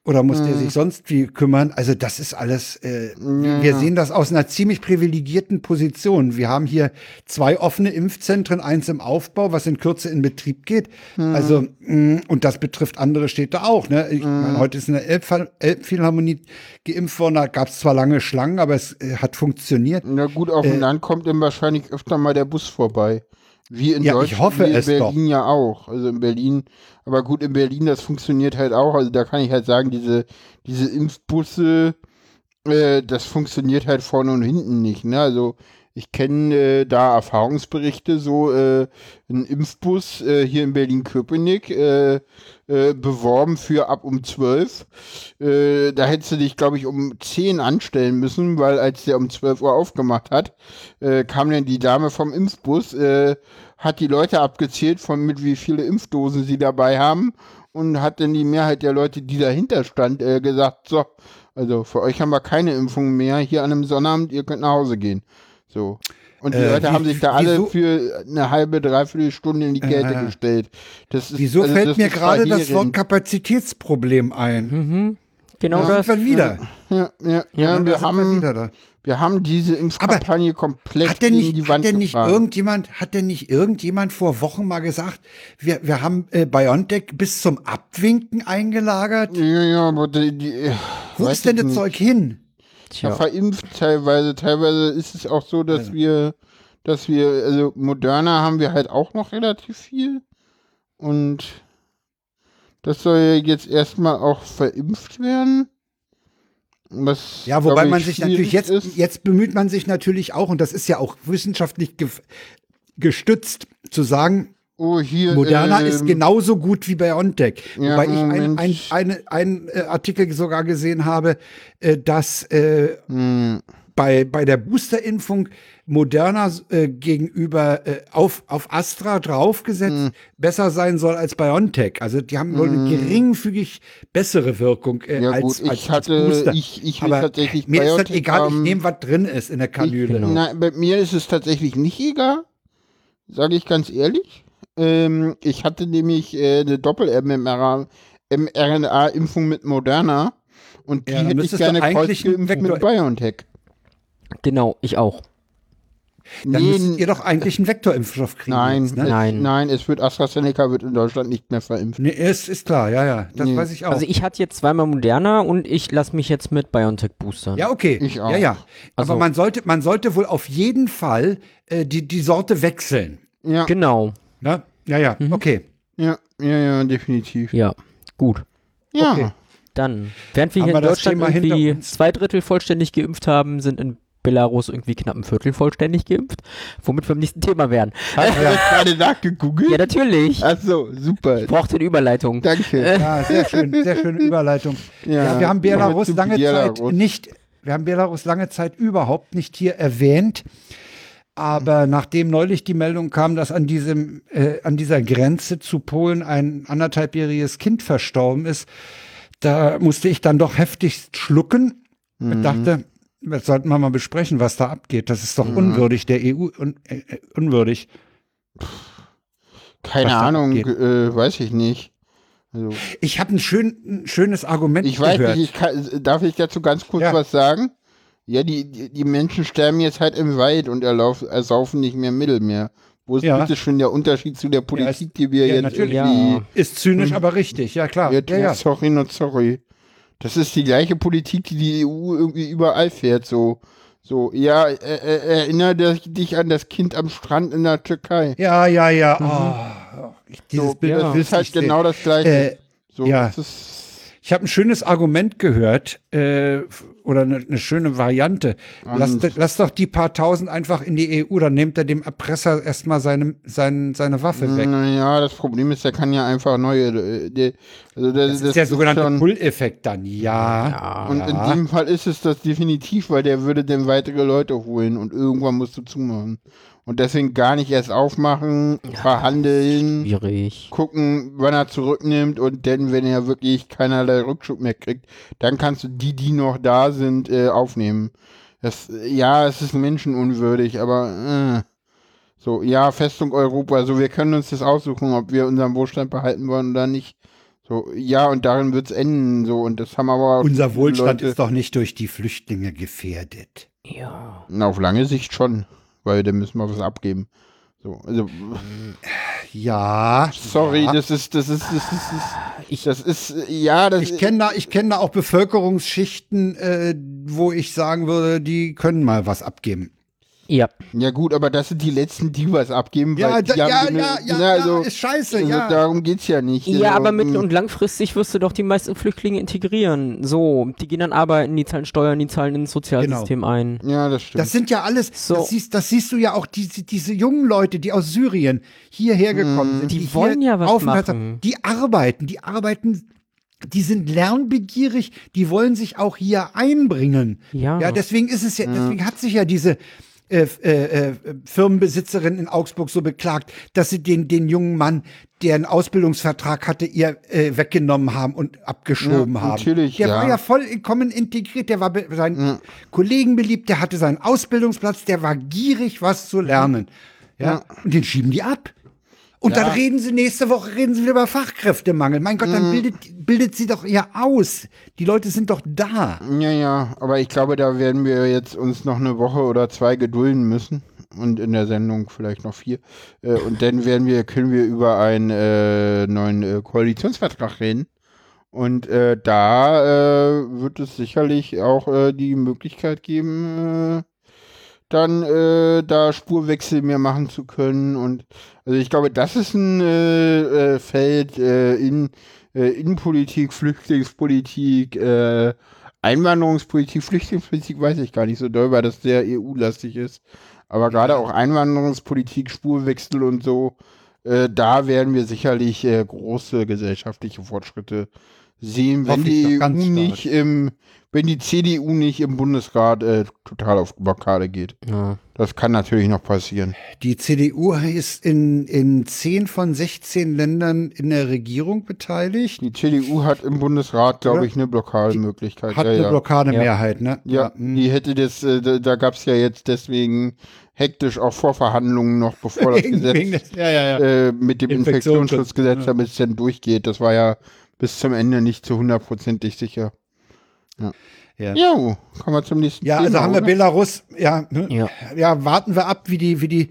Oder muss der sich sonst wie kümmern? Also das ist alles, äh, wir sehen das aus einer ziemlich privilegierten Position. Wir haben hier zwei offene Impfzentren, eins im Aufbau, was in Kürze in Betrieb geht. Also, mh, und das betrifft andere Städte auch. Ne? Ich meine, heute ist in der Elbphil- Elbphilharmonie geimpft worden, da gab es zwar lange Schlangen, aber es äh, hat funktioniert. Na gut, auf dem Äh, Land kommt dann wahrscheinlich öfter mal der Bus vorbei. Wie in Ja, ich Deutschland, hoffe wie in es Berlin ja auch. Also in Berlin, aber gut, in Berlin, das funktioniert halt auch. Also da kann ich halt sagen, diese, diese Impfbusse, äh, das funktioniert halt vorne und hinten nicht. Ne? Also ich kenne äh, da Erfahrungsberichte, so äh, ein Impfbus äh, hier in Berlin-Köpenick, äh, äh, beworben für ab um 12. Äh, da hättest du dich, glaube ich, um 10 anstellen müssen, weil als der um 12 Uhr aufgemacht hat, äh, kam dann die Dame vom Impfbus, äh, hat die Leute abgezählt, von mit wie viele Impfdosen sie dabei haben und hat dann die Mehrheit der Leute, die dahinter stand, äh, gesagt, so, also für euch haben wir keine Impfung mehr hier an einem Sonnabend, ihr könnt nach Hause gehen. So. Und die Äh, Leute wie- haben sich da alle wieso- für eine halbe, dreiviertel Stunde in die Kälte Äh, gestellt. Das ist, Wieso also fällt das mir gerade das Wort. Kapazitätsproblem ein? Mhm. Genau Da das. sind wir wieder. Ja, ja, ja, da wir, sind haben, wieder da. wir haben diese Impfkampagne komplett Hat denn nicht, die hat Wand denn nicht gefahren. irgendjemand, hat denn nicht irgendjemand vor Wochen mal gesagt, wir, wir haben äh, BioNTech bis zum Abwinken eingelagert? Ja, ja, aber die, die, Wo weiß ist denn das nicht. Zeug hin? Ja, Tja. verimpft teilweise. Teilweise ist es auch so, dass wir, dass wir, also Moderna haben wir halt auch noch relativ viel. Und das soll ja jetzt erstmal auch verimpft werden. Was, Ja, wobei glaub man ich, sich natürlich jetzt, ist. jetzt bemüht man sich natürlich auch, und das ist ja auch wissenschaftlich ge gestützt, zu sagen, Oh, hier. Moderna ähm, ist genauso gut wie BioNTech. Ja, Wobei ich ein, Moment. ein, eine, einen äh, Artikel sogar gesehen habe, äh, dass äh, hm, bei, bei der Boosterimpfung Moderna äh, gegenüber äh, auf, auf Astra draufgesetzt Hm. besser sein soll als BioNTech. Also die haben wohl eine geringfügig bessere Wirkung äh, Ja, als, gut, ich als, hatte- als Booster. ich- ich Aber tatsächlich mir ist das BioNTech egal, ich nehme, was drin ist in der Kanüle. genau. Nein, bei mir ist es tatsächlich nicht egal. Sage ich ganz ehrlich. Ähm, ich hatte nämlich äh, eine Doppel-mRNA-Impfung mit Moderna und die Ja, hätte ich gerne einen kreuzgeimpft mit BioNTech. Genau, ich auch. Dann Nee, müsst ihr doch eigentlich einen Vektorimpfstoff kriegen. nein, jetzt, ne? es, Nein. nein, es wird AstraZeneca wird in Deutschland nicht mehr verimpft. Nee, ist, ist klar, ja, ja. Das Nee. weiß ich auch. Also ich hatte jetzt zweimal Moderna und ich lasse mich jetzt mit BioNTech boostern. ja, okay. Ich auch. Ja, ja. Also- Aber man sollte, man sollte wohl auf jeden Fall äh, die, die Sorte wechseln. Ja, Genau. Ne? Ja, ja, Mhm. okay. ja, ja, ja, definitiv. Ja, gut. Ja, Okay. Dann, während wir Haben hier in Deutschland irgendwie zwei Drittel vollständig geimpft haben, sind in Belarus irgendwie knapp ein Viertel vollständig geimpft, womit wir im nächsten Thema wären. hast du das gerade nachgegoogelt? Ja, natürlich. Ach so, super. Ich brauchte eine Überleitung. Danke. Ja, sehr schön, sehr schöne Überleitung. Ja, Ja, wir haben Belarus lange Belarus. Zeit nicht, wir haben Belarus lange Zeit überhaupt nicht hier erwähnt. Aber nachdem neulich die Meldung kam, dass an diesem, äh, an dieser Grenze zu Polen ein anderthalbjähriges Kind verstorben ist, da musste ich dann doch heftig schlucken und dachte, das sollten wir mal besprechen, was da abgeht. Das ist doch unwürdig der EU, un, äh, unwürdig. Keine Ahnung, äh, weiß ich nicht. Also, Ich habe ein, schön, ein schönes Argument ich weiß gehört. nicht, ich kann, darf ich dazu ganz kurz Ja. was sagen? Ja, die, die, die Menschen sterben jetzt halt im Wald und erlauf, ersaufen nicht mehr Mittelmeer. Wo ist Ja. bitte schon der Unterschied zu der Politik, die wir ja, jetzt natürlich. irgendwie... Ja. Ist zynisch, aber richtig, ja klar. Ja, Ja, ja. Sorry, not sorry. Das ist die gleiche Politik, die die EU irgendwie überall fährt. So, so ja, äh, äh, erinnere dich an das Kind am Strand in der Türkei. Ja, ja, ja. Oh, ich- dieses so, Bild das ist halt genau das gleiche. Äh, so, ja. das ist, Ich habe ein schönes Argument gehört, äh, oder eine, eine schöne Variante. Lass, lass doch die paar tausend einfach in die EU, dann nimmt er dem Erpresser erstmal seine, seine, seine Waffe weg. Naja, das Problem ist, der kann ja einfach neue. äh, Die, also das, Das ist der sogenannte Pull-Effekt dann, ja. Ja. Und in dem Fall ist es das definitiv, weil der würde dann weitere Leute holen und irgendwann musst du zumachen. Und deswegen gar nicht erst aufmachen, verhandeln, Schwierig. gucken, wann er zurücknimmt und dann, wenn er wirklich keinerlei Rückschub mehr kriegt, dann kannst du die, die noch da sind, äh, aufnehmen. Das, ja, es ist menschenunwürdig, aber äh, so, ja, Festung Europa, so wir können uns das aussuchen, ob wir unseren Wohlstand behalten wollen oder nicht. So, ja, und darin wird's enden, so, und das haben aber auch Unser Wohlstand Leute, ist doch nicht durch die Flüchtlinge gefährdet. Ja. Na, auf lange Sicht schon, weil dann müssen wir was abgeben. So, also, Ja. sorry, ja. das ist, das ist, das ist, Ich- das ist, ja, das Ich kenne da, ich kenne da auch Bevölkerungsschichten, äh, wo ich sagen würde, die können mal was abgeben. Ja. Ja gut, aber das sind die letzten, die was abgeben. Ja, weil da, die haben ja, ja, ja, na, also, ja, ist scheiße, also ja. darum geht's ja nicht. Ja, Also, aber mittel- mm, und langfristig wirst du doch die meisten Flüchtlinge integrieren. So, die gehen dann arbeiten, die zahlen Steuern, die zahlen ins Sozialsystem ein. Ja, das stimmt. Das sind ja alles, So. das, siehst, das siehst du ja auch, diese, diese jungen Leute, die aus Syrien hierher gekommen sind. Die hier wollen ja was machen. haben, Die arbeiten, die arbeiten, die sind lernbegierig, die wollen sich auch hier einbringen. Ja. Ja, deswegen ist es ja, deswegen hat sich ja diese äh, äh, äh, Firmenbesitzerin in Augsburg so beklagt, dass sie den, den jungen Mann, der einen Ausbildungsvertrag hatte, ihr äh, weggenommen haben und abgeschoben Ja, haben. natürlich, der ja. war ja vollkommen integriert, der war be seinen Kollegen beliebt, der hatte seinen Ausbildungsplatz, der war gierig, was zu lernen. Ja, und den schieben die ab. Und dann reden sie nächste Woche reden sie wieder über Fachkräftemangel. Mein Gott, dann bildet, bildet sie doch ja aus. Die Leute sind doch da. Ja, ja, aber ich glaube, da werden wir jetzt uns noch eine Woche oder zwei gedulden müssen. Und in der Sendung vielleicht noch vier. Äh, und dann werden wir, können wir über einen äh, neuen äh, Koalitionsvertrag reden. Und äh, da äh, wird es sicherlich auch die Möglichkeit geben, dann äh, da Spurwechsel mehr machen zu können. Und also ich glaube, das ist ein äh, äh, Feld äh, in äh, Innenpolitik, Flüchtlingspolitik, äh, Einwanderungspolitik, Flüchtlingspolitik weiß ich gar nicht so doll, weil das sehr EU-lastig ist. Aber gerade auch Einwanderungspolitik, Spurwechsel und so, äh, da werden wir sicherlich äh, große gesellschaftliche Fortschritte sehen, wenn die EU nicht im, wenn die CDU nicht im Bundesrat äh, total auf Blockade geht. Ja. Das kann natürlich noch passieren. Die CDU ist in, in 10 von 16 Ländern in der Regierung beteiligt. Die CDU hat im Bundesrat, glaube ich, eine Blockademöglichkeit. Hat ja, eine ja. Blockademehrheit, ne? Ja, die hätte das, äh, da, da gab es ja jetzt deswegen hektisch auch Vorverhandlungen noch, bevor das Gesetz ja, ja, ja. äh, mit dem Infektionsschutz, Infektionsschutzgesetz, ja. damit es dann durchgeht. Das war ja bis zum Ende nicht zu hundertprozentig sicher. Ja. Jo, kommen wir zum nächsten Ja, Thema. also haben wir oder? Belarus, ja, ne? Ja. ja, warten wir ab, wie die, wie die,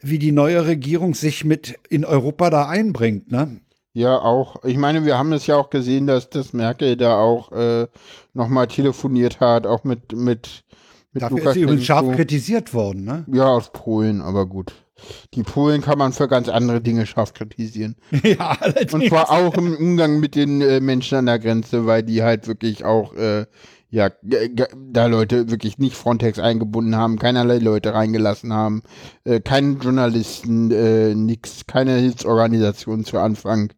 wie die neue Regierung sich mit in Europa da einbringt, ne? Ja, auch. Ich meine, wir haben es ja auch gesehen, dass das Merkel da auch äh, nochmal telefoniert hat, auch mit, mit, mit Dafür ist sie übrigens scharf kritisiert worden, ne? Ja, aus Polen, aber gut. Die Polen kann man für ganz andere Dinge scharf kritisieren. ja, allerdings. Und zwar auch im Umgang mit den äh, Menschen an der Grenze, weil die halt wirklich auch, äh, ja, da Leute wirklich nicht Frontex eingebunden haben, keinerlei Leute reingelassen haben, äh, keinen Journalisten, äh, nix, keine Hilfsorganisation zu Anfang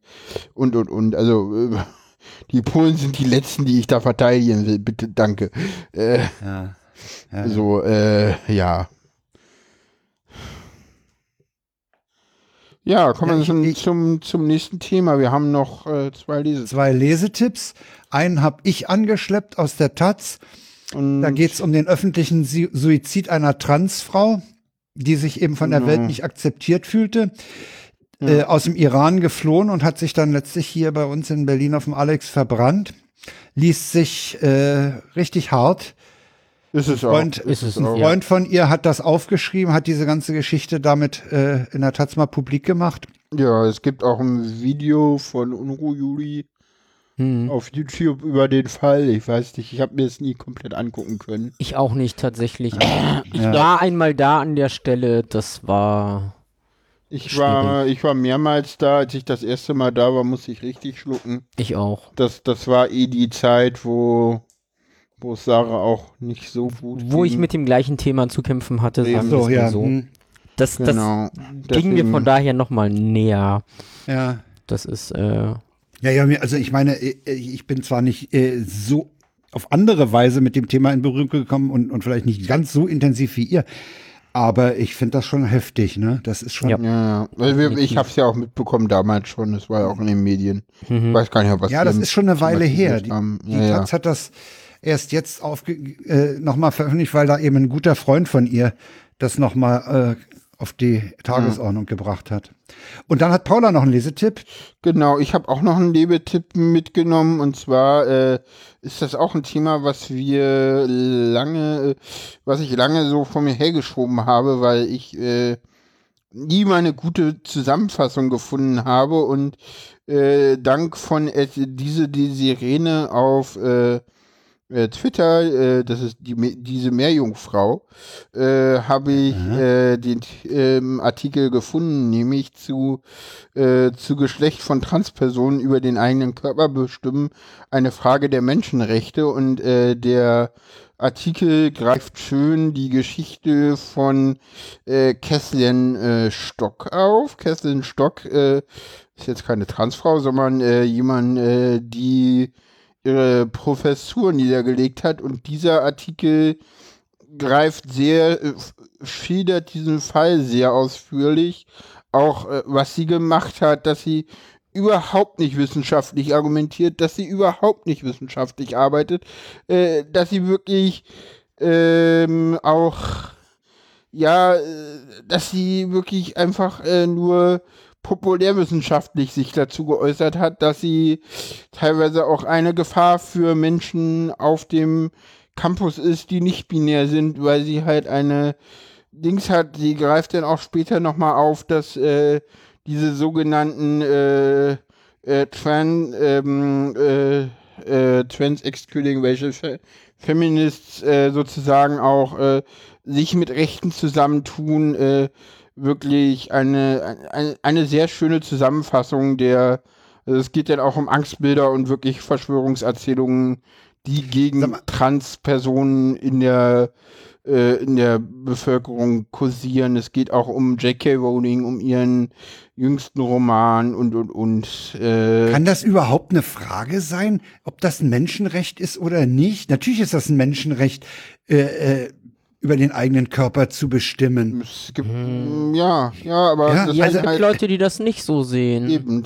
und, und, und. Also, äh, die Polen sind die letzten, die ich da verteidigen will. Bitte, danke. Äh, ja. Ja. so, äh, ja. Ja, kommen Ja, wir zum, ich- zum, zum nächsten Thema. Wir haben noch äh, zwei Leses. Zwei Lesetipps. Einen habe ich angeschleppt aus der Taz. Und Da geht es um den öffentlichen Su- Suizid einer Transfrau, die sich eben von der Genau. Welt nicht akzeptiert fühlte. Äh, aus dem Iran geflohen und hat sich dann letztlich hier bei uns in Berlin auf dem Alex verbrannt. Liest sich äh, richtig hart. Ist es auch. Freund, Ist es ein auch. Freund von ihr hat das aufgeschrieben, hat diese ganze Geschichte damit äh, in der Taz mal publik gemacht. Ja, es gibt auch ein Video von Unruh Juli Hm. auf YouTube über den Fall. Ich weiß nicht, ich habe mir es nie komplett angucken können. Ich auch nicht tatsächlich. Ich war einmal da an der Stelle, das war. Ich war, ich war mehrmals da, als ich das erste Mal da war, musste ich richtig schlucken. Ich auch. Das, das war eh die Zeit, wo wo es Sarah auch nicht so gut Wo ich ging. mit dem gleichen Thema zu kämpfen hatte, sagen so, es ja. so. hm, Das, das Genau. ging mir von daher nochmal näher. ja. Das ist, äh, Ja, ja, also ich meine, äh, ich bin zwar nicht äh, so auf andere Weise mit dem Thema in Berührung gekommen und, und vielleicht nicht ganz so intensiv wie ihr, aber ich finde das schon heftig, ne? Das ist schon. Ja. Ja, wir, ich habe es ja auch mitbekommen damals schon. Das war ja auch in den Medien. Ich mhm. weiß gar nicht, ob was Ja, das ist schon eine Weile her. Die, die ja, ja. Taz hat das erst jetzt aufge äh, nochmal veröffentlicht, weil da eben ein guter Freund von ihr das nochmal äh, auf die Tagesordnung gebracht hat. Und dann hat Paula noch einen Lesetipp. Genau, ich habe auch noch einen Lebetipp mitgenommen und zwar äh, ist das auch ein Thema, was wir lange, was ich lange so vor mir hergeschoben habe, weil ich äh, nie mal eine gute Zusammenfassung gefunden habe und äh, dank von diese die Sirene auf äh, äh, Twitter, äh, das ist die, diese Meerjungfrau, äh, habe ich äh, den ähm, Artikel gefunden, nämlich zu, äh, zu Geschlecht von Transpersonen über den eigenen Körper bestimmen, eine Frage der Menschenrechte und äh, der Artikel greift schön die Geschichte von äh, Kesslin Stock auf. Kesslin Stock ist jetzt keine Transfrau, sondern jemand, die ihre Professur niedergelegt hat. Und dieser Artikel greift sehr, äh, schildert diesen Fall sehr ausführlich, auch äh, was sie gemacht hat, dass sie überhaupt nicht wissenschaftlich argumentiert, dass sie überhaupt nicht wissenschaftlich arbeitet, äh, dass sie wirklich ähm, auch ja, äh, dass sie wirklich einfach äh, nur populärwissenschaftlich sich dazu geäußert hat, dass sie teilweise auch eine Gefahr für Menschen auf dem Campus ist, die nicht binär sind, weil sie halt eine Dings hat, sie greift dann auch später nochmal auf, dass äh, diese sogenannten äh, äh, Trans, ähm, äh, äh, Trans Excluding Racial Fe Feminists äh, sozusagen auch äh, sich mit Rechten zusammentun, äh, wirklich eine, eine, eine sehr schöne Zusammenfassung der, also es geht dann auch um Angstbilder und wirklich Verschwörungserzählungen, die gegen Transpersonen in der äh, in der Bevölkerung kursieren. Es geht auch um J.K. Rowling, um ihren jüngsten Roman und und und. Äh, Kann das überhaupt eine Frage sein, ob das ein Menschenrecht ist oder nicht? Natürlich ist das ein Menschenrecht, äh, äh, über den eigenen Körper zu bestimmen. es gibt, ja, ja, aber Ja, das ja, es gibt halt Leute, die das nicht so sehen. eben.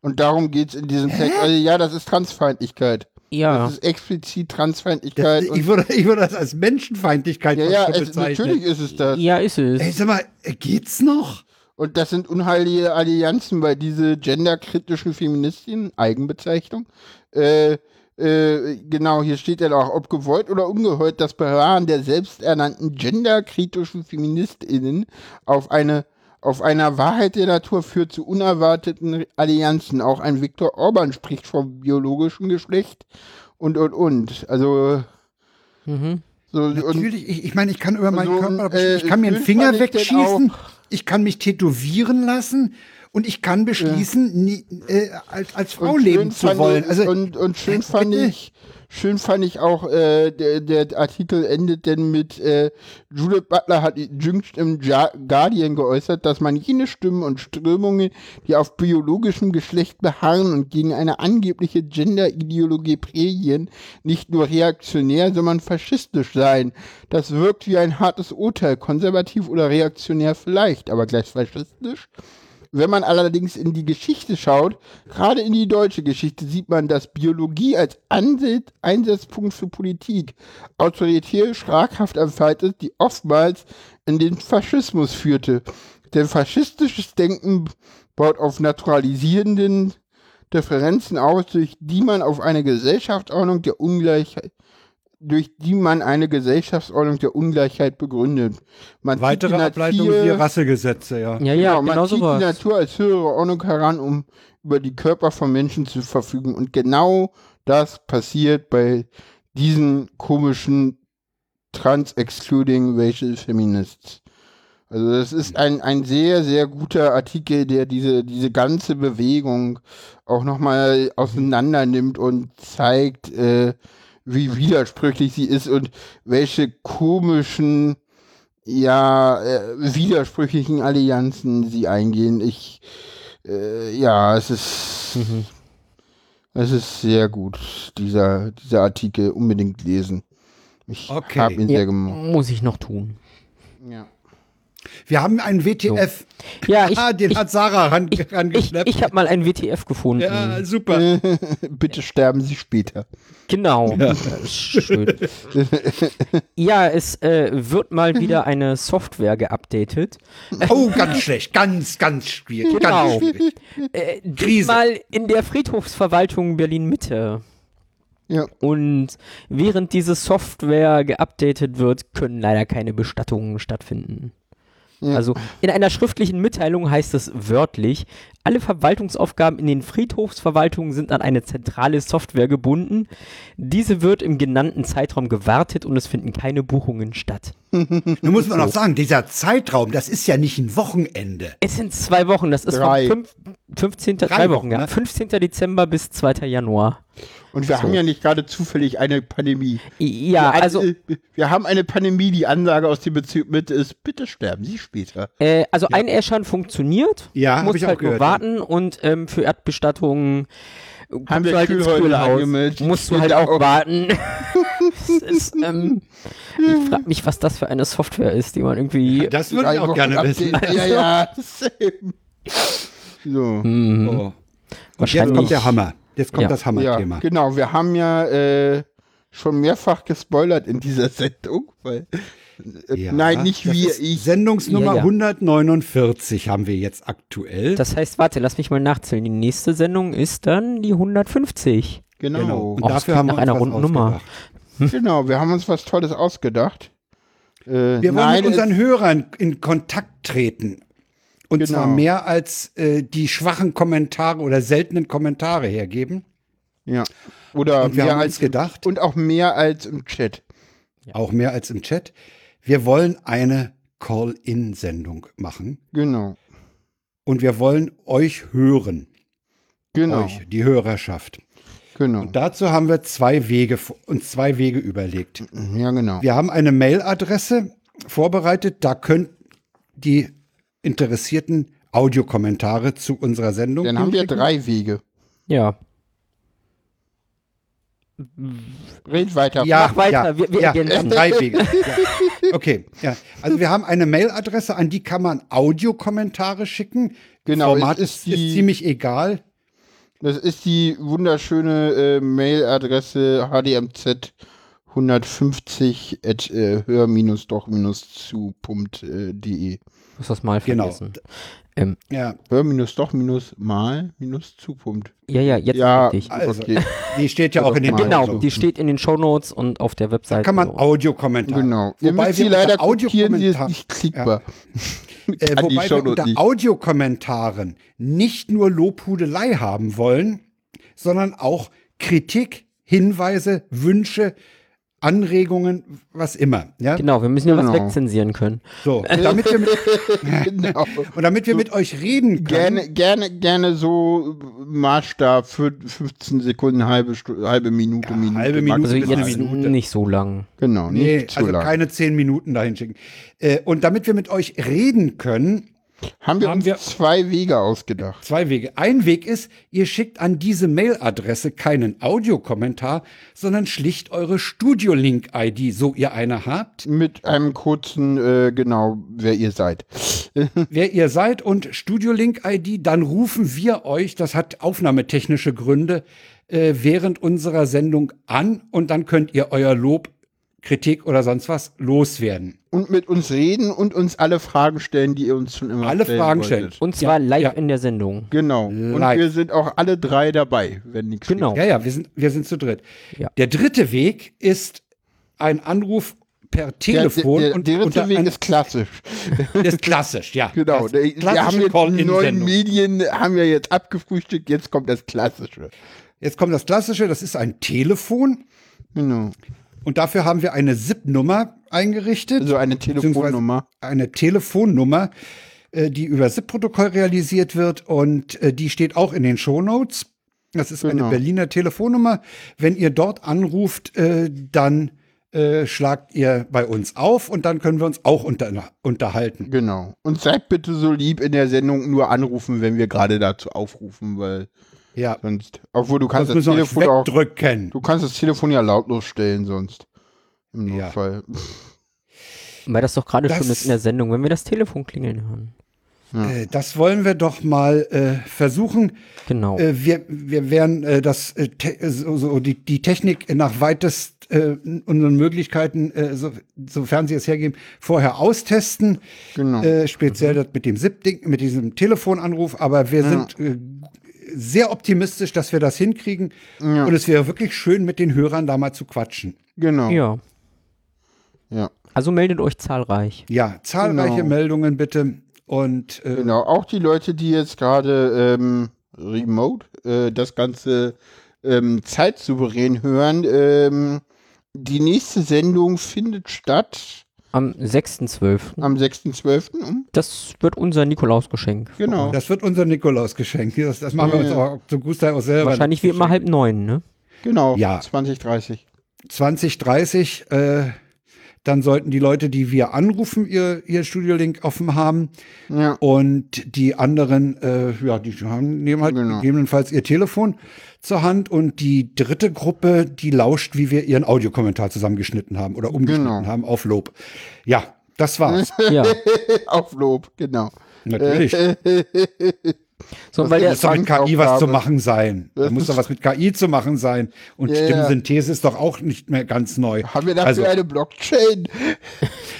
Und darum geht's in diesem Text. Also ja, das ist Transfeindlichkeit. Ja. Das ist explizit Das, Transfeindlichkeit. ich, und, würde, ich würde das als Menschenfeindlichkeit ja, ja, es, bezeichnen. natürlich ist es das. Ja, ist es. Ey, sag mal, geht's noch? Und das sind unheilige Allianzen, weil diese genderkritischen Feministinnen, Eigenbezeichnung, äh, äh, genau, hier steht ja auch, ob gewollt oder ungewollt, das Bewahren der selbsternannten genderkritischen FeministInnen auf eine auf einer Wahrheit der Natur führt zu unerwarteten Allianzen. Auch ein Viktor Orban spricht vom biologischen Geschlecht und und und. Also Mhm. so und, Natürlich, ich, ich meine, ich kann über meinen so, Körper, äh, bestimmen. ich kann mir einen Finger ich wegschießen, ich kann mich tätowieren lassen und ich kann beschließen, nie, äh, als, als Frau Und leben zu wollen. Ich, Also, und, und schön äh, fand ich, schön fand ich auch, äh, der, der Artikel endet denn mit, äh, Judith Butler hat jüngst im Ja- Guardian geäußert, dass man jene Stimmen und Strömungen, die auf biologischem Geschlecht beharren und gegen eine angebliche Gender-Ideologie prägen, nicht nur reaktionär, sondern faschistisch seien. Das wirkt wie ein hartes Urteil, konservativ oder reaktionär vielleicht, aber gleich faschistisch. Wenn man allerdings in die Geschichte schaut, gerade in die deutsche Geschichte, sieht man, dass Biologie als Ansatz, Einsatzpunkt für Politik autoritär schlaghaft entfaltet, die oftmals in den Faschismus führte. Denn faschistisches Denken baut auf naturalisierenden Differenzen aus, durch die man auf eine Gesellschaftsordnung der Ungleichheit durch die man eine Gesellschaftsordnung der Ungleichheit begründet. Man zieht weitere die Ableitung Natur- wie Rassegesetze, ja. Ja, ja, genau, man genau zieht sowas. die Natur als höhere Ordnung heran, um über die Körper von Menschen zu verfügen. Und genau das passiert bei diesen komischen Trans-Excluding Racial Feminists. Also das ist ein, ein sehr, sehr guter Artikel, der diese, diese ganze Bewegung auch nochmal auseinander nimmt und zeigt, äh, wie widersprüchlich sie ist und welche komischen, ja, äh, widersprüchlichen Allianzen sie eingehen. Ich, äh, ja, es ist, Mhm. es ist sehr gut, dieser, dieser Artikel unbedingt lesen. Ich Okay. habe ihn Ja, sehr gemocht. muss ich noch tun. Ja. Wir haben einen WTF. Ja, ich, ah, den ich, hat Sarah ran, ich, ich, rangeschleppt. ich habe mal ein WTF gefunden. ja, super. Bitte sterben Sie später. Genau. Ist Schön. ja, es äh, wird mal wieder eine Software geupdatet. Oh, ganz schlecht. Ganz, ganz schwierig. Genau. Ganz schwierig. Äh, Krise. mal in der Friedhofsverwaltung Berlin-Mitte. Ja. Und während diese Software geupdatet wird, können leider keine Bestattungen stattfinden. Ja. Also in einer schriftlichen Mitteilung heißt es wörtlich, alle Verwaltungsaufgaben in den Friedhofsverwaltungen sind an eine zentrale Software gebunden. Diese wird im genannten Zeitraum gewartet und es finden keine Buchungen statt. Nun muss man noch sagen, dieser Zeitraum, das ist ja nicht ein Wochenende. Es sind zwei Wochen, das ist Drei. vom fünf, 15. Drei, Drei Wochen, Wochen, ja. ne? 15. Dezember bis 2. Januar. Und wir So. haben ja nicht gerade zufällig eine Pandemie. Ja, Wir- also, wir haben eine Pandemie, die Ansage aus dem Bezirk Mitte ist, bitte sterben Sie später. äh, also Einäschern funktioniert. Ja, muss ich auch halt nur warten und ähm, für Erdbestattungen Haben wir halt Kühlhäuser angemeldet? Musst du halt auch warten. ist, ähm, ich frage mich, was das für eine Software ist, die man irgendwie. Das würde ich auch gerne wissen. Update. Ja, ja. same. So. Mhm. Oh. Und jetzt Wahrscheinlich. kommt der Hammer. Jetzt kommt Ja. das Ja, Hammerthema. genau. Wir haben ja äh, schon mehrfach gespoilert in dieser Sendung, weil äh, Ja, nein, nicht wir, ich. Sendungsnummer Ja, ja. 149 haben wir jetzt aktuell. Das heißt, warte, lass mich mal nachzählen. Die nächste Sendung ist dann die 150. Genau, genau. genau. Und Och, dafür haben wir nach uns einer was runden Nummer. ausgedacht. Wir haben uns was Tolles ausgedacht. Äh, Wir wollen nein, mit unseren Hörern in Kontakt treten. Und Genau. zwar mehr als äh, die schwachen Kommentare oder seltenen Kommentare hergeben. ja. Oder Und wir mehr haben als gedacht, und auch mehr als im Chat. auch mehr als im Chat, wir wollen eine Call-in-Sendung machen. Genau. Und wir wollen euch hören. Genau. Euch, die Hörerschaft. Genau. Und dazu haben wir zwei Wege, uns zwei Wege überlegt. Ja, genau. Wir haben eine Mailadresse vorbereitet, da könnt die interessierten Audiokommentare zu unserer Sendung. Dann haben wir drei Wege. Ja. Red weiter. Ja, Mach weiter, ja, wir- wir ja, ergänzen. drei Wege. Ja. Okay, ja. Also wir haben eine Mailadresse, an die kann man Audiokommentare schicken. Genau, Format ist, ist die- ist ziemlich egal. Das ist die wunderschöne äh, Mailadresse hdmz 150 at äh, hör-doch-zu.de. Du hast das mal Genau. vergessen. Ähm, Ja, Hör-doch-mal minus zu. Punkt. ja, ja, jetzt Ja, richtig. Also, okay. die steht ja auch in den Genau, so. die steht in den Shownotes und auf der Webseite. kann man so. Audiokommentare. Genau. Ihr Wobei müsst wir sie leider kopieren, sie ist Audiokommentar- nicht klickbar. Äh, Kann die wobei wir unter nicht. Audiokommentaren nicht nur Lobhudelei haben wollen, sondern auch Kritik, Hinweise, Wünsche, Anregungen, was immer. Ja? Genau, wir müssen ja was Genau. wegzensieren können. So, und damit wir mit, genau. und damit wir mit euch reden können, Gerne, gerne, gerne so Maßstab für 15 Sekunden, halbe, halbe Minute, Minute. halbe Minute Also jetzt Minute. nicht so lang. Genau, Nee, nicht zu also lang. keine zehn Minuten dahin schicken. Äh, und damit wir mit euch reden können, haben wir haben uns wir- zwei Wege ausgedacht. zwei Wege. Ein Weg ist, ihr schickt an diese Mailadresse keinen Audiokommentar, sondern schlicht eure Studio-Link-ID, so ihr eine habt. Mit einem kurzen, äh, genau, wer ihr seid. wer ihr seid und Studio-Link-ID, dann rufen wir euch, das hat aufnahmetechnische Gründe, äh, während unserer Sendung an und dann könnt ihr euer Lob, Kritik oder sonst was loswerden. Und mit uns reden und uns alle Fragen stellen, die ihr uns schon immer Alle stellen Fragen wolltet. stellen. Und zwar Ja, live ja. in der Sendung. Genau. Und Live. wir sind auch alle drei dabei, wenn nichts Genau. Ja, ja, wir sind, wir sind zu dritt. Ja. Der dritte Weg ist ein Anruf per Der, Telefon der, der und dritte unter Weg ein, ist klassisch. ist klassisch, ja. Genau. Das Der, wir haben jetzt die neuen. Medien, haben wir jetzt abgefrühstückt, jetzt kommt das Klassische. Jetzt kommt das klassische, das ist ein Telefon Genau. Und dafür haben wir eine SIP-Nummer eingerichtet. Also eine Telefonnummer. eine Telefonnummer, äh, die über SIP-Protokoll realisiert wird und äh, die steht auch in den Shownotes. Das ist Genau. eine Berliner Telefonnummer. Wenn ihr dort anruft, äh, dann äh, schlagt ihr bei uns auf und dann können wir uns auch unter, unterhalten. Genau. Und seid bitte so lieb in der Sendung nur anrufen, wenn wir gerade dazu aufrufen, weil Ja, sonst, obwohl du kannst das das Telefon auch, wegdrücken. du kannst das Telefon ja lautlos stellen sonst. Im Ja. Notfall. Weil das doch gerade schon ist in der Sendung, wenn wir das Telefon klingeln hören. Äh, das wollen wir doch mal äh, versuchen. Genau. Äh, wir, wir werden äh, das äh, te so, so die, die Technik nach weitest äh, unseren Möglichkeiten, äh, so, sofern sie es hergeben, vorher austesten. Genau. Äh, speziell das mit dem SIP-Ding, mit diesem Telefonanruf. Aber wir sind äh, sehr optimistisch, dass wir das hinkriegen. Ja. Und es wäre wirklich schön, mit den Hörern da mal zu quatschen. Genau. ja. Ja. Also meldet euch zahlreich. Ja, zahlreiche Genau. Meldungen bitte. Und äh, Genau, auch die Leute, die jetzt gerade ähm, remote äh, das Ganze ähm, zeitsouverän hören, ähm, die nächste Sendung findet statt Am 6.12. am 6.12. Um, Das wird unser Nikolausgeschenk. genau. das wird unser Nikolausgeschenk. Das, das machen wir uns Ja. auch zum Großteil auch selber. Wahrscheinlich wie immer halb neun, ne? Genau, Ja. 2030. 2030, äh, dann sollten die Leute, die wir anrufen, ihr, ihr Studio-Link offen haben. Ja. Und die anderen, äh, ja, die haben, nehmen halt Genau. gegebenenfalls ihr Telefon zur Hand. Und die dritte Gruppe, die lauscht, wie wir ihren Audiokommentar zusammengeschnitten haben oder umgeschnitten Genau. haben auf Lob. Ja, das war's. Ja. Auf Lob, genau. Natürlich. So, weil Da der, muss doch mit KI was zu machen sein. Da Das muss doch was mit KI zu machen sein. Und ja. Stimmensynthese ist doch auch nicht mehr ganz neu. Haben wir dafür also eine Blockchain?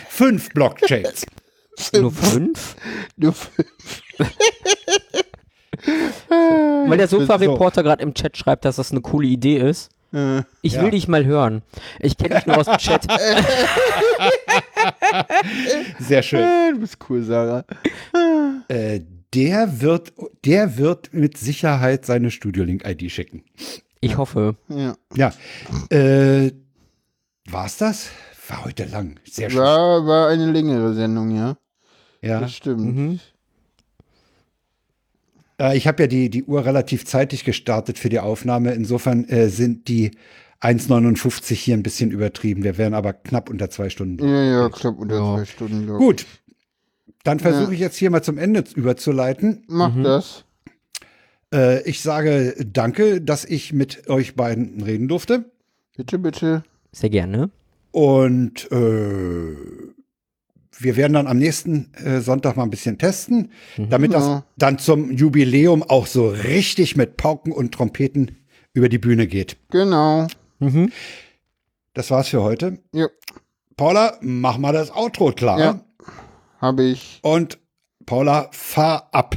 fünf Blockchains. nur fünf? Nur fünf. Weil der Sofa-Reporter gerade im Chat schreibt, dass das eine coole Idee ist. Äh, Ich Ja. will dich mal hören. Ich kenne dich nur aus dem Chat. Sehr schön. du bist cool, Sarah. Äh, der wird, der wird mit Sicherheit seine Studio-Link-ID schicken. Ich hoffe. Ja. Ja. Äh, war's das? War heute lang. Sehr schön. War, war eine längere Sendung, ja. Ja. Das stimmt. Mhm. Äh, ich habe ja die, die Uhr relativ zeitig gestartet für die Aufnahme. Insofern äh, sind die 1,59 hier ein bisschen übertrieben. Wir wären aber knapp unter zwei Stunden. Ja, ja, knapp unter Ja. zwei Stunden. Gut. Dann versuche ich jetzt hier mal zum Ende überzuleiten. Mach Mhm. das. Äh, ich sage danke, dass ich mit euch beiden reden durfte. Bitte, bitte. Sehr gerne. Und äh, wir werden dann am nächsten äh, Sonntag mal ein bisschen testen, damit das Ja. dann zum Jubiläum auch so richtig mit Pauken und Trompeten über die Bühne geht. Genau. Mhm. Das war's für heute. Ja, Paula, mach mal das Outro klar. Ja. Habe ich. Und Paula, fahr ab.